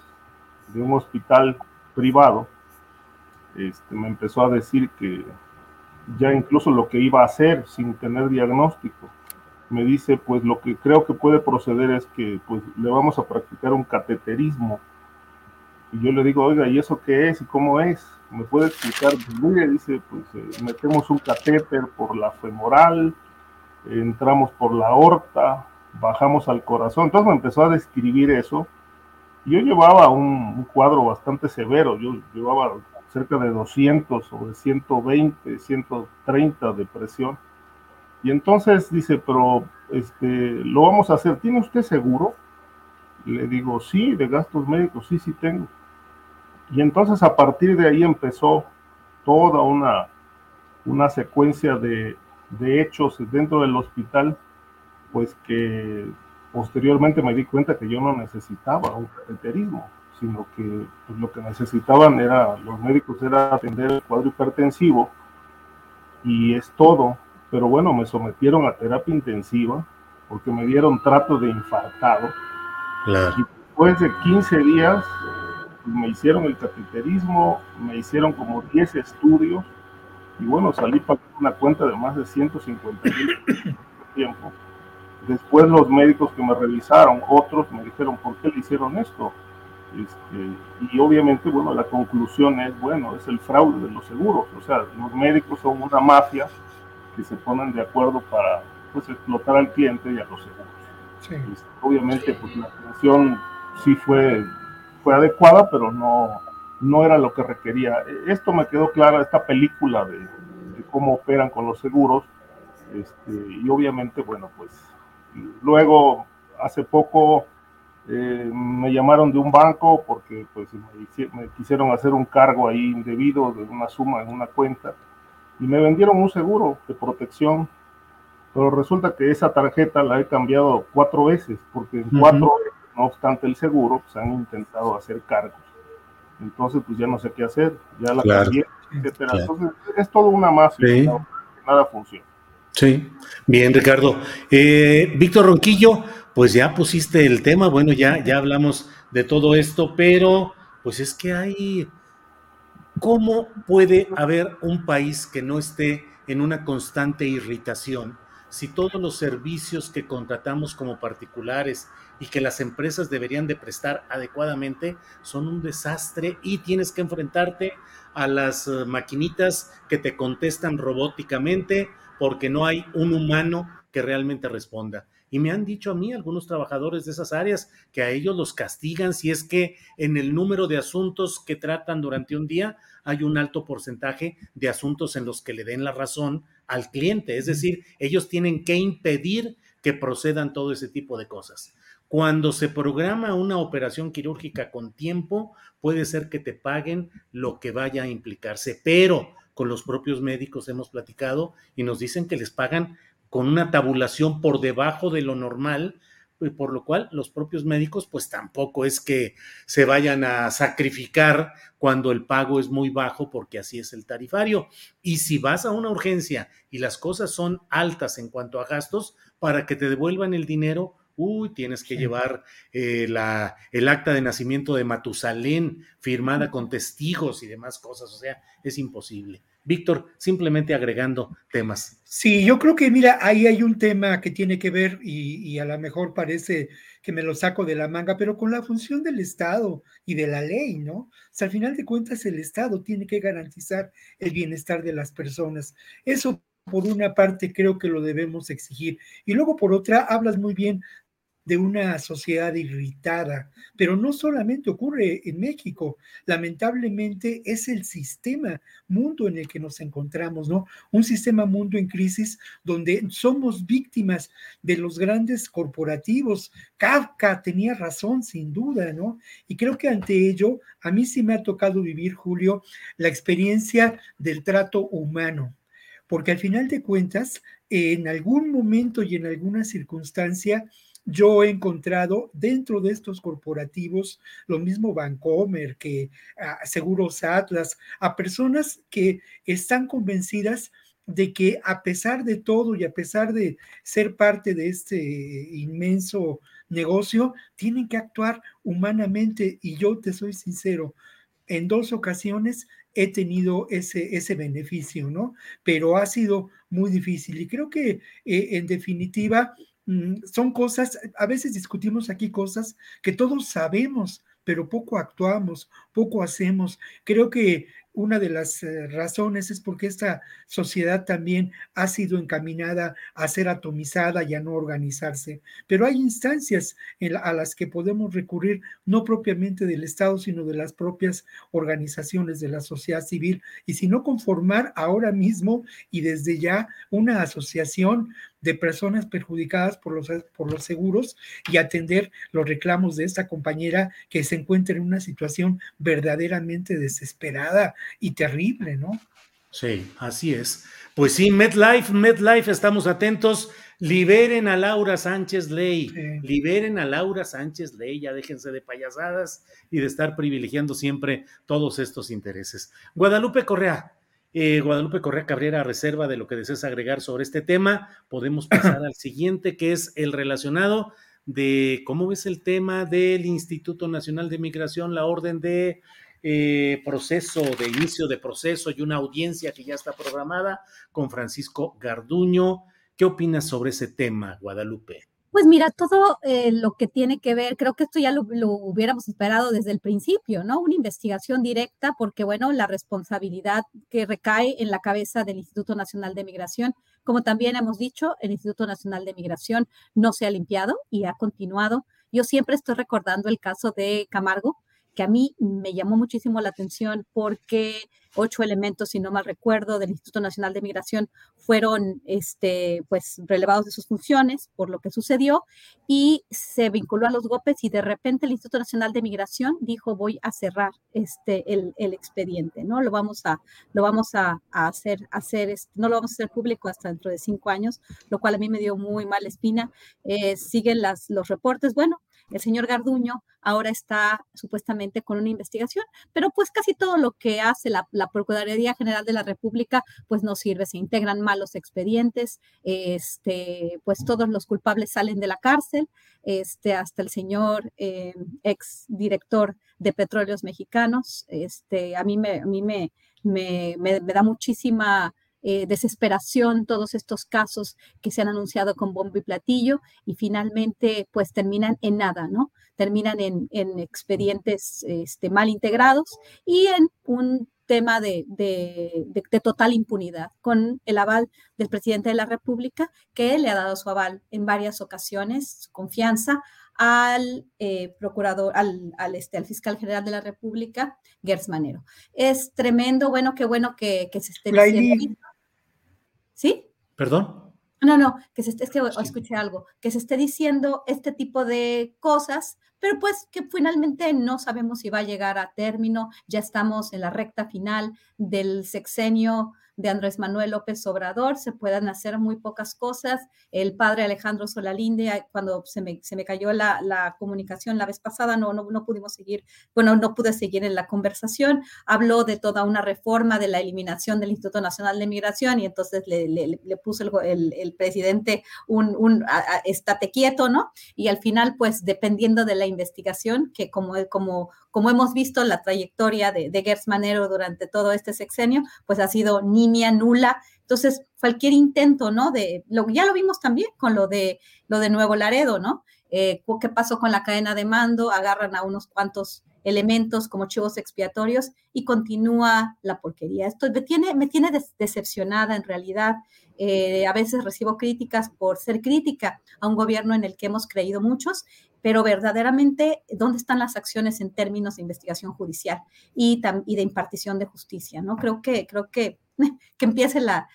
S8: de un hospital privado, este, me empezó a decir que ya incluso lo que iba a hacer sin tener diagnóstico, me dice, pues lo que creo que puede proceder es que pues le vamos a practicar un cateterismo. Y yo le digo, oiga, ¿y eso qué es y cómo es? ¿Me puede explicar? Mire, dice, pues eh, metemos un catéter por la femoral, entramos por la aorta, bajamos al corazón. Entonces me empezó a describir eso. Yo llevaba un, cuadro bastante severo, yo llevaba cerca de 200 sobre 120, 130 de presión. Y entonces dice, pero este, lo vamos a hacer, ¿tiene usted seguro? Le digo, sí, de gastos médicos, sí, sí tengo. Y entonces a partir de ahí empezó toda una, una secuencia de, de hechos dentro del hospital pues que posteriormente me di cuenta que yo no necesitaba un cateterismo, sino que pues, lo que necesitaban era, los médicos era atender el cuadro hipertensivo y es todo, pero bueno, me sometieron a terapia intensiva porque me dieron trato de infartado. Y después de 15 días me hicieron el cateterismo, me hicieron como 10 estudios y bueno, salí para una cuenta de más de 150 mil tiempo Después los médicos que me revisaron, otros me dijeron, ¿por qué le hicieron esto? Este, y obviamente, bueno, la conclusión es, bueno, es el fraude de los seguros. O sea, los médicos son una mafia que se ponen de acuerdo para pues, explotar al cliente y a los seguros. Este, obviamente, pues la atención sí fue, fue adecuada, pero no, no era lo que requería. Esto me quedó clara, esta película de, de cómo operan con los seguros. Este, y obviamente, bueno, pues Luego, hace poco eh, me llamaron de un banco porque pues, me, quisieron hacer un cargo ahí indebido de una suma en una cuenta y me vendieron un seguro de protección, pero resulta que esa tarjeta la he cambiado cuatro veces porque en cuatro veces, no obstante el seguro, pues han intentado hacer cargos. Entonces, pues ya no sé qué hacer, ya la cambié, etcétera. Entonces, es todo una mafia, nada funciona.
S1: Sí, bien, Ricardo. Eh, Víctor Ronquillo, pues ya pusiste el tema, bueno, ya, ya hablamos de todo esto, pero pues es que hay, ¿cómo puede haber un país que no esté en una constante irritación si todos los servicios que contratamos como particulares y que las empresas deberían de prestar adecuadamente son un desastre y tienes que enfrentarte a las eh, maquinitas que te contestan robóticamente porque no hay un humano que realmente responda. Y me han dicho a mí algunos trabajadores de esas áreas que a ellos los castigan si es que en el número de asuntos que tratan durante un día hay un alto porcentaje de asuntos en los que le den la razón al cliente. Es decir, ellos tienen que impedir que procedan todo ese tipo de cosas. Cuando se programa una operación quirúrgica con tiempo, puede ser que te paguen lo que vaya a implicarse, pero con los propios médicos hemos platicado y nos dicen que les pagan con una tabulación por debajo de lo normal, por lo cual los propios médicos pues tampoco es que se vayan a sacrificar cuando el pago es muy bajo porque así es el tarifario. Y si vas a una urgencia y las cosas son altas en cuanto a gastos, para que te devuelvan el dinero, uy, tienes que llevar eh, la, el acta de nacimiento de Matusalén firmada con testigos y demás cosas, o sea, es imposible. Víctor, simplemente agregando temas.
S9: Sí, yo creo que, mira, ahí hay un tema que tiene que ver y, a lo mejor parece que me lo saco de la manga, pero con la función del Estado y de la ley, ¿no? O sea, al final de cuentas, el Estado tiene que garantizar el bienestar de las personas. Eso por una parte creo que lo debemos exigir. Y luego por otra, hablas muy bien de una sociedad irritada, pero no solamente ocurre en México, lamentablemente es el sistema mundo en el que nos encontramos, ¿no? Un sistema mundo en crisis donde somos víctimas de los grandes corporativos. Kafka tenía razón, sin duda, ¿no? Y creo que ante ello, a mí sí me ha tocado vivir, Julio, la experiencia del trato humano, porque al final de cuentas, en algún momento y en alguna circunstancia, yo he encontrado dentro de estos corporativos, lo mismo Bancomer que uh, Seguros Atlas, a personas que están convencidas de que a pesar de todo y a pesar de ser parte de este inmenso negocio, tienen que actuar humanamente y yo te soy sincero, en dos ocasiones he tenido ese, ese beneficio, ¿no? Pero ha sido muy difícil y creo que eh, en definitiva son cosas, a veces discutimos aquí cosas que todos sabemos, pero poco actuamos, poco hacemos. Creo que una de las eh, razones es porque esta sociedad también ha sido encaminada a ser atomizada y a no organizarse. Pero hay instancias a las que podemos recurrir, no propiamente del Estado, sino de las propias organizaciones de la sociedad civil. Y si no conformar ahora mismo y desde ya una asociación de personas perjudicadas por los, por los seguros y atender los reclamos de esta compañera que se encuentra en una situación verdaderamente desesperada y terrible, ¿no?
S1: Sí, así es. Pues sí, MedLife, MedLife, estamos atentos. Liberen a Laura Sánchez Ley, liberen a Laura Sánchez Ley, ya déjense de payasadas y de estar privilegiando siempre todos estos intereses. Guadalupe Correa, eh, Guadalupe Correa Cabrera, reserva de lo que desees agregar sobre este tema, podemos pasar al siguiente, que es el relacionado de cómo ves el tema del Instituto Nacional de Migración, la orden de eh, proceso, de inicio de proceso y una audiencia que ya está programada con Francisco Garduño. ¿Qué opinas sobre ese tema, Guadalupe?
S7: Pues mira, todo eh, lo que tiene que ver, creo que esto ya lo, hubiéramos esperado desde el principio, ¿no? Una investigación directa, porque bueno, la responsabilidad que recae en la cabeza del Instituto Nacional de Migración, como también hemos dicho, el Instituto Nacional de Migración no se ha limpiado y ha continuado. Yo siempre estoy recordando el caso de Camargo, que a mí me llamó muchísimo la atención porque ocho elementos, si no mal recuerdo, del Instituto Nacional de Migración fueron este, pues, relevados de sus funciones por lo que sucedió y se vinculó a los GOPES y de repente el Instituto Nacional de Migración dijo voy a cerrar este, el, el expediente, ¿no? Lo vamos a, lo vamos a, hacer, hacer no lo vamos a hacer público hasta dentro de cinco años, lo cual a mí me dio muy mala espina. Eh, siguen las, los reportes. Bueno, el señor Garduño ahora está supuestamente con una investigación, pero pues casi todo lo que hace la, Procuraduría General de la República pues no sirve, se integran malos expedientes, este, pues todos los culpables salen de la cárcel, este, hasta el señor eh, ex director de Petróleos Mexicanos, este, a mí me, a mí me, da muchísima eh, desesperación todos estos casos que se han anunciado con bombo y platillo y finalmente pues terminan en nada, ¿no? Terminan en, expedientes este, mal integrados y en un tema de, total impunidad, con el aval del presidente de la República, que le ha dado su aval en varias ocasiones, su confianza al eh, procurador, al, este, al fiscal general de la República, Gers Manero. Es tremendo, bueno, qué bueno que, se esté. ¿Sí?
S1: ¿Perdón?
S7: No, no, que se esté, es que escuché algo, que se esté diciendo este tipo de cosas, pero pues que finalmente no sabemos si va a llegar a término, ya estamos en la recta final del sexenio de Andrés Manuel López Obrador, se puedan hacer muy pocas cosas. El padre Alejandro Solalinde, cuando se me, se me cayó la, la, comunicación la vez pasada, no, no, no pudimos seguir, bueno, no pude seguir en la conversación, habló de toda una reforma de la eliminación del Instituto Nacional de Migración y entonces le, le, le puso el, el, presidente un, un estate quieto, ¿no? Y al final, pues dependiendo de la investigación, que como, como, como hemos visto la trayectoria de, de Gers Manero durante todo este sexenio, pues ha sido ni nula. Entonces, cualquier intento, ¿no? De, lo, ya lo vimos también con lo de, lo de Nuevo Laredo, ¿no? Eh, ¿Qué pasó con la cadena de mando? Agarran a unos cuantos elementos como chivos expiatorios y continúa la porquería. Esto me tiene, me tiene decepcionada en realidad. Eh, a veces recibo críticas por ser crítica a un gobierno en el que hemos creído muchos, pero verdaderamente, ¿dónde están las acciones en términos de investigación judicial y, y de impartición de justicia? ¿no? Creo que, creo que que empiece la,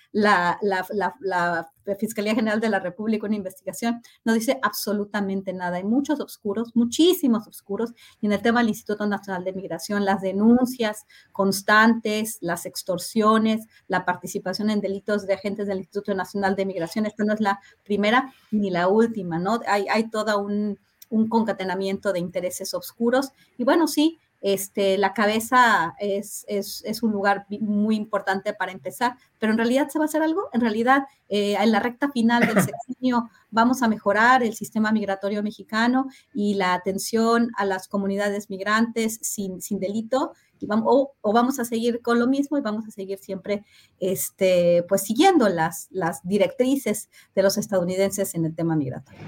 S7: Fiscalía General de la República una investigación, no dice absolutamente nada. Hay muchos oscuros, muchísimos oscuros. Y en el tema del Instituto Nacional de Migración, las denuncias constantes, las extorsiones, la participación en delitos de agentes del Instituto Nacional de Migración, esta no es la primera ni la última, ¿no? Hay, hay toda un, un concatenamiento de intereses oscuros. Y bueno, sí, este, la cabeza es, es, un lugar muy importante para empezar, pero en realidad se va a hacer algo, en realidad eh, en la recta final del sexenio vamos a mejorar el sistema migratorio mexicano y la atención a las comunidades migrantes sin, sin delito, y vamos, o, vamos a seguir con lo mismo y vamos a seguir siempre este, pues siguiendo las, las directrices de los estadounidenses en el tema migratorio.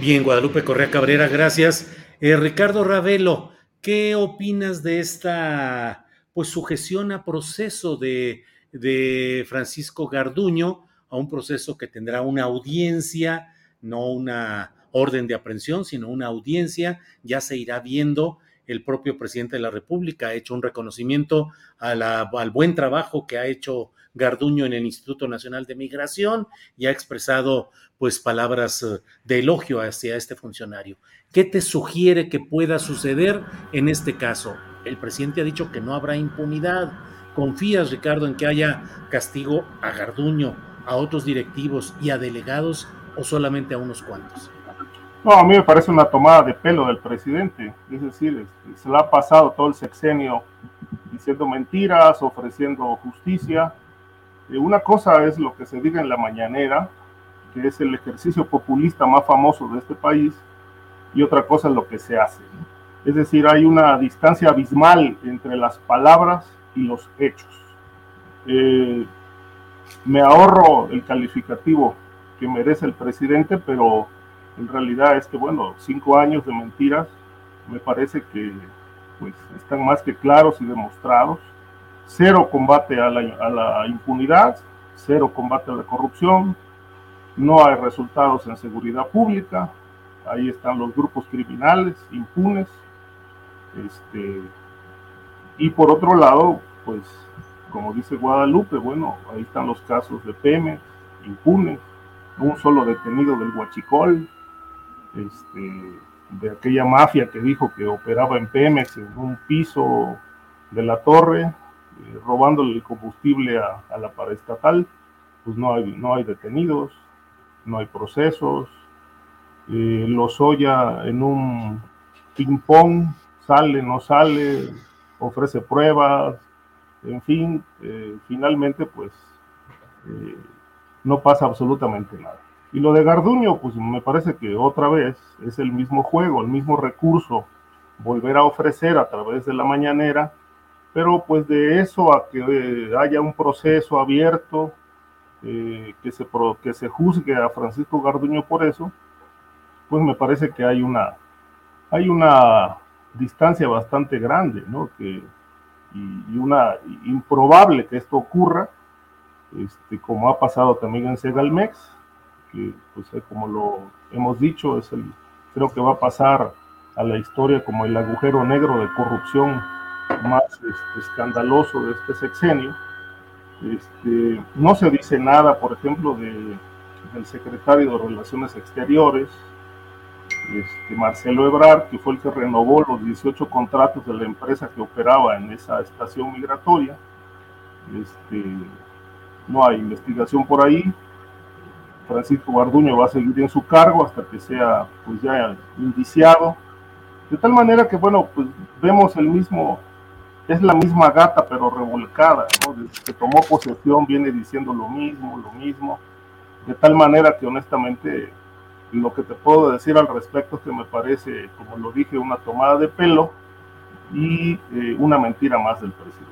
S1: Bien, Guadalupe Correa Cabrera, gracias. Eh, Ricardo Ravelo, ¿Qué opinas de esta pues sujeción a proceso de, de Francisco Garduño, a un proceso que tendrá una audiencia, no una orden de aprehensión, sino una audiencia, ya se irá viendo. El propio presidente de la República ha hecho un reconocimiento al buen trabajo que ha hecho Garduño en el Instituto Nacional de Migración y ha expresado pues palabras eh, de elogio hacia este funcionario. ¿Qué te sugiere que pueda suceder en este caso? El presidente ha dicho que no habrá impunidad. ¿Confías, Ricardo, en que haya castigo a Garduño, a otros directivos y a delegados o solamente a unos cuantos?
S8: No, a mí me parece una tomada de pelo del presidente. Es decir, este, se le ha pasado todo el sexenio diciendo mentiras, ofreciendo justicia, una cosa es lo que se diga en la mañanera, que es el ejercicio populista más famoso de este país, y otra cosa es lo que se hace. Es decir, hay una distancia abismal entre las palabras y los hechos. Eh, me ahorro el calificativo que merece el presidente, pero en realidad es que, bueno, cinco años de mentiras me parece que pues, están más que claros y demostrados cero combate a la, impunidad, cero combate a la corrupción, no hay resultados en seguridad pública, ahí están los grupos criminales impunes, este, y por otro lado, pues como dice Guadalupe, bueno, ahí están los casos de Pemex, impunes, un solo detenido del Huachicol, este, de aquella mafia que dijo que operaba en Pemex en un piso de la torre, robándole el combustible a, a, la paraestatal, pues no hay, no hay detenidos, no hay procesos. eh, Lozoya en un ping-pong, sale, no sale, ofrece pruebas, en fin, eh, finalmente pues eh, no pasa absolutamente nada. Y lo de Garduño, pues me parece que otra vez es el mismo juego, el mismo recurso, volver a ofrecer a través de la mañanera, pero pues de eso a que eh, haya un proceso abierto, que, se que se juzgue a Francisco Garduño por eso, pues me parece que hay una, hay una distancia bastante grande, ¿no? Que, y, una improbable que esto ocurra, este, como ha pasado también en Segalmex, que pues eh, como lo hemos dicho, es el, creo que va a pasar a la historia como el agujero negro de corrupción más este, escandaloso de este sexenio. Este, no se dice nada, por ejemplo, de, del secretario de Relaciones Exteriores, este, Marcelo Ebrard, que fue el que renovó los 18 contratos de la empresa que operaba en esa estación migratoria. Este, no hay investigación por ahí. Francisco Barduño va a seguir en su cargo hasta que sea pues ya indiciado. De tal manera que, bueno, pues vemos el mismo, es la misma gata pero revolcada, ¿no? Desde que tomó posesión viene diciendo lo mismo, lo mismo. De tal manera que honestamente lo que te puedo decir al respecto es que me parece, como lo dije, una tomada de pelo y eh, una mentira más del presidente.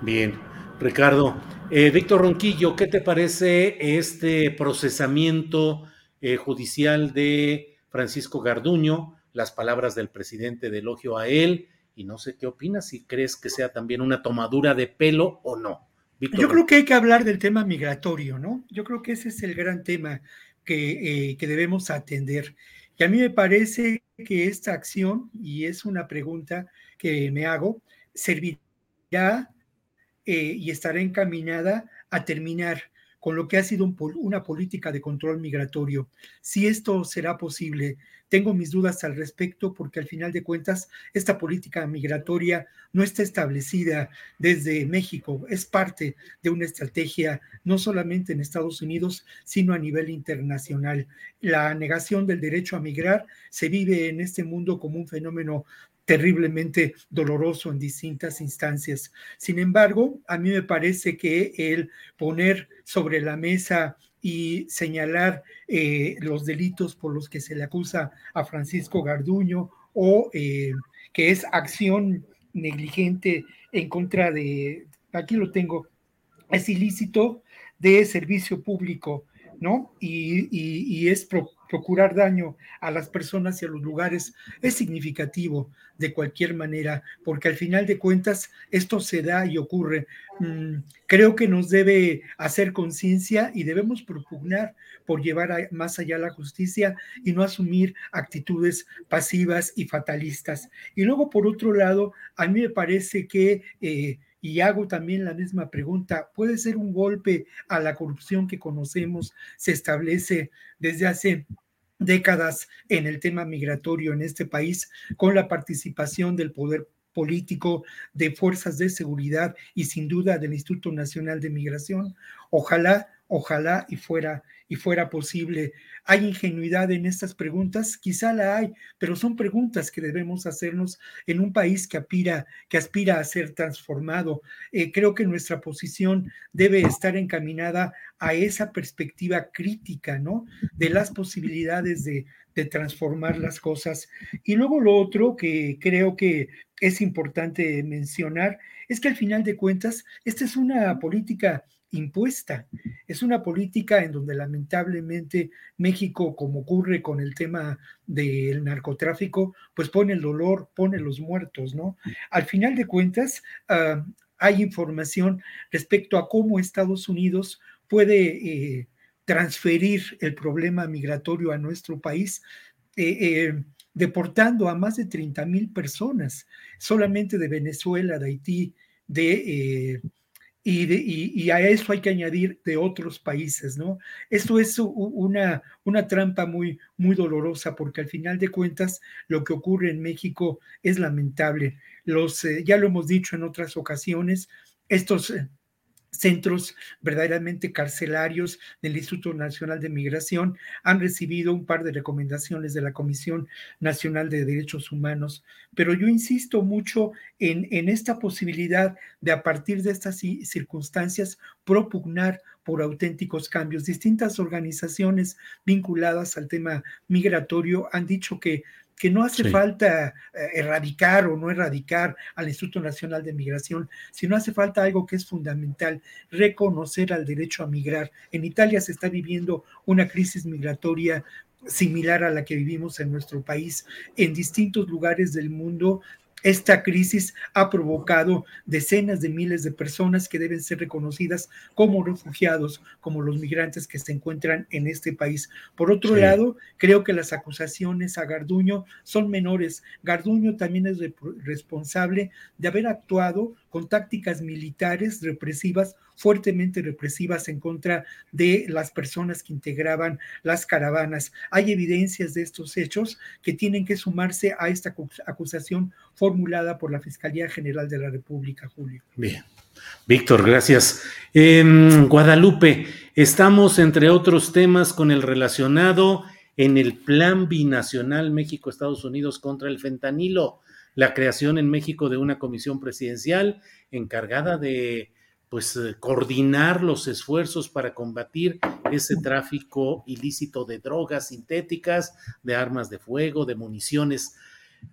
S1: Bien, Ricardo. Eh, Víctor Ronquillo, ¿qué te parece este procesamiento eh, judicial de Francisco Garduño? Las palabras del presidente de elogio a él y no sé qué opinas, si crees que sea también una tomadura de pelo o no.
S9: Yo creo que hay que hablar del tema migratorio, ¿no? Yo creo que ese es el gran tema. Eh, que, debemos atender. Y a mí me parece que esta acción, y es una pregunta que me hago, servirá eh, y estará encaminada a terminar con lo que ha sido una política de control migratorio. Si esto será posible, tengo mis dudas al respecto porque al final de cuentas esta política migratoria no está establecida desde México, es parte de una estrategia no solamente en Estados Unidos, sino a nivel internacional. La negación del derecho a migrar se vive en este mundo como un fenómeno terriblemente doloroso en distintas instancias. Sin embargo, a mí me parece que el poner sobre la mesa y señalar eh, los delitos por los que se le acusa a Francisco Garduño o eh, que es acción negligente en contra de, aquí lo tengo, es ilícito de servicio público, ¿no? Y, y, es procurar daño a las personas y a los lugares es significativo de cualquier manera, porque al final de cuentas esto se da y ocurre. Mm, creo que nos debe hacer conciencia y debemos propugnar por llevar más allá la justicia y no asumir actitudes pasivas y fatalistas. Y luego, por otro lado, a mí me parece que... Eh, y hago también la misma pregunta, ¿puede ser un golpe a la corrupción que conocemos, se establece desde hace décadas en el tema migratorio en este país con la participación del poder político, de fuerzas de seguridad y sin duda del Instituto Nacional de Migración. Ojalá, ojalá y fuera y fuera posible. ¿Hay ingenuidad en estas preguntas? Quizá la hay, pero son preguntas que debemos hacernos en un país que aspira, que aspira a ser transformado. Eh, creo que nuestra posición debe estar encaminada a esa perspectiva crítica, ¿no? De las posibilidades de, de transformar las cosas. Y luego lo otro que creo que es importante mencionar es que al final de cuentas, esta es una política impuesta. Es una política en donde lamentablemente México, como ocurre con el tema del narcotráfico, pues pone el dolor, pone los muertos, ¿no? Al final de cuentas, ah, hay información respecto a cómo Estados Unidos puede eh, transferir el problema migratorio a nuestro país. Eh, eh, deportando a más de 30 mil personas, solamente de Venezuela, de Haití, de y, a eso hay que añadir de otros países, ¿no? Esto es una, una trampa muy, muy dolorosa porque al final de cuentas lo que ocurre en México es lamentable. Los, eh, ya lo hemos dicho en otras ocasiones, estos, eh, centros verdaderamente carcelarios del Instituto Nacional de Migración han recibido un par de recomendaciones de la Comisión Nacional de Derechos Humanos, pero yo insisto mucho en, en esta posibilidad de a partir de estas circunstancias propugnar por auténticos cambios. Distintas organizaciones vinculadas al tema migratorio han dicho que que no hace falta eh, erradicar o no erradicar al Instituto Nacional de Migración, sino hace falta algo que es fundamental, reconocer al derecho a migrar. En Italia se está viviendo una crisis migratoria similar a la que vivimos en nuestro país. En distintos lugares del mundo esta crisis ha provocado decenas de miles de personas que deben ser reconocidas como refugiados, como los migrantes que se encuentran en este país. Por otro lado, creo que las acusaciones a Garduño son menores. Garduño también es responsable de haber actuado con tácticas militares represivas, fuertemente represivas en contra de las personas que integraban las caravanas. Hay evidencias de estos hechos que tienen que sumarse a esta acusación formulada por la Fiscalía General de la República, Julio.
S1: Bien. Víctor, gracias. En Guadalupe, estamos, entre otros temas, con el relacionado en el Plan Binacional México-Estados Unidos contra el fentanilo la creación en México de una comisión presidencial encargada de pues eh, coordinar los esfuerzos para combatir ese tráfico ilícito de drogas sintéticas, de armas de fuego, de municiones.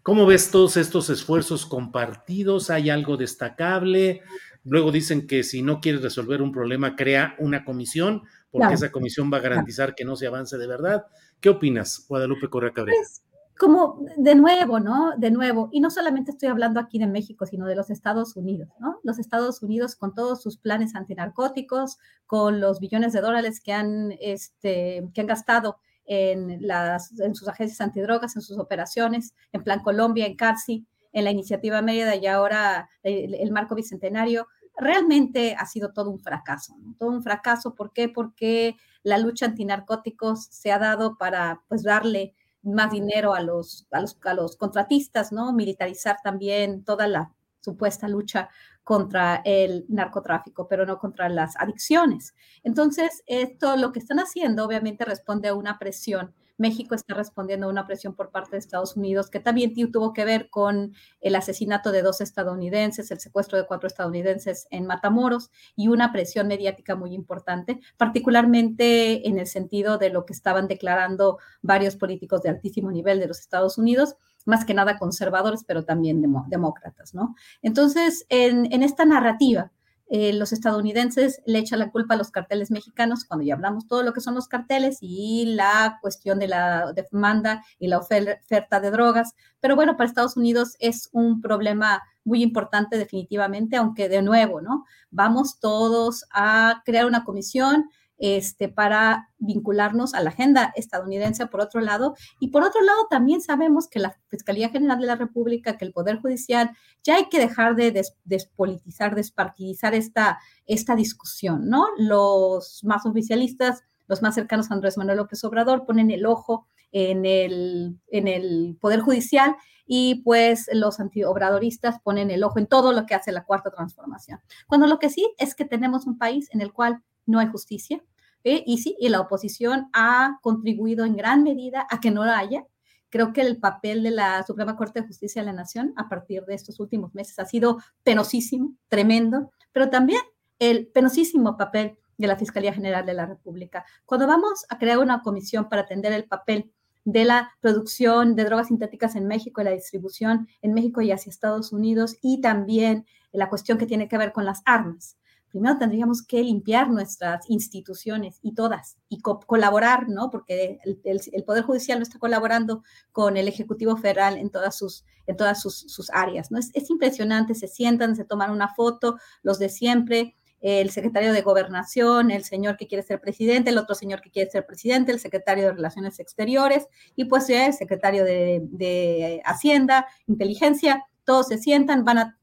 S1: ¿Cómo ves todos estos esfuerzos compartidos? ¿Hay algo destacable? Luego dicen que si no quieres resolver un problema, crea una comisión, porque esa comisión va a garantizar que no se avance de verdad. ¿Qué opinas, Guadalupe Correa Cabrera?
S7: Pues, como de nuevo, ¿no? De nuevo, y no solamente estoy hablando aquí de México, sino de los Estados Unidos, ¿no? Los Estados Unidos con todos sus planes antinarcóticos, con los billones de dólares que han, este, que han gastado en, las, en sus agencias antidrogas, en sus operaciones, en Plan Colombia, en CARSI, en la iniciativa Mérida y ahora el, marco bicentenario, realmente ha sido todo un fracaso, ¿no? Todo un fracaso, ¿por qué? Porque la lucha antinarcóticos se ha dado para, pues, darle más dinero a los, a los, a los contratistas, ¿no? Militarizar también toda la supuesta lucha contra el narcotráfico, pero no contra las adicciones. Entonces, esto lo que están haciendo obviamente responde a una presión México está respondiendo a una presión por parte de Estados Unidos que también tuvo que ver con el asesinato de dos estadounidenses, el secuestro de cuatro estadounidenses en Matamoros y una presión mediática muy importante, particularmente en el sentido de lo que estaban declarando varios políticos de altísimo nivel de los Estados Unidos más que nada conservadores, pero también demócratas, ¿no? Entonces, en, en esta narrativa eh, los estadounidenses le echan la culpa a los carteles mexicanos cuando ya hablamos todo lo que son los carteles y la cuestión de la demanda y la oferta de drogas. Pero bueno, para Estados Unidos es un problema muy importante definitivamente, aunque de nuevo, ¿no? Vamos todos a crear una comisión este, para vincularnos a la agenda estadounidense por otro lado. Y por otro lado, también sabemos que la Fiscalía General de la República, que el Poder Judicial, ya hay que dejar de despolitizar, despartidizar esta, esta discusión, ¿no? Los más oficialistas, los más cercanos a Andrés Manuel López Obrador, ponen el ojo en el, en el Poder Judicial y pues los antiobradoristas ponen el ojo en todo lo que hace la cuarta transformación. Cuando lo que sí es que tenemos un país en el cual no hay justicia. ¿eh? Y sí, y la oposición ha contribuido en gran medida a que no la haya. Creo que el papel de la Suprema Corte de Justicia de la Nación a partir de estos últimos meses ha sido penosísimo, tremendo, pero también el penosísimo papel de la Fiscalía General de la República. Cuando vamos a crear una comisión para atender el papel de la producción de drogas sintéticas en México y la distribución en México y hacia Estados Unidos y también la cuestión que tiene que ver con las armas primero tendríamos que limpiar nuestras instituciones y todas y colaborar, ¿no? Porque el, Poder Judicial no está colaborando con el Ejecutivo Federal en todas sus, en todas sus, áreas, ¿no? Es, es, impresionante, se sientan, se toman una foto, los de siempre, el secretario de Gobernación, el señor que quiere ser presidente, el otro señor que quiere ser presidente, el secretario de Relaciones Exteriores y pues el secretario de, de Hacienda, Inteligencia, todos se sientan, van a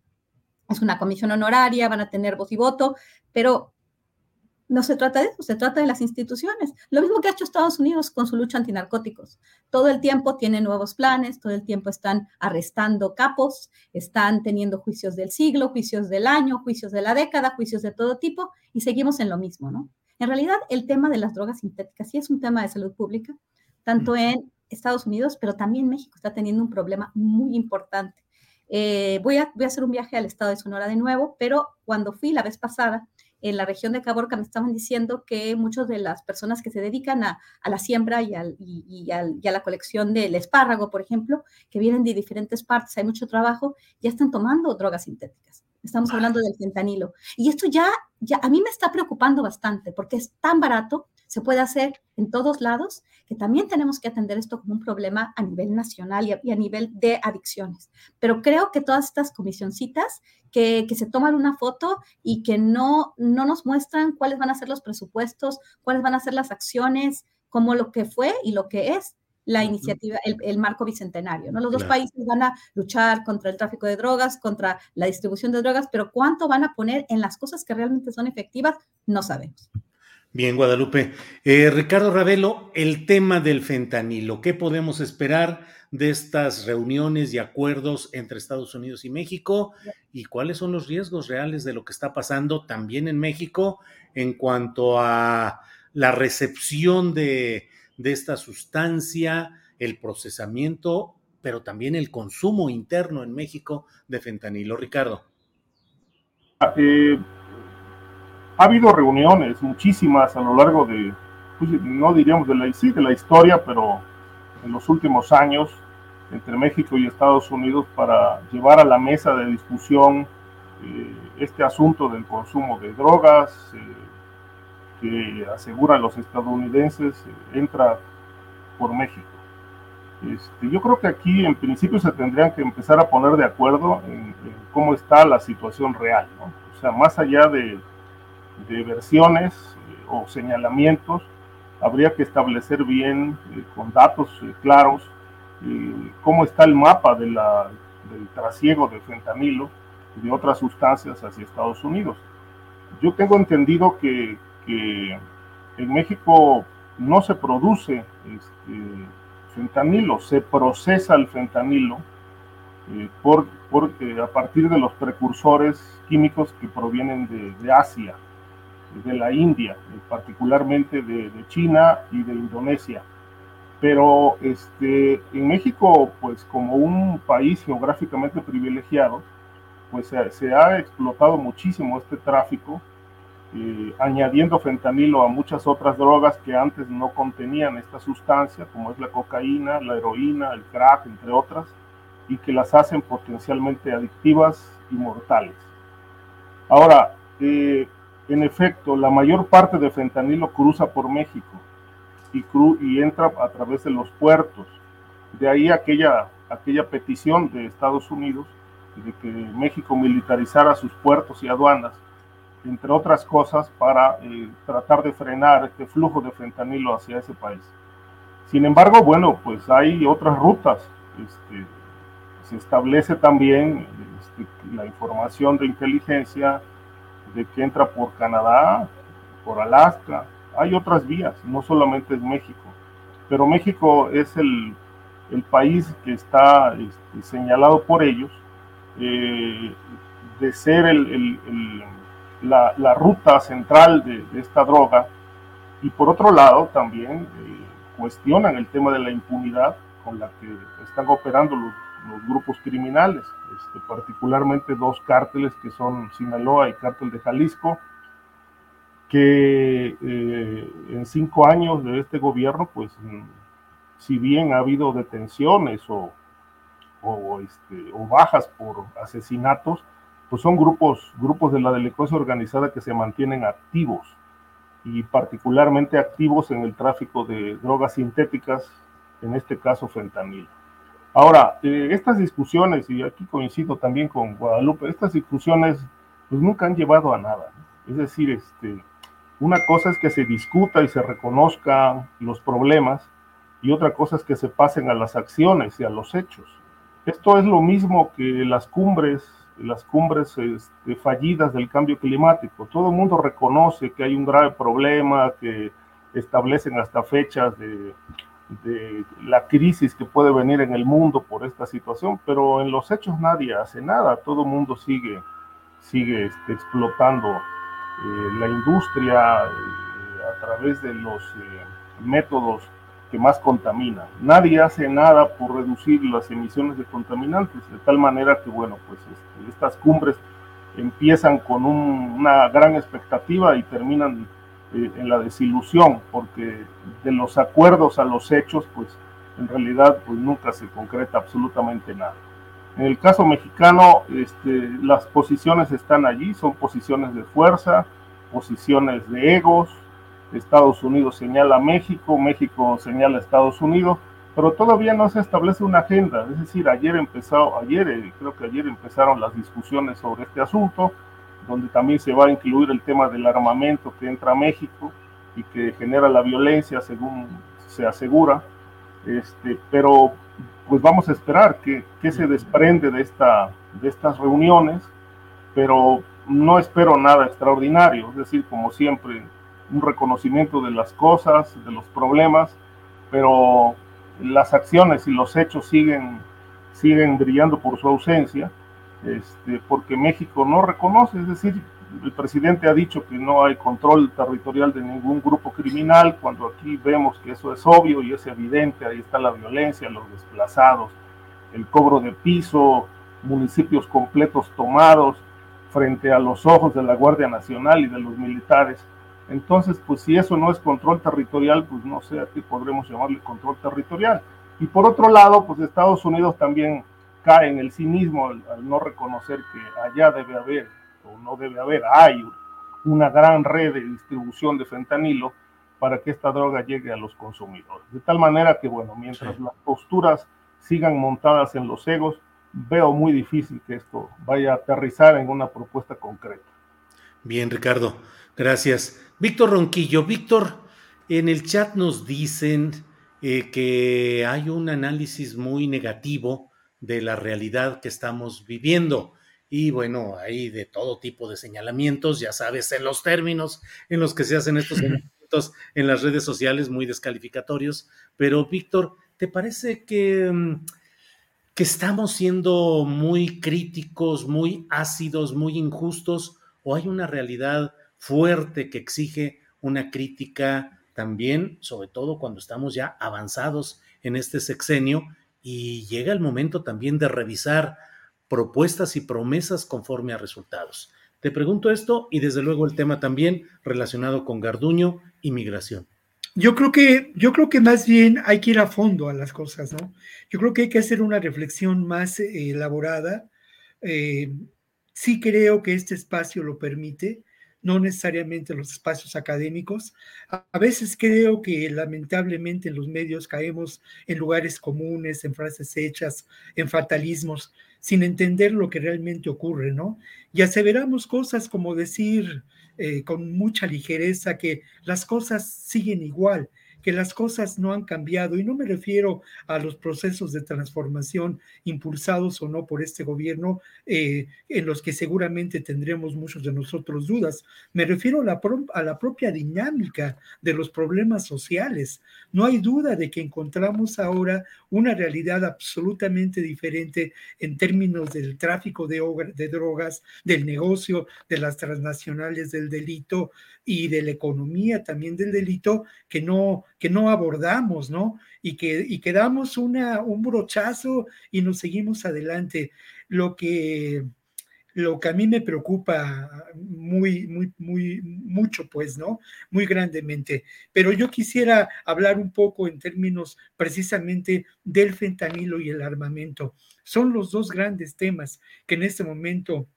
S7: es una comisión honoraria, van a tener voz y voto, pero no se trata de eso, se trata de las instituciones. Lo mismo que ha hecho Estados Unidos con su lucha antinarcóticos. Todo el tiempo tiene nuevos planes, todo el tiempo están arrestando capos, están teniendo juicios del siglo, juicios del año, juicios de la década, juicios de todo tipo, y seguimos en lo mismo, ¿no? En realidad, el tema de las drogas sintéticas sí es un tema de salud pública, tanto en Estados Unidos, pero también México está teniendo un problema muy importante. Eh, voy, a, voy a hacer un viaje al estado de Sonora de nuevo, pero cuando fui la vez pasada, en la región de Caborca me estaban diciendo que muchas de las personas que se dedican a, la siembra y, y, a la colección del espárrago, por ejemplo, que vienen de diferentes partes, hay mucho trabajo, ya están tomando drogas sintéticas. Estamos hablando del fentanilo. Y esto ya, ya a mí me está preocupando bastante porque es tan barato, se puede hacer en todos lados, que también tenemos que atender esto como un problema a nivel nacional y a, nivel de adicciones. Pero creo que todas estas comisioncitas que, que, se toman una foto y que no, no nos muestran cuáles van a ser los presupuestos, cuáles van a ser las acciones, como lo que fue y lo que es, la iniciativa, el, marco bicentenario. ¿no? Los dos países van a luchar contra el tráfico de drogas, contra la distribución de drogas, pero cuánto van a poner en las cosas que realmente son efectivas, no sabemos.
S1: Bien, Guadalupe. Eh, Ricardo Ravelo, el tema del fentanilo, ¿qué podemos esperar de estas reuniones y acuerdos entre Estados Unidos y México? ¿Y cuáles son los riesgos reales de lo que está pasando también en México en cuanto a la recepción de esta sustancia, el procesamiento, pero también el consumo interno en México de fentanilo. Ricardo.
S8: Ah, eh, ha habido reuniones, muchísimas a lo largo de, pues, no diríamos de la, sí, de la historia, pero en los últimos años entre México y Estados Unidos para llevar a la mesa de discusión eh, este asunto del consumo de drogas, eh, que aseguran los estadounidenses eh, entra por México. Este, yo creo que aquí en principio se tendrían que empezar a poner de acuerdo en, cómo está la situación real, o sea, más allá de, versiones eh, o señalamientos, habría que establecer bien, eh, con datos claros, cómo está el mapa de la, del trasiego de fentanilo y de otras sustancias hacia Estados Unidos. Yo tengo entendido que, en México no se produce este, fentanilo, se procesa el fentanilo eh, por, a partir de los precursores químicos que provienen de, Asia, de la India, particularmente de, China y de Indonesia. Pero este, en México, pues como un país geográficamente privilegiado, pues se ha explotado muchísimo este tráfico eh, añadiendo fentanilo a muchas otras drogas que antes no contenían esta sustancia, como es la cocaína, la heroína, el crack, entre otras, y que las hacen potencialmente adictivas y mortales. Ahora, eh, en efecto, la mayor parte de fentanilo cruza por México y, y entra a través de los puertos. De ahí aquella, aquella petición de Estados Unidos de que México militarizara sus puertos y aduanas entre otras cosas, para eh, tratar de frenar este flujo de fentanilo hacia ese país. Sin embargo, bueno, pues hay otras rutas. Este, se establece también este, la información de inteligencia de que entra por Canadá, por Alaska. Hay otras vías, no solamente es México. Pero México es el, el país que está este, señalado por ellos eh, de ser el la, ruta central de, esta droga y por otro lado también eh, cuestionan el tema de la impunidad con la que están operando los, grupos criminales, este, particularmente dos cárteles que son Sinaloa y Cártel de Jalisco, que eh, en cinco años de este gobierno, pues si bien ha habido detenciones o, este, o bajas por asesinatos, pues son grupos, grupos de la delincuencia organizada que se mantienen activos y particularmente activos en el tráfico de drogas sintéticas, en este caso fentanil. Ahora, eh, estas discusiones, y aquí coincido también con Guadalupe, estas discusiones pues nunca han llevado a nada. Es decir, este, una cosa es que se discuta y se reconozcan los problemas y otra cosa es que se pasen a las acciones y a los hechos. Esto es lo mismo que las cumbres las cumbres este, fallidas del cambio climático. Todo el mundo reconoce que hay un grave problema, que establecen hasta fechas de, de la crisis que puede venir en el mundo por esta situación, pero en los hechos nadie hace nada, todo mundo sigue, sigue este, explotando eh, la industria eh, a través de los eh, métodos que más contaminan. Nadie hace nada por reducir las emisiones de contaminantes, de tal manera que, bueno, pues este, estas cumbres empiezan con una gran expectativa y terminan eh, en la desilusión, porque de los acuerdos a los hechos, pues en realidad pues nunca se concreta absolutamente nada. En el caso mexicano, este, las posiciones están allí, son posiciones de fuerza, posiciones de egos. Estados Unidos señala a México, México señala a Estados Unidos, pero todavía no se establece una agenda. Es decir, ayer empezó, ayer, eh, creo que ayer empezaron las discusiones sobre este asunto donde también se va a incluir el tema del armamento que entra a México y que genera la violencia, según se asegura. Este, pero pues vamos a esperar que, que se desprende de, esta, de estas reuniones, pero no espero nada extraordinario, es decir, como siempre, un reconocimiento de las cosas, de los problemas, pero las acciones y los hechos siguen, siguen brillando por su ausencia este, porque México no reconoce, es decir, el presidente ha dicho que no hay control territorial de ningún grupo criminal, cuando aquí vemos que eso es obvio y es evidente, ahí está la violencia, los desplazados, el cobro de piso, municipios completos tomados frente a los ojos de la Guardia Nacional y de los militares. Entonces, pues si eso no es control territorial, pues no sé a qué podremos llamarle control territorial. Y por otro lado, pues Estados Unidos también cae en el cinismo al, no reconocer que allá debe haber, o no debe haber, hay una gran red de distribución de fentanilo para que esta droga llegue a los consumidores. De tal manera que, bueno, mientras las posturas sigan montadas en los egos, veo muy difícil que esto vaya a aterrizar en una propuesta concreta.
S1: Bien, Ricardo, gracias. Víctor Ronquillo, Víctor, en el chat nos dicen eh, que hay un análisis muy negativo de la realidad que estamos viviendo. Y bueno, hay de todo tipo de señalamientos, ya sabes, en los términos en los que se hacen estos señalamientos en las redes sociales muy descalificatorios. Pero, Víctor, ¿te parece que, mm, que estamos siendo muy críticos, muy ácidos, muy injustos? ¿O hay una realidad fuerte que exige una crítica también, sobre todo cuando estamos ya avanzados en este sexenio y llega el momento también de revisar propuestas y promesas conforme a resultados. Te pregunto esto y desde luego el tema también relacionado con Garduño y migración.
S9: Yo creo que, yo creo que más bien hay que ir a fondo a las cosas, ¿no? Yo creo que hay que hacer una reflexión más eh, elaborada. Eh, sí creo que este espacio lo permite no necesariamente los espacios académicos. A, veces creo que lamentablemente en los medios caemos en lugares comunes, en frases hechas, en fatalismos, sin entender lo que realmente ocurre, ¿no? Y aseveramos cosas como decir eh, con mucha ligereza que las cosas siguen igual que las cosas no han cambiado, y no me refiero a los procesos de transformación impulsados o no por este gobierno, eh, en los que seguramente tendremos muchos de nosotros dudas, me refiero a la, a la propia dinámica de los problemas sociales. No hay duda de que encontramos ahora una realidad absolutamente diferente en términos del tráfico de, de drogas, del negocio, de las transnacionales del delito, y de la economía también del delito que no, que no abordamos, ¿no? Y que, y que damos una, un brochazo y nos seguimos adelante. Lo que, lo que a mí me preocupa muy, muy, muy, mucho, pues, ¿no? Muy grandemente. Pero yo quisiera hablar un poco en términos precisamente del fentanilo y el armamento. Son los dos grandes temas que en este momento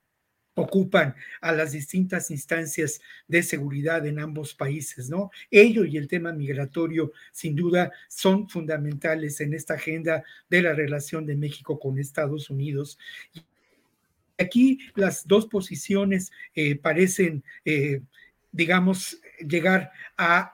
S9: ocupan a las distintas instancias de seguridad en ambos países, ¿no? Ello y el tema migratorio, sin duda, son fundamentales en esta agenda de la relación de México con Estados Unidos. Aquí las dos posiciones eh, parecen, eh, digamos, llegar a,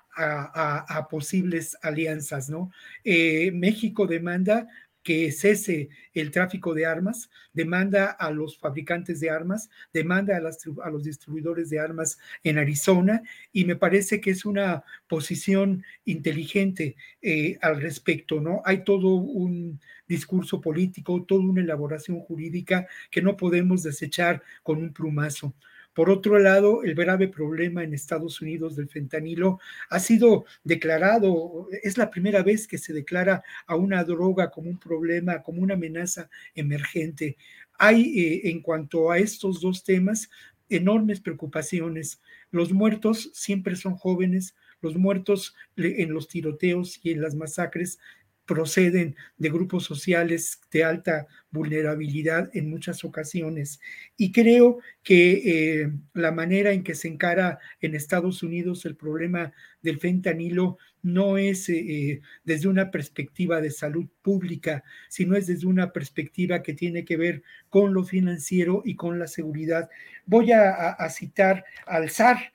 S9: posibles alianzas, ¿no? Eh, México demanda que cese el tráfico de armas, demanda a los fabricantes de armas, demanda a, los distribuidores de armas en Arizona y me parece que es una posición inteligente eh, al respecto, ¿no? Hay todo un discurso político, toda una elaboración jurídica que no podemos desechar con un plumazo. Por otro lado, el grave problema en Estados Unidos del fentanilo ha sido declarado, es la primera vez que se declara a una droga como un problema, como una amenaza emergente. Hay eh, en cuanto a estos dos temas enormes preocupaciones. Los muertos siempre son jóvenes, los muertos en los tiroteos y en las masacres proceden de grupos sociales de alta vulnerabilidad en muchas ocasiones. Y creo que eh, la manera en que se encara en Estados Unidos el problema del fentanilo no es eh, desde una perspectiva de salud pública, sino es desde una perspectiva que tiene que ver con lo financiero y con la seguridad. Voy a, citar al SAR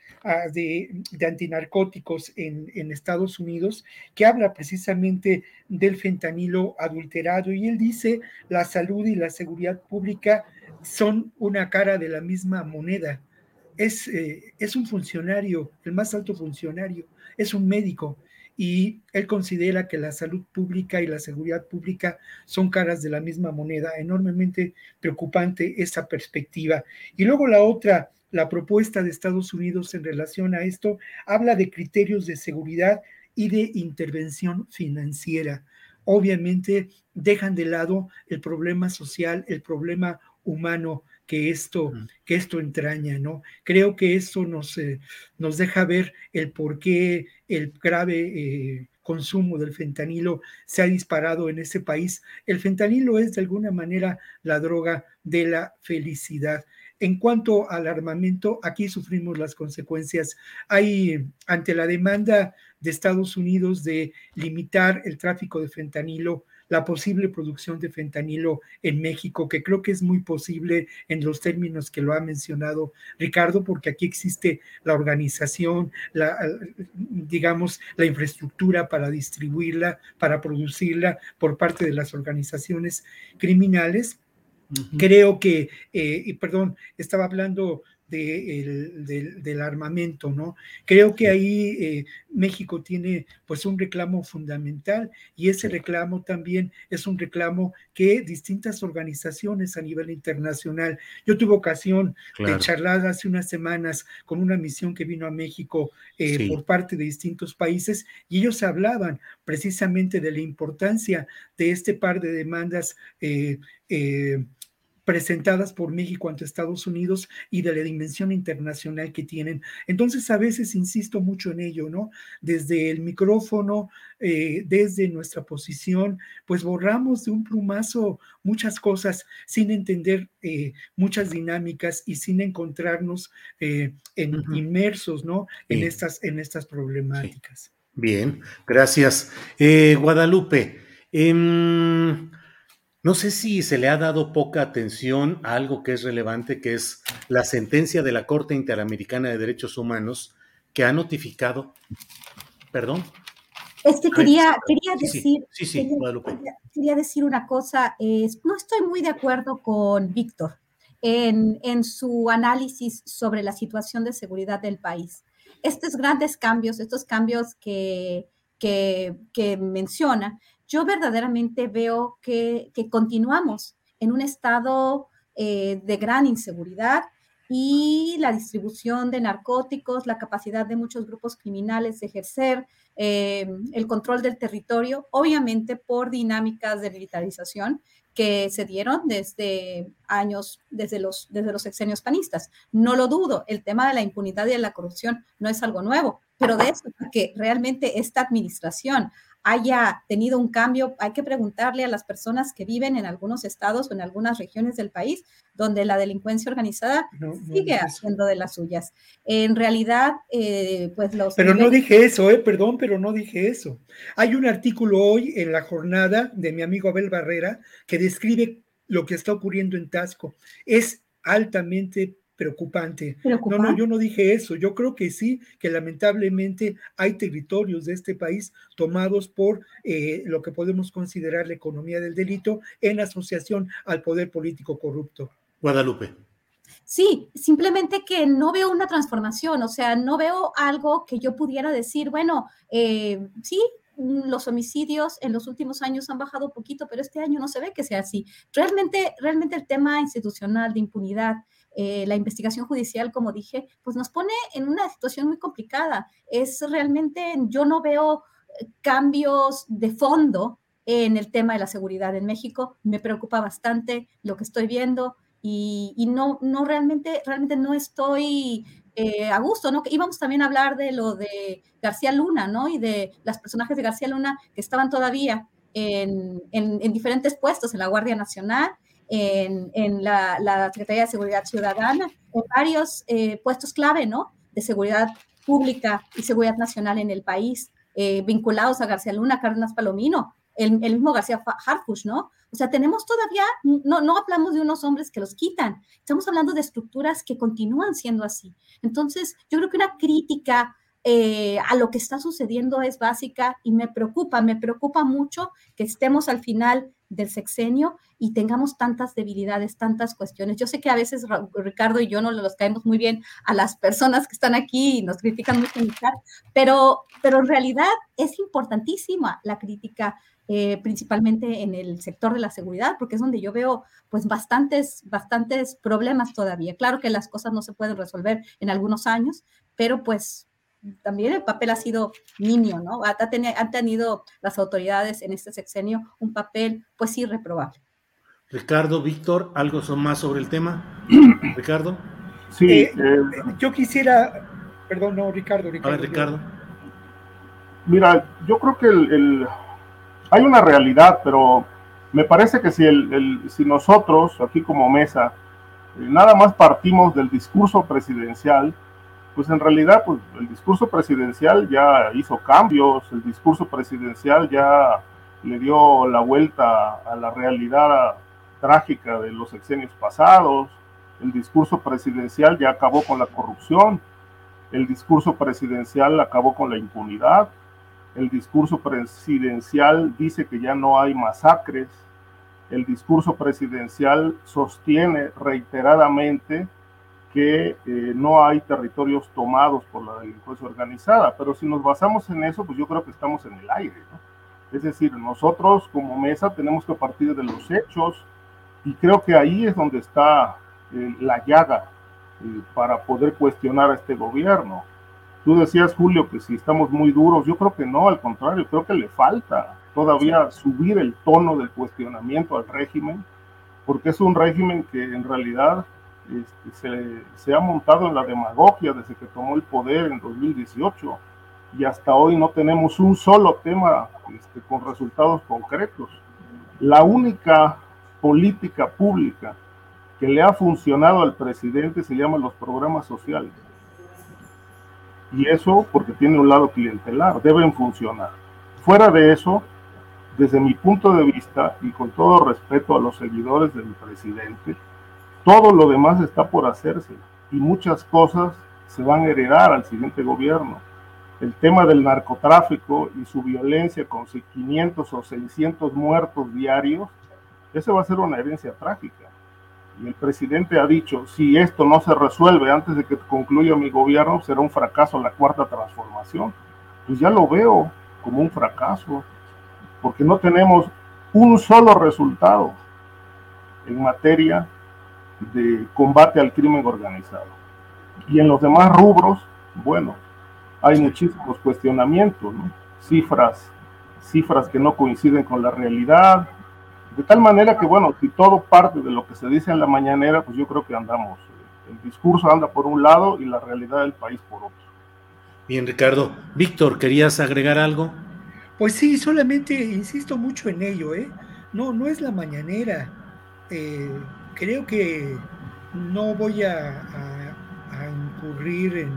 S9: de, antinarcóticos en, en Estados Unidos, que habla precisamente del fentanilo adulterado y él dice la salud y la seguridad pública son una cara de la misma moneda. Es, eh, es un funcionario, el más alto funcionario, es un médico y él considera que la salud pública y la seguridad pública son caras de la misma moneda. Enormemente preocupante esa perspectiva. Y luego la otra, la propuesta de Estados Unidos en relación a esto, habla de criterios de seguridad y de intervención financiera. Obviamente dejan de lado el problema social, el problema humano que esto, que esto entraña, ¿no? Creo que esto nos, eh, nos deja ver el por qué el grave eh, consumo del fentanilo se ha disparado en ese país. El fentanilo es de alguna manera la droga de la felicidad. En cuanto al armamento, aquí sufrimos las consecuencias. Hay, ante la demanda de Estados Unidos de limitar el tráfico de fentanilo, la posible producción de fentanilo en México, que creo que es muy posible en los términos que lo ha mencionado Ricardo, porque aquí existe la organización, la, digamos, la infraestructura para distribuirla, para producirla por parte de las organizaciones criminales. Creo que, eh, perdón, estaba hablando del, armamento, ¿no? Creo que ahí eh, México tiene pues un reclamo fundamental y ese reclamo también es un reclamo que distintas organizaciones a nivel internacional, yo tuve ocasión de charlar hace unas semanas con una misión que vino a México eh, por parte de distintos países y ellos hablaban precisamente de la importancia de este par de demandas eh, presentadas por México ante Estados Unidos y de la dimensión internacional que tienen. Entonces, a veces insisto mucho en ello, ¿no? Desde el micrófono, eh, desde nuestra posición, pues borramos de un plumazo muchas cosas sin entender eh, muchas dinámicas y sin encontrarnos eh, en, inmersos, ¿no? En, estas, en estas problemáticas.
S1: Bien, gracias. Guadalupe, em, no sé si se le ha dado poca atención a algo que es relevante, que es la sentencia de la Corte Interamericana de Derechos Humanos que ha notificado, perdón.
S7: Es que quería, quería decir, quería, decir una cosa, no estoy muy de acuerdo con Víctor en, en su análisis sobre la situación de seguridad del país. Estos grandes cambios, estos cambios que, que, que menciona, yo verdaderamente veo que, continuamos en un estado eh, de gran inseguridad y la distribución de narcóticos, la capacidad de muchos grupos criminales de ejercer eh, el control del territorio, obviamente por dinámicas de militarización que se dieron desde años, desde los, desde los sexenios panistas. No lo dudo, el tema de la impunidad y de la corrupción no es algo nuevo, pero de eso, que realmente esta administración haya tenido un cambio, hay que preguntarle a las personas que viven en algunos estados o en algunas regiones del país donde la delincuencia organizada sigue haciendo de las suyas. En realidad, eh, pues los...
S9: Pero no dije eso, eh, perdón, pero no dije eso. Hay un artículo hoy en la jornada de mi amigo Abel Barrera que describe lo que está ocurriendo en Tasco. Es altamente preocupante. No, no, yo no dije eso. Yo creo que sí, que lamentablemente hay territorios de este país tomados por eh, lo que podemos considerar la economía del delito en asociación al poder político corrupto.
S1: Guadalupe.
S7: Sí, simplemente que no veo una transformación, o sea, no veo algo que yo pudiera decir, bueno, eh, sí, los homicidios en los últimos años han bajado poquito, pero este año no se ve que sea así. Realmente, realmente el tema institucional de impunidad, eh, la investigación judicial, como dije, pues nos pone en una situación muy complicada. Es realmente, yo no veo eh, cambios de fondo en el tema de la seguridad en México. Me preocupa bastante lo que estoy viendo y, y no, no realmente, realmente no estoy eh, a gusto, ¿no? Íbamos también a hablar de lo de García Luna, ¿no? Y de las personajes de García Luna que estaban todavía en, en, diferentes puestos, en la Guardia Nacional, en, en la, la, Secretaría de Seguridad Ciudadana, en varios eh, puestos clave, ¿no? De seguridad pública y seguridad nacional en el país, eh, vinculados a García Luna, Cárdenas Palomino, el, el mismo García Harfush, ¿no? O sea, tenemos todavía, no, no hablamos de unos hombres que los quitan, estamos hablando de estructuras que continúan siendo así. Entonces, yo creo que una crítica eh, a lo que está sucediendo es básica y me preocupa, me preocupa mucho que estemos al final del sexenio y tengamos tantas debilidades, tantas cuestiones. Yo sé que a veces Ricardo y yo no los caemos muy bien a las personas que están aquí y nos critican mucho, pero, pero en realidad es importantísima la crítica eh, principalmente en el sector de la seguridad, porque es donde yo veo pues bastantes, bastantes problemas todavía. Claro que las cosas no se pueden resolver en algunos años, pero pues también el papel ha sido niño, ¿no? Han tenido las autoridades en este sexenio un papel pues sí reprobable.
S1: Ricardo, Víctor, ¿algo son más sobre el tema? Ricardo.
S9: Sí, eh, eh, yo quisiera, perdón, no, Ricardo, Ricardo.
S1: A ver, Ricardo.
S8: Mira, yo creo que el hay una realidad, pero me parece que si, el, si nosotros, aquí como mesa, eh, nada más partimos del discurso presidencial, pues en realidad pues, el discurso presidencial ya hizo cambios, el discurso presidencial ya le dio la vuelta a la realidad trágica de los sexenios pasados, el discurso presidencial ya acabó con la corrupción, el discurso presidencial acabó con la impunidad, el discurso presidencial dice que ya no hay masacres. El discurso presidencial sostiene reiteradamente que eh, no hay territorios tomados por la delincuencia organizada. Pero si nos basamos en eso, pues yo creo que estamos en el aire. Es decir, nosotros como mesa tenemos que partir de los hechos y creo que ahí es donde está eh, la llaga eh, para poder cuestionar a este gobierno. Tú decías, Julio, que si estamos muy duros, yo creo que no, al contrario, creo que le falta todavía subir el tono del cuestionamiento al régimen, porque es un régimen que en realidad este, se, ha montado en la demagogia desde que tomó el poder en 2018 y hasta hoy no tenemos un solo tema este, con resultados concretos. La única política pública que le ha funcionado al presidente se llama los programas sociales. Y eso porque tiene un lado clientelar, deben funcionar. Fuera de eso, desde mi punto de vista y con todo respeto a los seguidores del presidente, todo lo demás está por hacerse y muchas cosas se van a heredar al siguiente gobierno. El tema del narcotráfico y su violencia con 500 o 600 muertos diarios, ese va a ser una herencia trágica y el presidente ha dicho, si esto no se resuelve antes de que concluya mi gobierno, será un fracaso la cuarta transformación. Pues ya lo veo como un fracaso, porque no tenemos un solo resultado en materia de combate al crimen organizado. Y en los demás rubros, bueno, hay muchísimos cuestionamientos, cifras, cifras que no coinciden con la realidad, de tal manera que, bueno, si todo parte de lo que se dice en la mañanera, pues yo creo que andamos. El discurso anda por un lado y la realidad del país por otro.
S1: Bien, Ricardo. Víctor, ¿querías agregar algo?
S9: Pues sí, solamente insisto mucho en ello, ¿eh? No, no es la mañanera. Eh, creo que no voy a, incurrir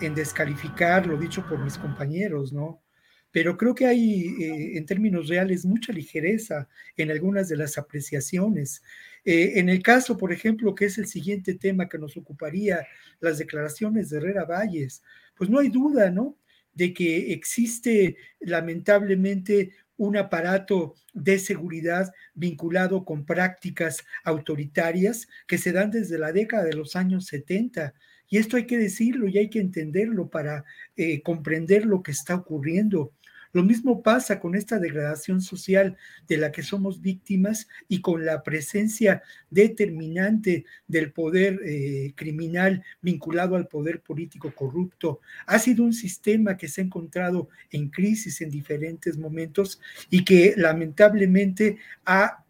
S9: en, descalificar lo dicho por mis compañeros, ¿no? pero creo que hay eh, en términos reales mucha ligereza en algunas de las apreciaciones. Eh, en el caso, por ejemplo, que es el siguiente tema que nos ocuparía, las declaraciones de Herrera Valles, pues no hay duda, ¿no? De que existe lamentablemente un aparato de seguridad vinculado con prácticas autoritarias que se dan desde la década de los años 70. Y esto hay que decirlo y hay que entenderlo para eh, comprender lo que está ocurriendo. Lo mismo pasa con esta degradación social de la que somos víctimas y con la presencia determinante del poder eh, criminal vinculado al poder político corrupto. Ha sido un sistema que se ha encontrado en crisis en diferentes momentos y que lamentablemente ha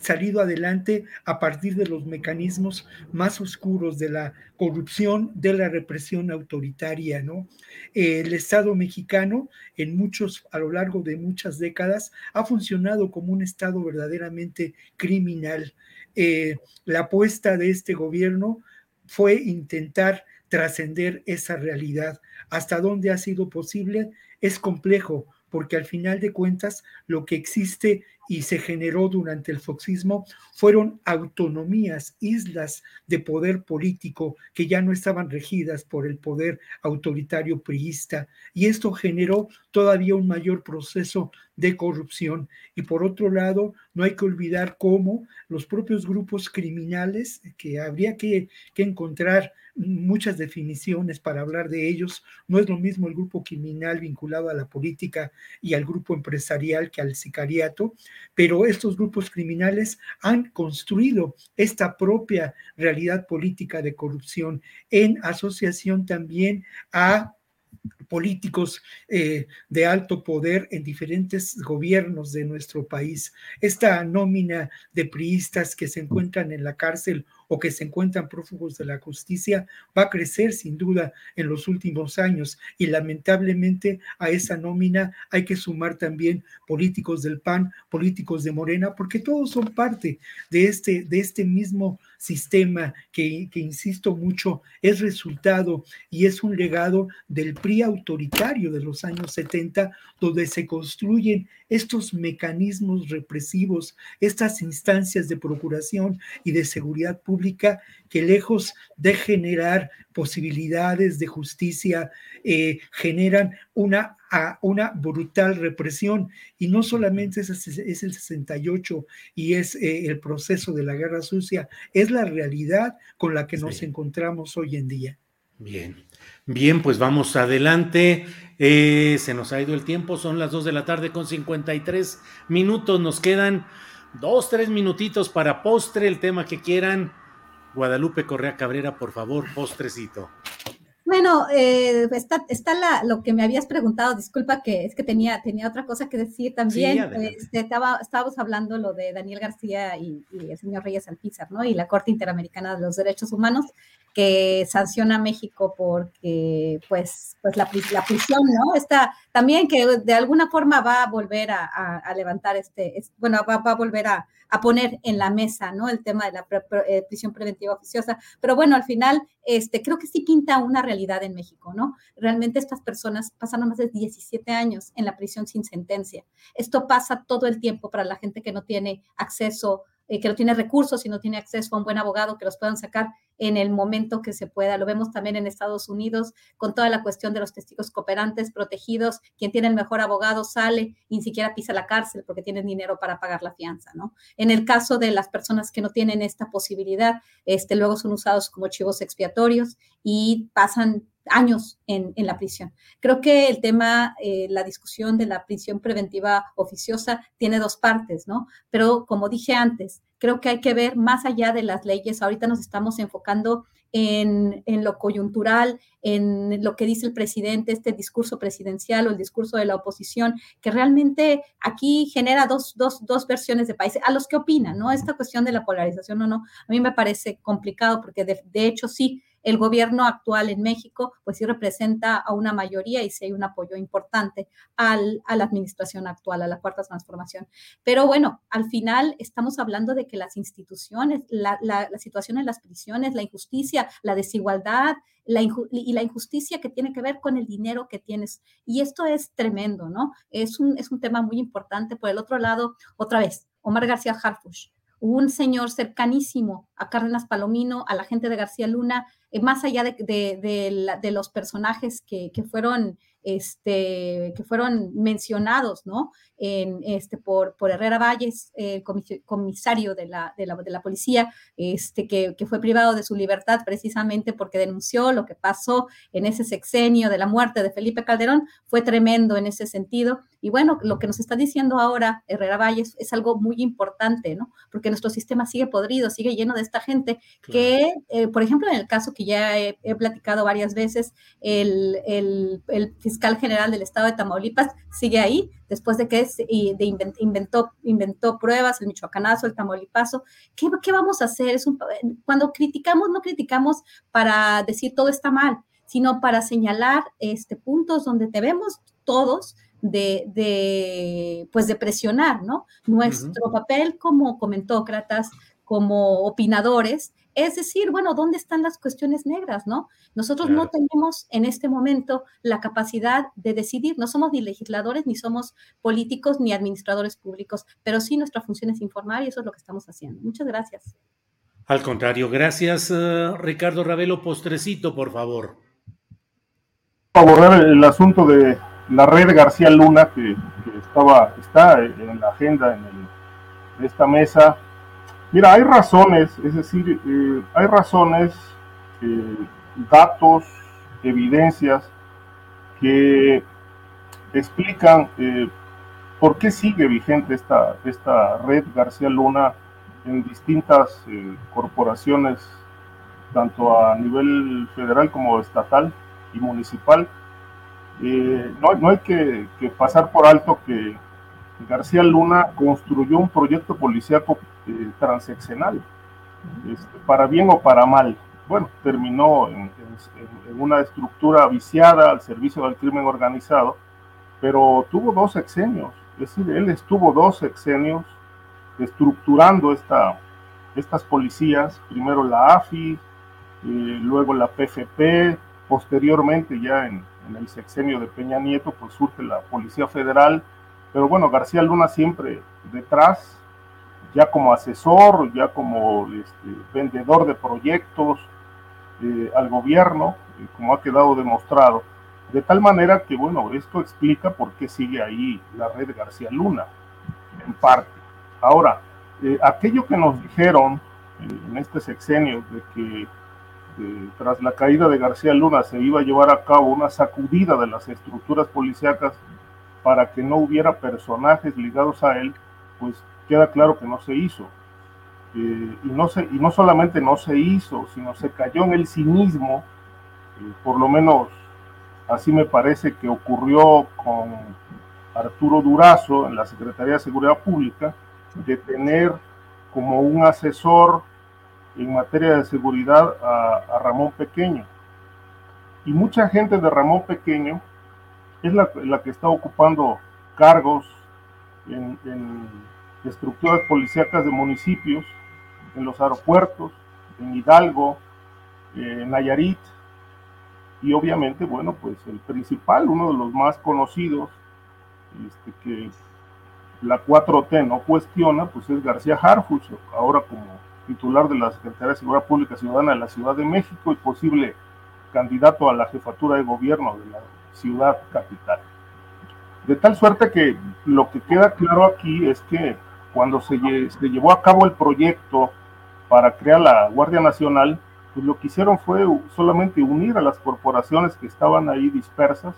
S9: salido adelante a partir de los mecanismos más oscuros de la corrupción, de la represión autoritaria, ¿no? El Estado mexicano, en muchos, a lo largo de muchas décadas, ha funcionado como un Estado verdaderamente criminal. Eh, la apuesta de este gobierno fue intentar trascender esa realidad. Hasta dónde ha sido posible es complejo, porque al final de cuentas lo que existe y se generó durante el foxismo fueron autonomías, islas de poder político que ya no estaban regidas por el poder autoritario priista. Y esto generó todavía un mayor proceso de corrupción. Y por otro lado, no hay que olvidar cómo los propios grupos criminales, que habría que, encontrar muchas definiciones para hablar de ellos. No es lo mismo el grupo criminal vinculado a la política y al grupo empresarial que al sicariato, pero estos grupos criminales han construido esta propia realidad política de corrupción en asociación también a políticos eh, de alto poder en diferentes gobiernos de nuestro país. Esta nómina de priistas que se encuentran en la cárcel o que se encuentran prófugos de la justicia va a crecer sin duda en los últimos años. Y lamentablemente a esa nómina hay que sumar también políticos del PAN, políticos de Morena, porque todos son parte de este, de este mismo sistema que, que insisto mucho, es resultado y es un legado del PRI autoritario de los años 70, donde se construyen estos mecanismos represivos, estas instancias de procuración y de seguridad pública que lejos de generar posibilidades de justicia, eh, generan una, una brutal represión. Y no solamente es, es el 68 y es eh, el proceso de la guerra sucia, es la realidad con la que nos encontramos hoy en día.
S1: Bien, bien, pues vamos adelante. Eh, se nos ha ido el tiempo, son las 2 de la tarde con 53 minutos. Nos quedan dos, tres minutitos para postre, el tema que quieran. Guadalupe Correa Cabrera, por favor, postrecito.
S7: Bueno, eh, está, está la, lo que me habías preguntado, disculpa que es que tenía, tenía otra cosa que decir también. Este, estaba, estábamos hablando lo de Daniel García y, y, el señor Reyes Alpizar, ¿no? Y la Corte Interamericana de los Derechos Humanos, que sanciona a México porque, pues, pues la, prisión, ¿no? Está también que de alguna forma va a volver a, levantar este, bueno, va, va a volver a, poner en la mesa, ¿no? El tema de la eh, prisión preventiva oficiosa. Pero bueno, al final, este, creo que sí pinta una realidad en México, ¿no? Realmente estas personas pasaron más de 17 años en la prisión sin sentencia. Esto pasa todo el tiempo para la gente que no tiene acceso eh, que no tiene recursos y no tiene acceso a un buen abogado que los puedan sacar en el momento que se pueda. Lo vemos también en Estados Unidos con toda la cuestión de los testigos cooperantes protegidos. Quien tiene el mejor abogado sale y ni siquiera pisa la cárcel porque tiene dinero para pagar la fianza, ¿no? En el caso de las personas que no tienen esta posibilidad, este, luego son usados como chivos expiatorios y pasan años en, la prisión. Creo que el tema, eh, la discusión de la prisión preventiva oficiosa tiene dos partes, ¿no? Pero como dije antes, creo que hay que ver más allá de las leyes. Ahorita nos estamos enfocando en, lo coyuntural, en lo que dice el presidente, este discurso presidencial o el discurso de la oposición, que realmente aquí genera dos, dos, dos versiones de países, a los que opinan, ¿no? Esta cuestión de la polarización o no, a mí me parece complicado porque de hecho sí, el gobierno actual en México, pues sí representa a una mayoría y sí hay un apoyo importante al, a la administración actual, a la cuarta transformación. Pero bueno, al final estamos hablando de que las instituciones, la, la, situación en las prisiones, la injusticia, la desigualdad la y la injusticia que tiene que ver con el dinero que tienes. Y esto es tremendo, ¿no? Es un, es un tema muy importante. Por el otro lado, otra vez, Omar García Harfush, un señor cercanísimo a Cárdenas Palomino, a la gente de García Luna, eh, más allá de, los personajes que fueron este, que fueron mencionados, ¿no? En, este, por, por Herrera Valles, el comisario de la, de la, de la policía, este, que, que, fue privado de su libertad precisamente porque denunció lo que pasó en ese sexenio de la muerte de Felipe Calderón, fue tremendo en ese sentido. Y bueno, lo que nos está diciendo ahora Herrera Valles es algo muy importante, ¿no? Porque nuestro sistema sigue podrido, sigue lleno de esta gente que, eh, por ejemplo, en el caso que ya he, he platicado varias veces, el, el, el fiscal general del estado de Tamaulipas sigue ahí, después de que de inventó, inventó pruebas, el michoacanazo, el tamaulipaso. ¿Qué, qué vamos a hacer? Es un, cuando criticamos, no criticamos para decir todo está mal, sino para señalar este, puntos donde debemos todos de, de, pues de presionar, ¿no? Nuestro papel como comentócratas, como opinadores, es decir, bueno, ¿dónde están las cuestiones negras, no? Nosotros no tenemos en este momento la capacidad de decidir, no somos ni legisladores, ni somos políticos, ni administradores públicos, pero sí nuestra función es informar y eso es lo que estamos haciendo. Muchas gracias.
S1: Al contrario, gracias, uh, Ricardo Ravelo. Postrecito, por favor.
S8: Abordar el asunto de la red García Luna, que, que estaba, está en la agenda en el, de esta mesa Mira, hay razones, es decir, eh, hay razones, eh, datos, evidencias que explican eh, por qué sigue vigente esta, esta red García Luna en distintas corporaciones, tanto a nivel federal como estatal y municipal. no, no, hay que, que pasar por alto que García Luna construyó un proyecto policíaco eh, este, para bien o para mal. Bueno, terminó en, una estructura viciada al servicio del crimen organizado, pero tuvo dos sexenios, es decir, él estuvo dos sexenios estructurando esta, estas policías, primero la AFI, eh, luego la PFP, posteriormente ya en, en, el sexenio de Peña Nieto, pues surge la Policía Federal, pero bueno, García Luna siempre detrás, ya como asesor, ya como este, vendedor de proyectos eh, al gobierno, eh, como ha quedado demostrado. De tal manera que, bueno, esto explica por qué sigue ahí la red García Luna, en parte. Ahora, eh, aquello que nos dijeron en este sexenio de que tras la caída de García Luna se iba a llevar a cabo una sacudida de las estructuras policíacas para que no hubiera personajes ligados a él, pues queda claro que no se hizo. Eh, y, no se, y no solamente no se hizo, sino se cayó en el cinismo, eh, por lo menos así me parece que ocurrió con Arturo Durazo en la Secretaría de Seguridad Pública, de tener como un asesor en materia de seguridad a, Ramón Pequeño. Y mucha gente de Ramón Pequeño es la, que está ocupando cargos en estructuras policíacas de municipios, en los aeropuertos, en Hidalgo, en Nayarit, y obviamente, bueno, pues el principal, uno de los más conocidos, este, que la 4T no cuestiona, pues es García Harfuch, ahora como titular de la Secretaría de Seguridad Pública Ciudadana de la Ciudad de México y posible candidato a la jefatura de gobierno de la ciudad capital. De tal suerte que lo que queda claro aquí es que cuando se, llevó a cabo el proyecto para crear la Guardia Nacional, pues lo que hicieron fue solamente unir a las corporaciones que estaban ahí dispersas,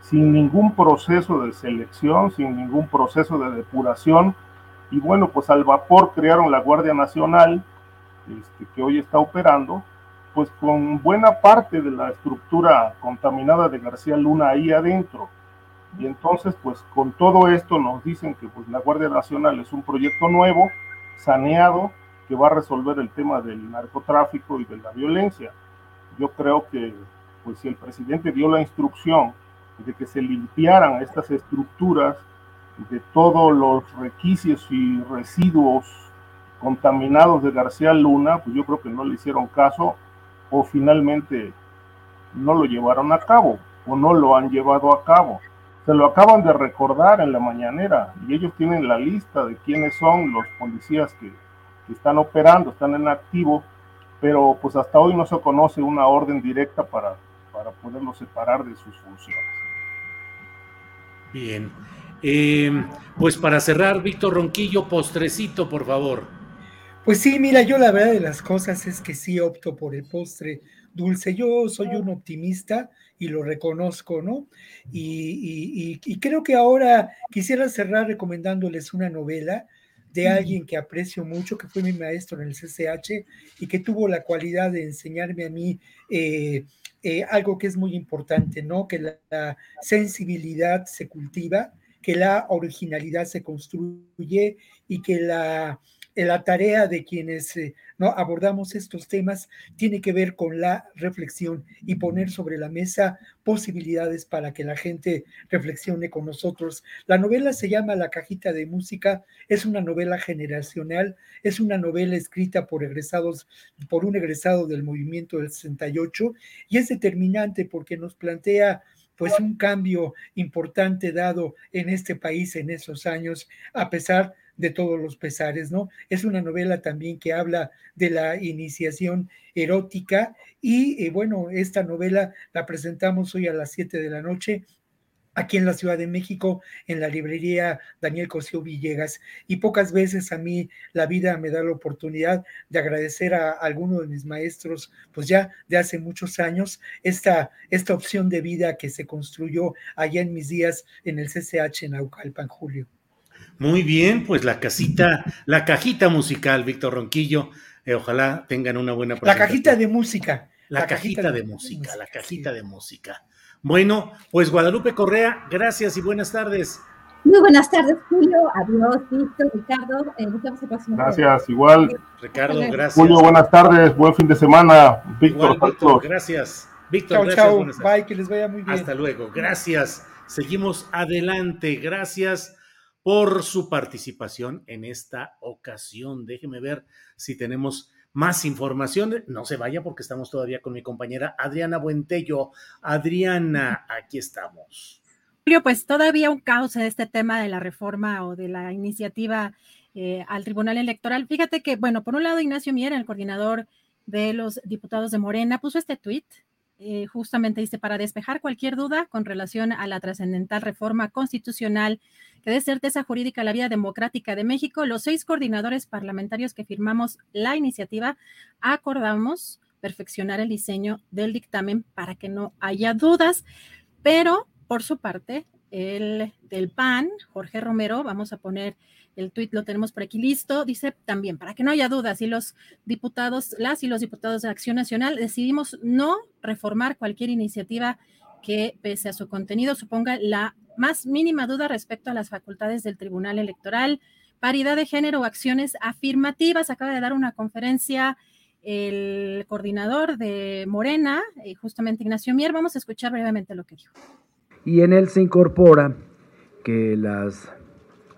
S8: sin ningún proceso de selección, sin ningún proceso de depuración, y bueno, pues al vapor crearon la Guardia Nacional, este, que hoy está operando, pues con buena parte de la estructura contaminada de García Luna ahí adentro. Y entonces, pues con todo esto nos dicen que pues, la Guardia Nacional es un proyecto nuevo, saneado, que va a resolver el tema del narcotráfico y de la violencia. yo creo que pues si el presidente dio la instrucción de que se limpiaran estas estructuras de todos los requisitos y residuos contaminados de García Luna, pues yo creo que no le hicieron caso o finalmente no lo llevaron a cabo o no lo han llevado a cabo. Se lo acaban de recordar en la mañanera y ellos tienen la lista de quiénes son los policías que, que están operando, están en activo, pero pues hasta hoy no se conoce una orden directa para, para poderlo separar de sus funciones.
S1: Bien. Eh, pues para cerrar, Víctor Ronquillo, postrecito, por favor.
S9: Pues sí, mira, yo la verdad de las cosas es que sí opto por el postre dulce. Yo soy un optimista y lo reconozco, ¿no? Y, y, creo que ahora quisiera cerrar recomendándoles una novela de alguien que aprecio mucho, que fue mi maestro en el CCH y que tuvo la cualidad de enseñarme a mí eh, eh, algo que es muy importante, ¿no? Que la sensibilidad se cultiva, que la originalidad se construye y que la la tarea de quienes eh, ¿no? abordamos estos temas tiene que ver con la reflexión y poner sobre la mesa posibilidades para que la gente reflexione con nosotros. La novela se llama La cajita de música, es una novela generacional, es una novela escrita por egresados, por un egresado del movimiento del 68 y es determinante porque nos plantea pues un cambio importante dado en este país en esos años, a pesar de todos los pesares, ¿no? Es una novela también que habla de la iniciación erótica y eh, bueno, esta novela la presentamos hoy a las 7 de la noche aquí en la Ciudad de México, en la librería Daniel Cosío Villegas. Y pocas veces a mí la vida me da la oportunidad de agradecer a alguno de mis maestros, pues ya de hace muchos años, esta, esta opción de vida que se construyó allá en mis días en el CCH en Aucalpan, Julio.
S1: Muy bien, pues la casita, la cajita musical, Víctor Ronquillo. Eh, ojalá tengan una buena
S9: La cajita de música.
S1: La, cajita, de, música, la cajita de música. Bueno, pues Guadalupe Correa, gracias y buenas tardes.
S7: Muy buenas tardes, Julio. Adiós, Víctor, Ricardo. Eh,
S8: gracias, igual.
S1: Ricardo, gracias.
S8: Julio, buenas tardes, buen fin de semana. Víctor,
S1: Víctor gracias. Víctor,
S9: gracias. Bye, que les vaya muy bien.
S1: Hasta luego. Gracias. Seguimos adelante. Gracias por su participación en esta ocasión. Déjeme ver si tenemos más información. No se vaya porque estamos todavía con mi compañera Adriana Buentello. Adriana, aquí estamos.
S2: Pues todavía un caos en este tema de la reforma o de la iniciativa eh, al Tribunal Electoral. Fíjate que, bueno, por un lado, Ignacio Miera, el coordinador de los diputados de Morena, puso este tuit eh, justamente dice, para despejar cualquier duda con relación a la trascendental reforma constitucional que dé certeza jurídica a la vida democrática de México, los seis coordinadores parlamentarios que firmamos la iniciativa acordamos perfeccionar el diseño del dictamen para que no haya dudas, pero por su parte, el del PAN, Jorge Romero, vamos a poner el tuit lo tenemos por aquí listo, dice también, para que no haya dudas, y los diputados, las y los diputados de Acción Nacional decidimos no reformar cualquier iniciativa que, pese a su contenido, suponga la más mínima duda respecto a las facultades del Tribunal Electoral, paridad de género o acciones afirmativas. Acaba de dar una conferencia el coordinador de Morena, eh, justamente Ignacio Mier. Vamos a escuchar brevemente lo que dijo.
S10: Y en él se incorpora que las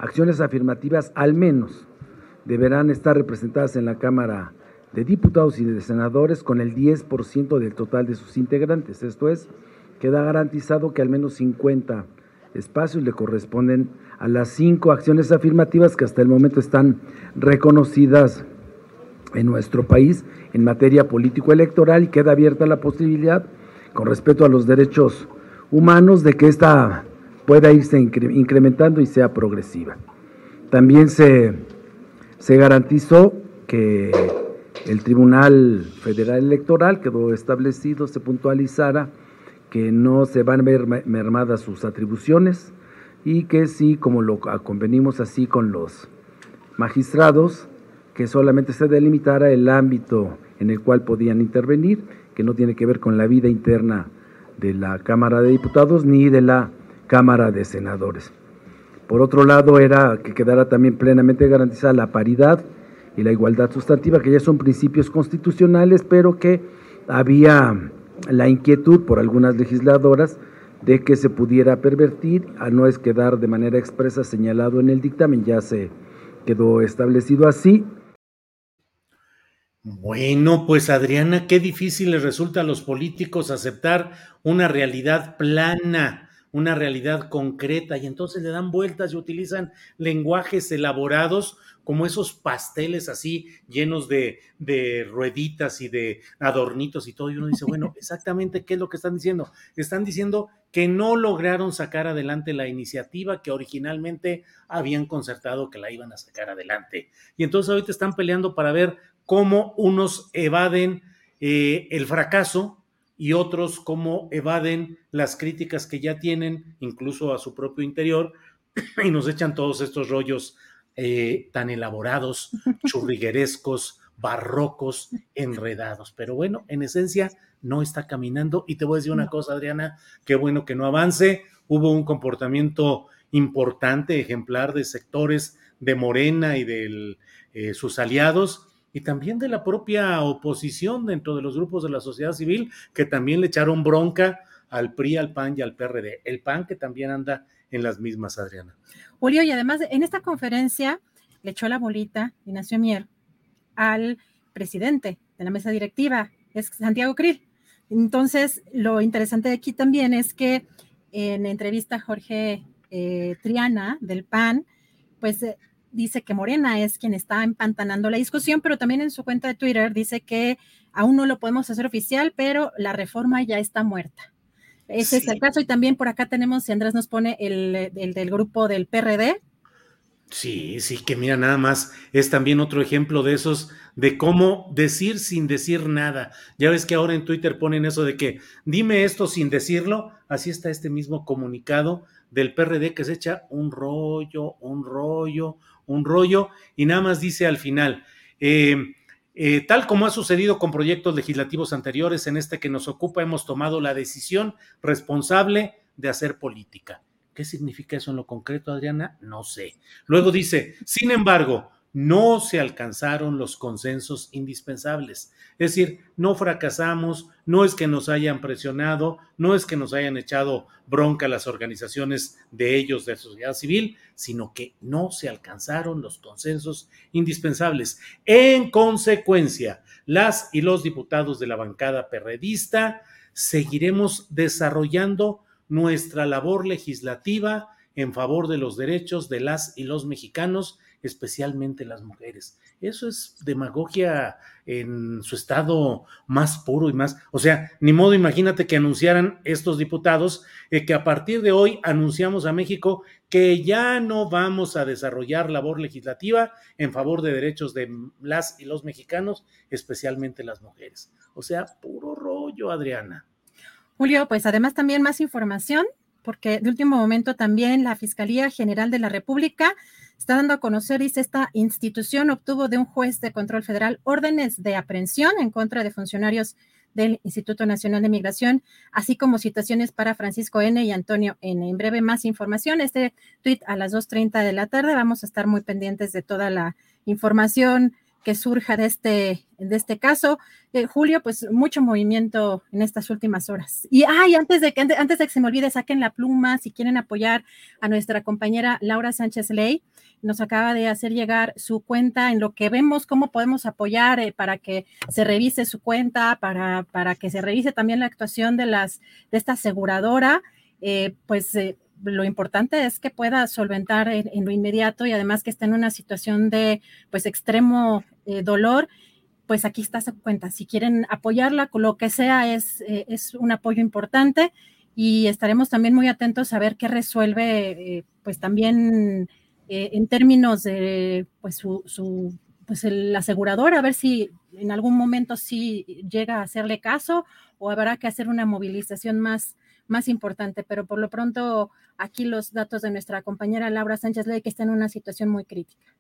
S10: acciones afirmativas al menos deberán estar representadas en la Cámara de Diputados y de Senadores con el 10% del total de sus integrantes. Esto es, queda garantizado que al menos 50 espacios le corresponden a las cinco acciones afirmativas que hasta el momento están reconocidas en nuestro país en materia político-electoral y queda abierta la posibilidad, con respecto a los derechos humanos, de que esta pueda irse incrementando y sea progresiva. También se, se garantizó que el Tribunal Federal Electoral quedó establecido, se puntualizara que no se van a ver mermadas sus atribuciones y que sí, como lo convenimos así con los magistrados, que solamente se delimitara el ámbito en el cual podían intervenir, que no tiene que ver con la vida interna de la Cámara de Diputados ni de la Cámara de Senadores. Por otro lado, era que quedara también plenamente garantizada la paridad y la igualdad sustantiva, que ya son principios constitucionales, pero que había la inquietud por algunas legisladoras de que se pudiera pervertir, a no es quedar de manera expresa señalado en el dictamen, ya se quedó establecido así.
S1: Bueno, pues Adriana, qué difícil les resulta a los políticos aceptar una realidad plana, una realidad concreta, y entonces le dan vueltas y utilizan lenguajes elaborados como esos pasteles así llenos de, de, rueditas y de adornitos y todo, y uno dice, bueno, exactamente qué es lo que están diciendo. Están diciendo que no lograron sacar adelante la iniciativa que originalmente habían concertado que la iban a sacar adelante. Y entonces ahorita están peleando para ver cómo unos evaden eh, el fracaso y otros cómo evaden las críticas que ya tienen, incluso a su propio interior, y nos echan todos estos rollos eh, tan elaborados, churriguerescos, barrocos, enredados. Pero bueno, en esencia no está caminando. Y te voy a decir una cosa, Adriana, qué bueno que no avance. Hubo un comportamiento importante, ejemplar de sectores de Morena y de eh, sus aliados y también de la propia oposición dentro de los grupos de la sociedad civil que también le echaron bronca al PRI, al PAN y al PRD. El PAN que también anda en las mismas, Adriana.
S2: Julio, y además en esta conferencia le echó la bolita Ignacio Mier al presidente de la mesa directiva, es Santiago Krill. Entonces, lo interesante de aquí también es que en entrevista Jorge eh, Triana del PAN, pues eh, dice que Morena es quien está empantanando la discusión, pero también en su cuenta de Twitter dice que aún no lo podemos hacer oficial, pero la reforma ya está muerta. Ese es el caso. Y también por acá tenemos, si Andrés nos pone el, del grupo del PRD.
S1: Sí, sí, que mira, nada más es también otro ejemplo de esos, de cómo decir sin decir nada. Ya ves que ahora en Twitter ponen eso de que dime esto sin decirlo. Así está este mismo comunicado del PRD que se echa un rollo, un rollo, un rollo y nada más dice al final. Eh, eh, tal como ha sucedido con proyectos legislativos anteriores, en este que nos ocupa hemos tomado la decisión responsable de hacer política. ¿Qué significa eso en lo concreto, Adriana? No sé. Luego dice, sin embargo, no se alcanzaron los consensos indispensables. Es decir, no fracasamos, no es que nos hayan presionado, no es que nos hayan echado bronca las organizaciones de ellos de sociedad civil, sino que no se alcanzaron los consensos indispensables. En consecuencia, las y los diputados de la bancada perredista seguiremos desarrollando nuestra labor legislativa en favor de los derechos de las y los mexicanos especialmente las mujeres. Eso es demagogia en su estado más puro y más, o sea, ni modo, imagínate que anunciaran estos diputados eh, que a partir de hoy anunciamos a México que ya no vamos a desarrollar labor legislativa en favor de derechos de las y los mexicanos, especialmente las mujeres. O sea, puro rollo, Adriana.
S2: Julio, pues además también más información, porque de último momento también la Fiscalía General de la República está dando a conocer, dice, esta institución obtuvo de un juez de control federal órdenes de aprehensión en contra de funcionarios del Instituto Nacional de Migración, así como citaciones para Francisco N. y Antonio N. En breve, más información. Este tweet a las 2.30 de la tarde. Vamos a estar muy pendientes de toda la información que surja de este, de este caso. Eh, Julio, pues mucho movimiento en estas últimas horas. Y ay, antes de que antes de que se me olvide, saquen la pluma si quieren apoyar a nuestra compañera Laura Sánchez Ley. Nos acaba de hacer llegar su cuenta en lo que vemos cómo podemos apoyar eh, para que se revise su cuenta, para, para que se revise también la actuación de las de esta aseguradora. Eh, pues lo importante es que pueda solventar en, lo inmediato y además que esté en una situación de pues extremo eh, dolor, pues aquí está su cuenta. Si quieren apoyarla, lo que sea, es, eh, es un apoyo importante y estaremos también muy atentos a ver qué resuelve, eh, pues también en términos de pues su, su pues el asegurador, a ver si en algún momento sí llega a hacerle caso o habrá que hacer una movilización más, más importante. Pero por lo pronto, aquí los datos de nuestra compañera Laura Sánchez Ley, que está en una situación muy crítica.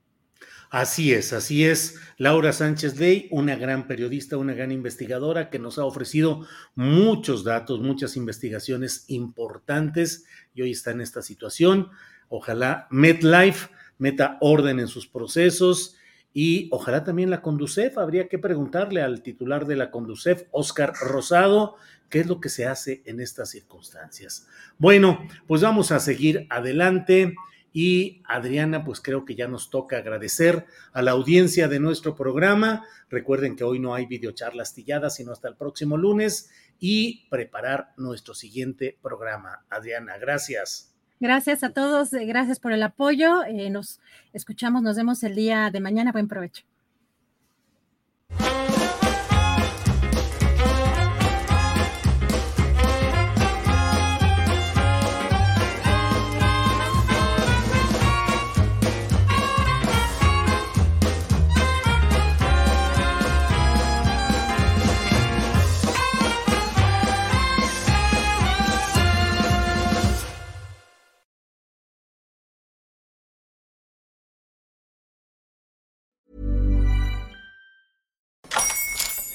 S1: Así es, así es. Laura Sánchez Ley, una gran periodista, una gran investigadora que nos ha ofrecido muchos datos, muchas investigaciones importantes y hoy está en esta situación. Ojalá MetLife meta orden en sus procesos y ojalá también la Conducef. Habría que preguntarle al titular de la Conducef, Oscar Rosado, qué es lo que se hace en estas circunstancias. Bueno, pues vamos a seguir adelante. Y Adriana, pues creo que ya nos toca agradecer a la audiencia de nuestro programa. Recuerden que hoy no hay videocharla astillada, sino hasta el próximo lunes y preparar nuestro siguiente programa. Adriana, gracias.
S2: Gracias a todos, eh, gracias por el apoyo. Eh, nos escuchamos, nos vemos el día de mañana. Buen provecho.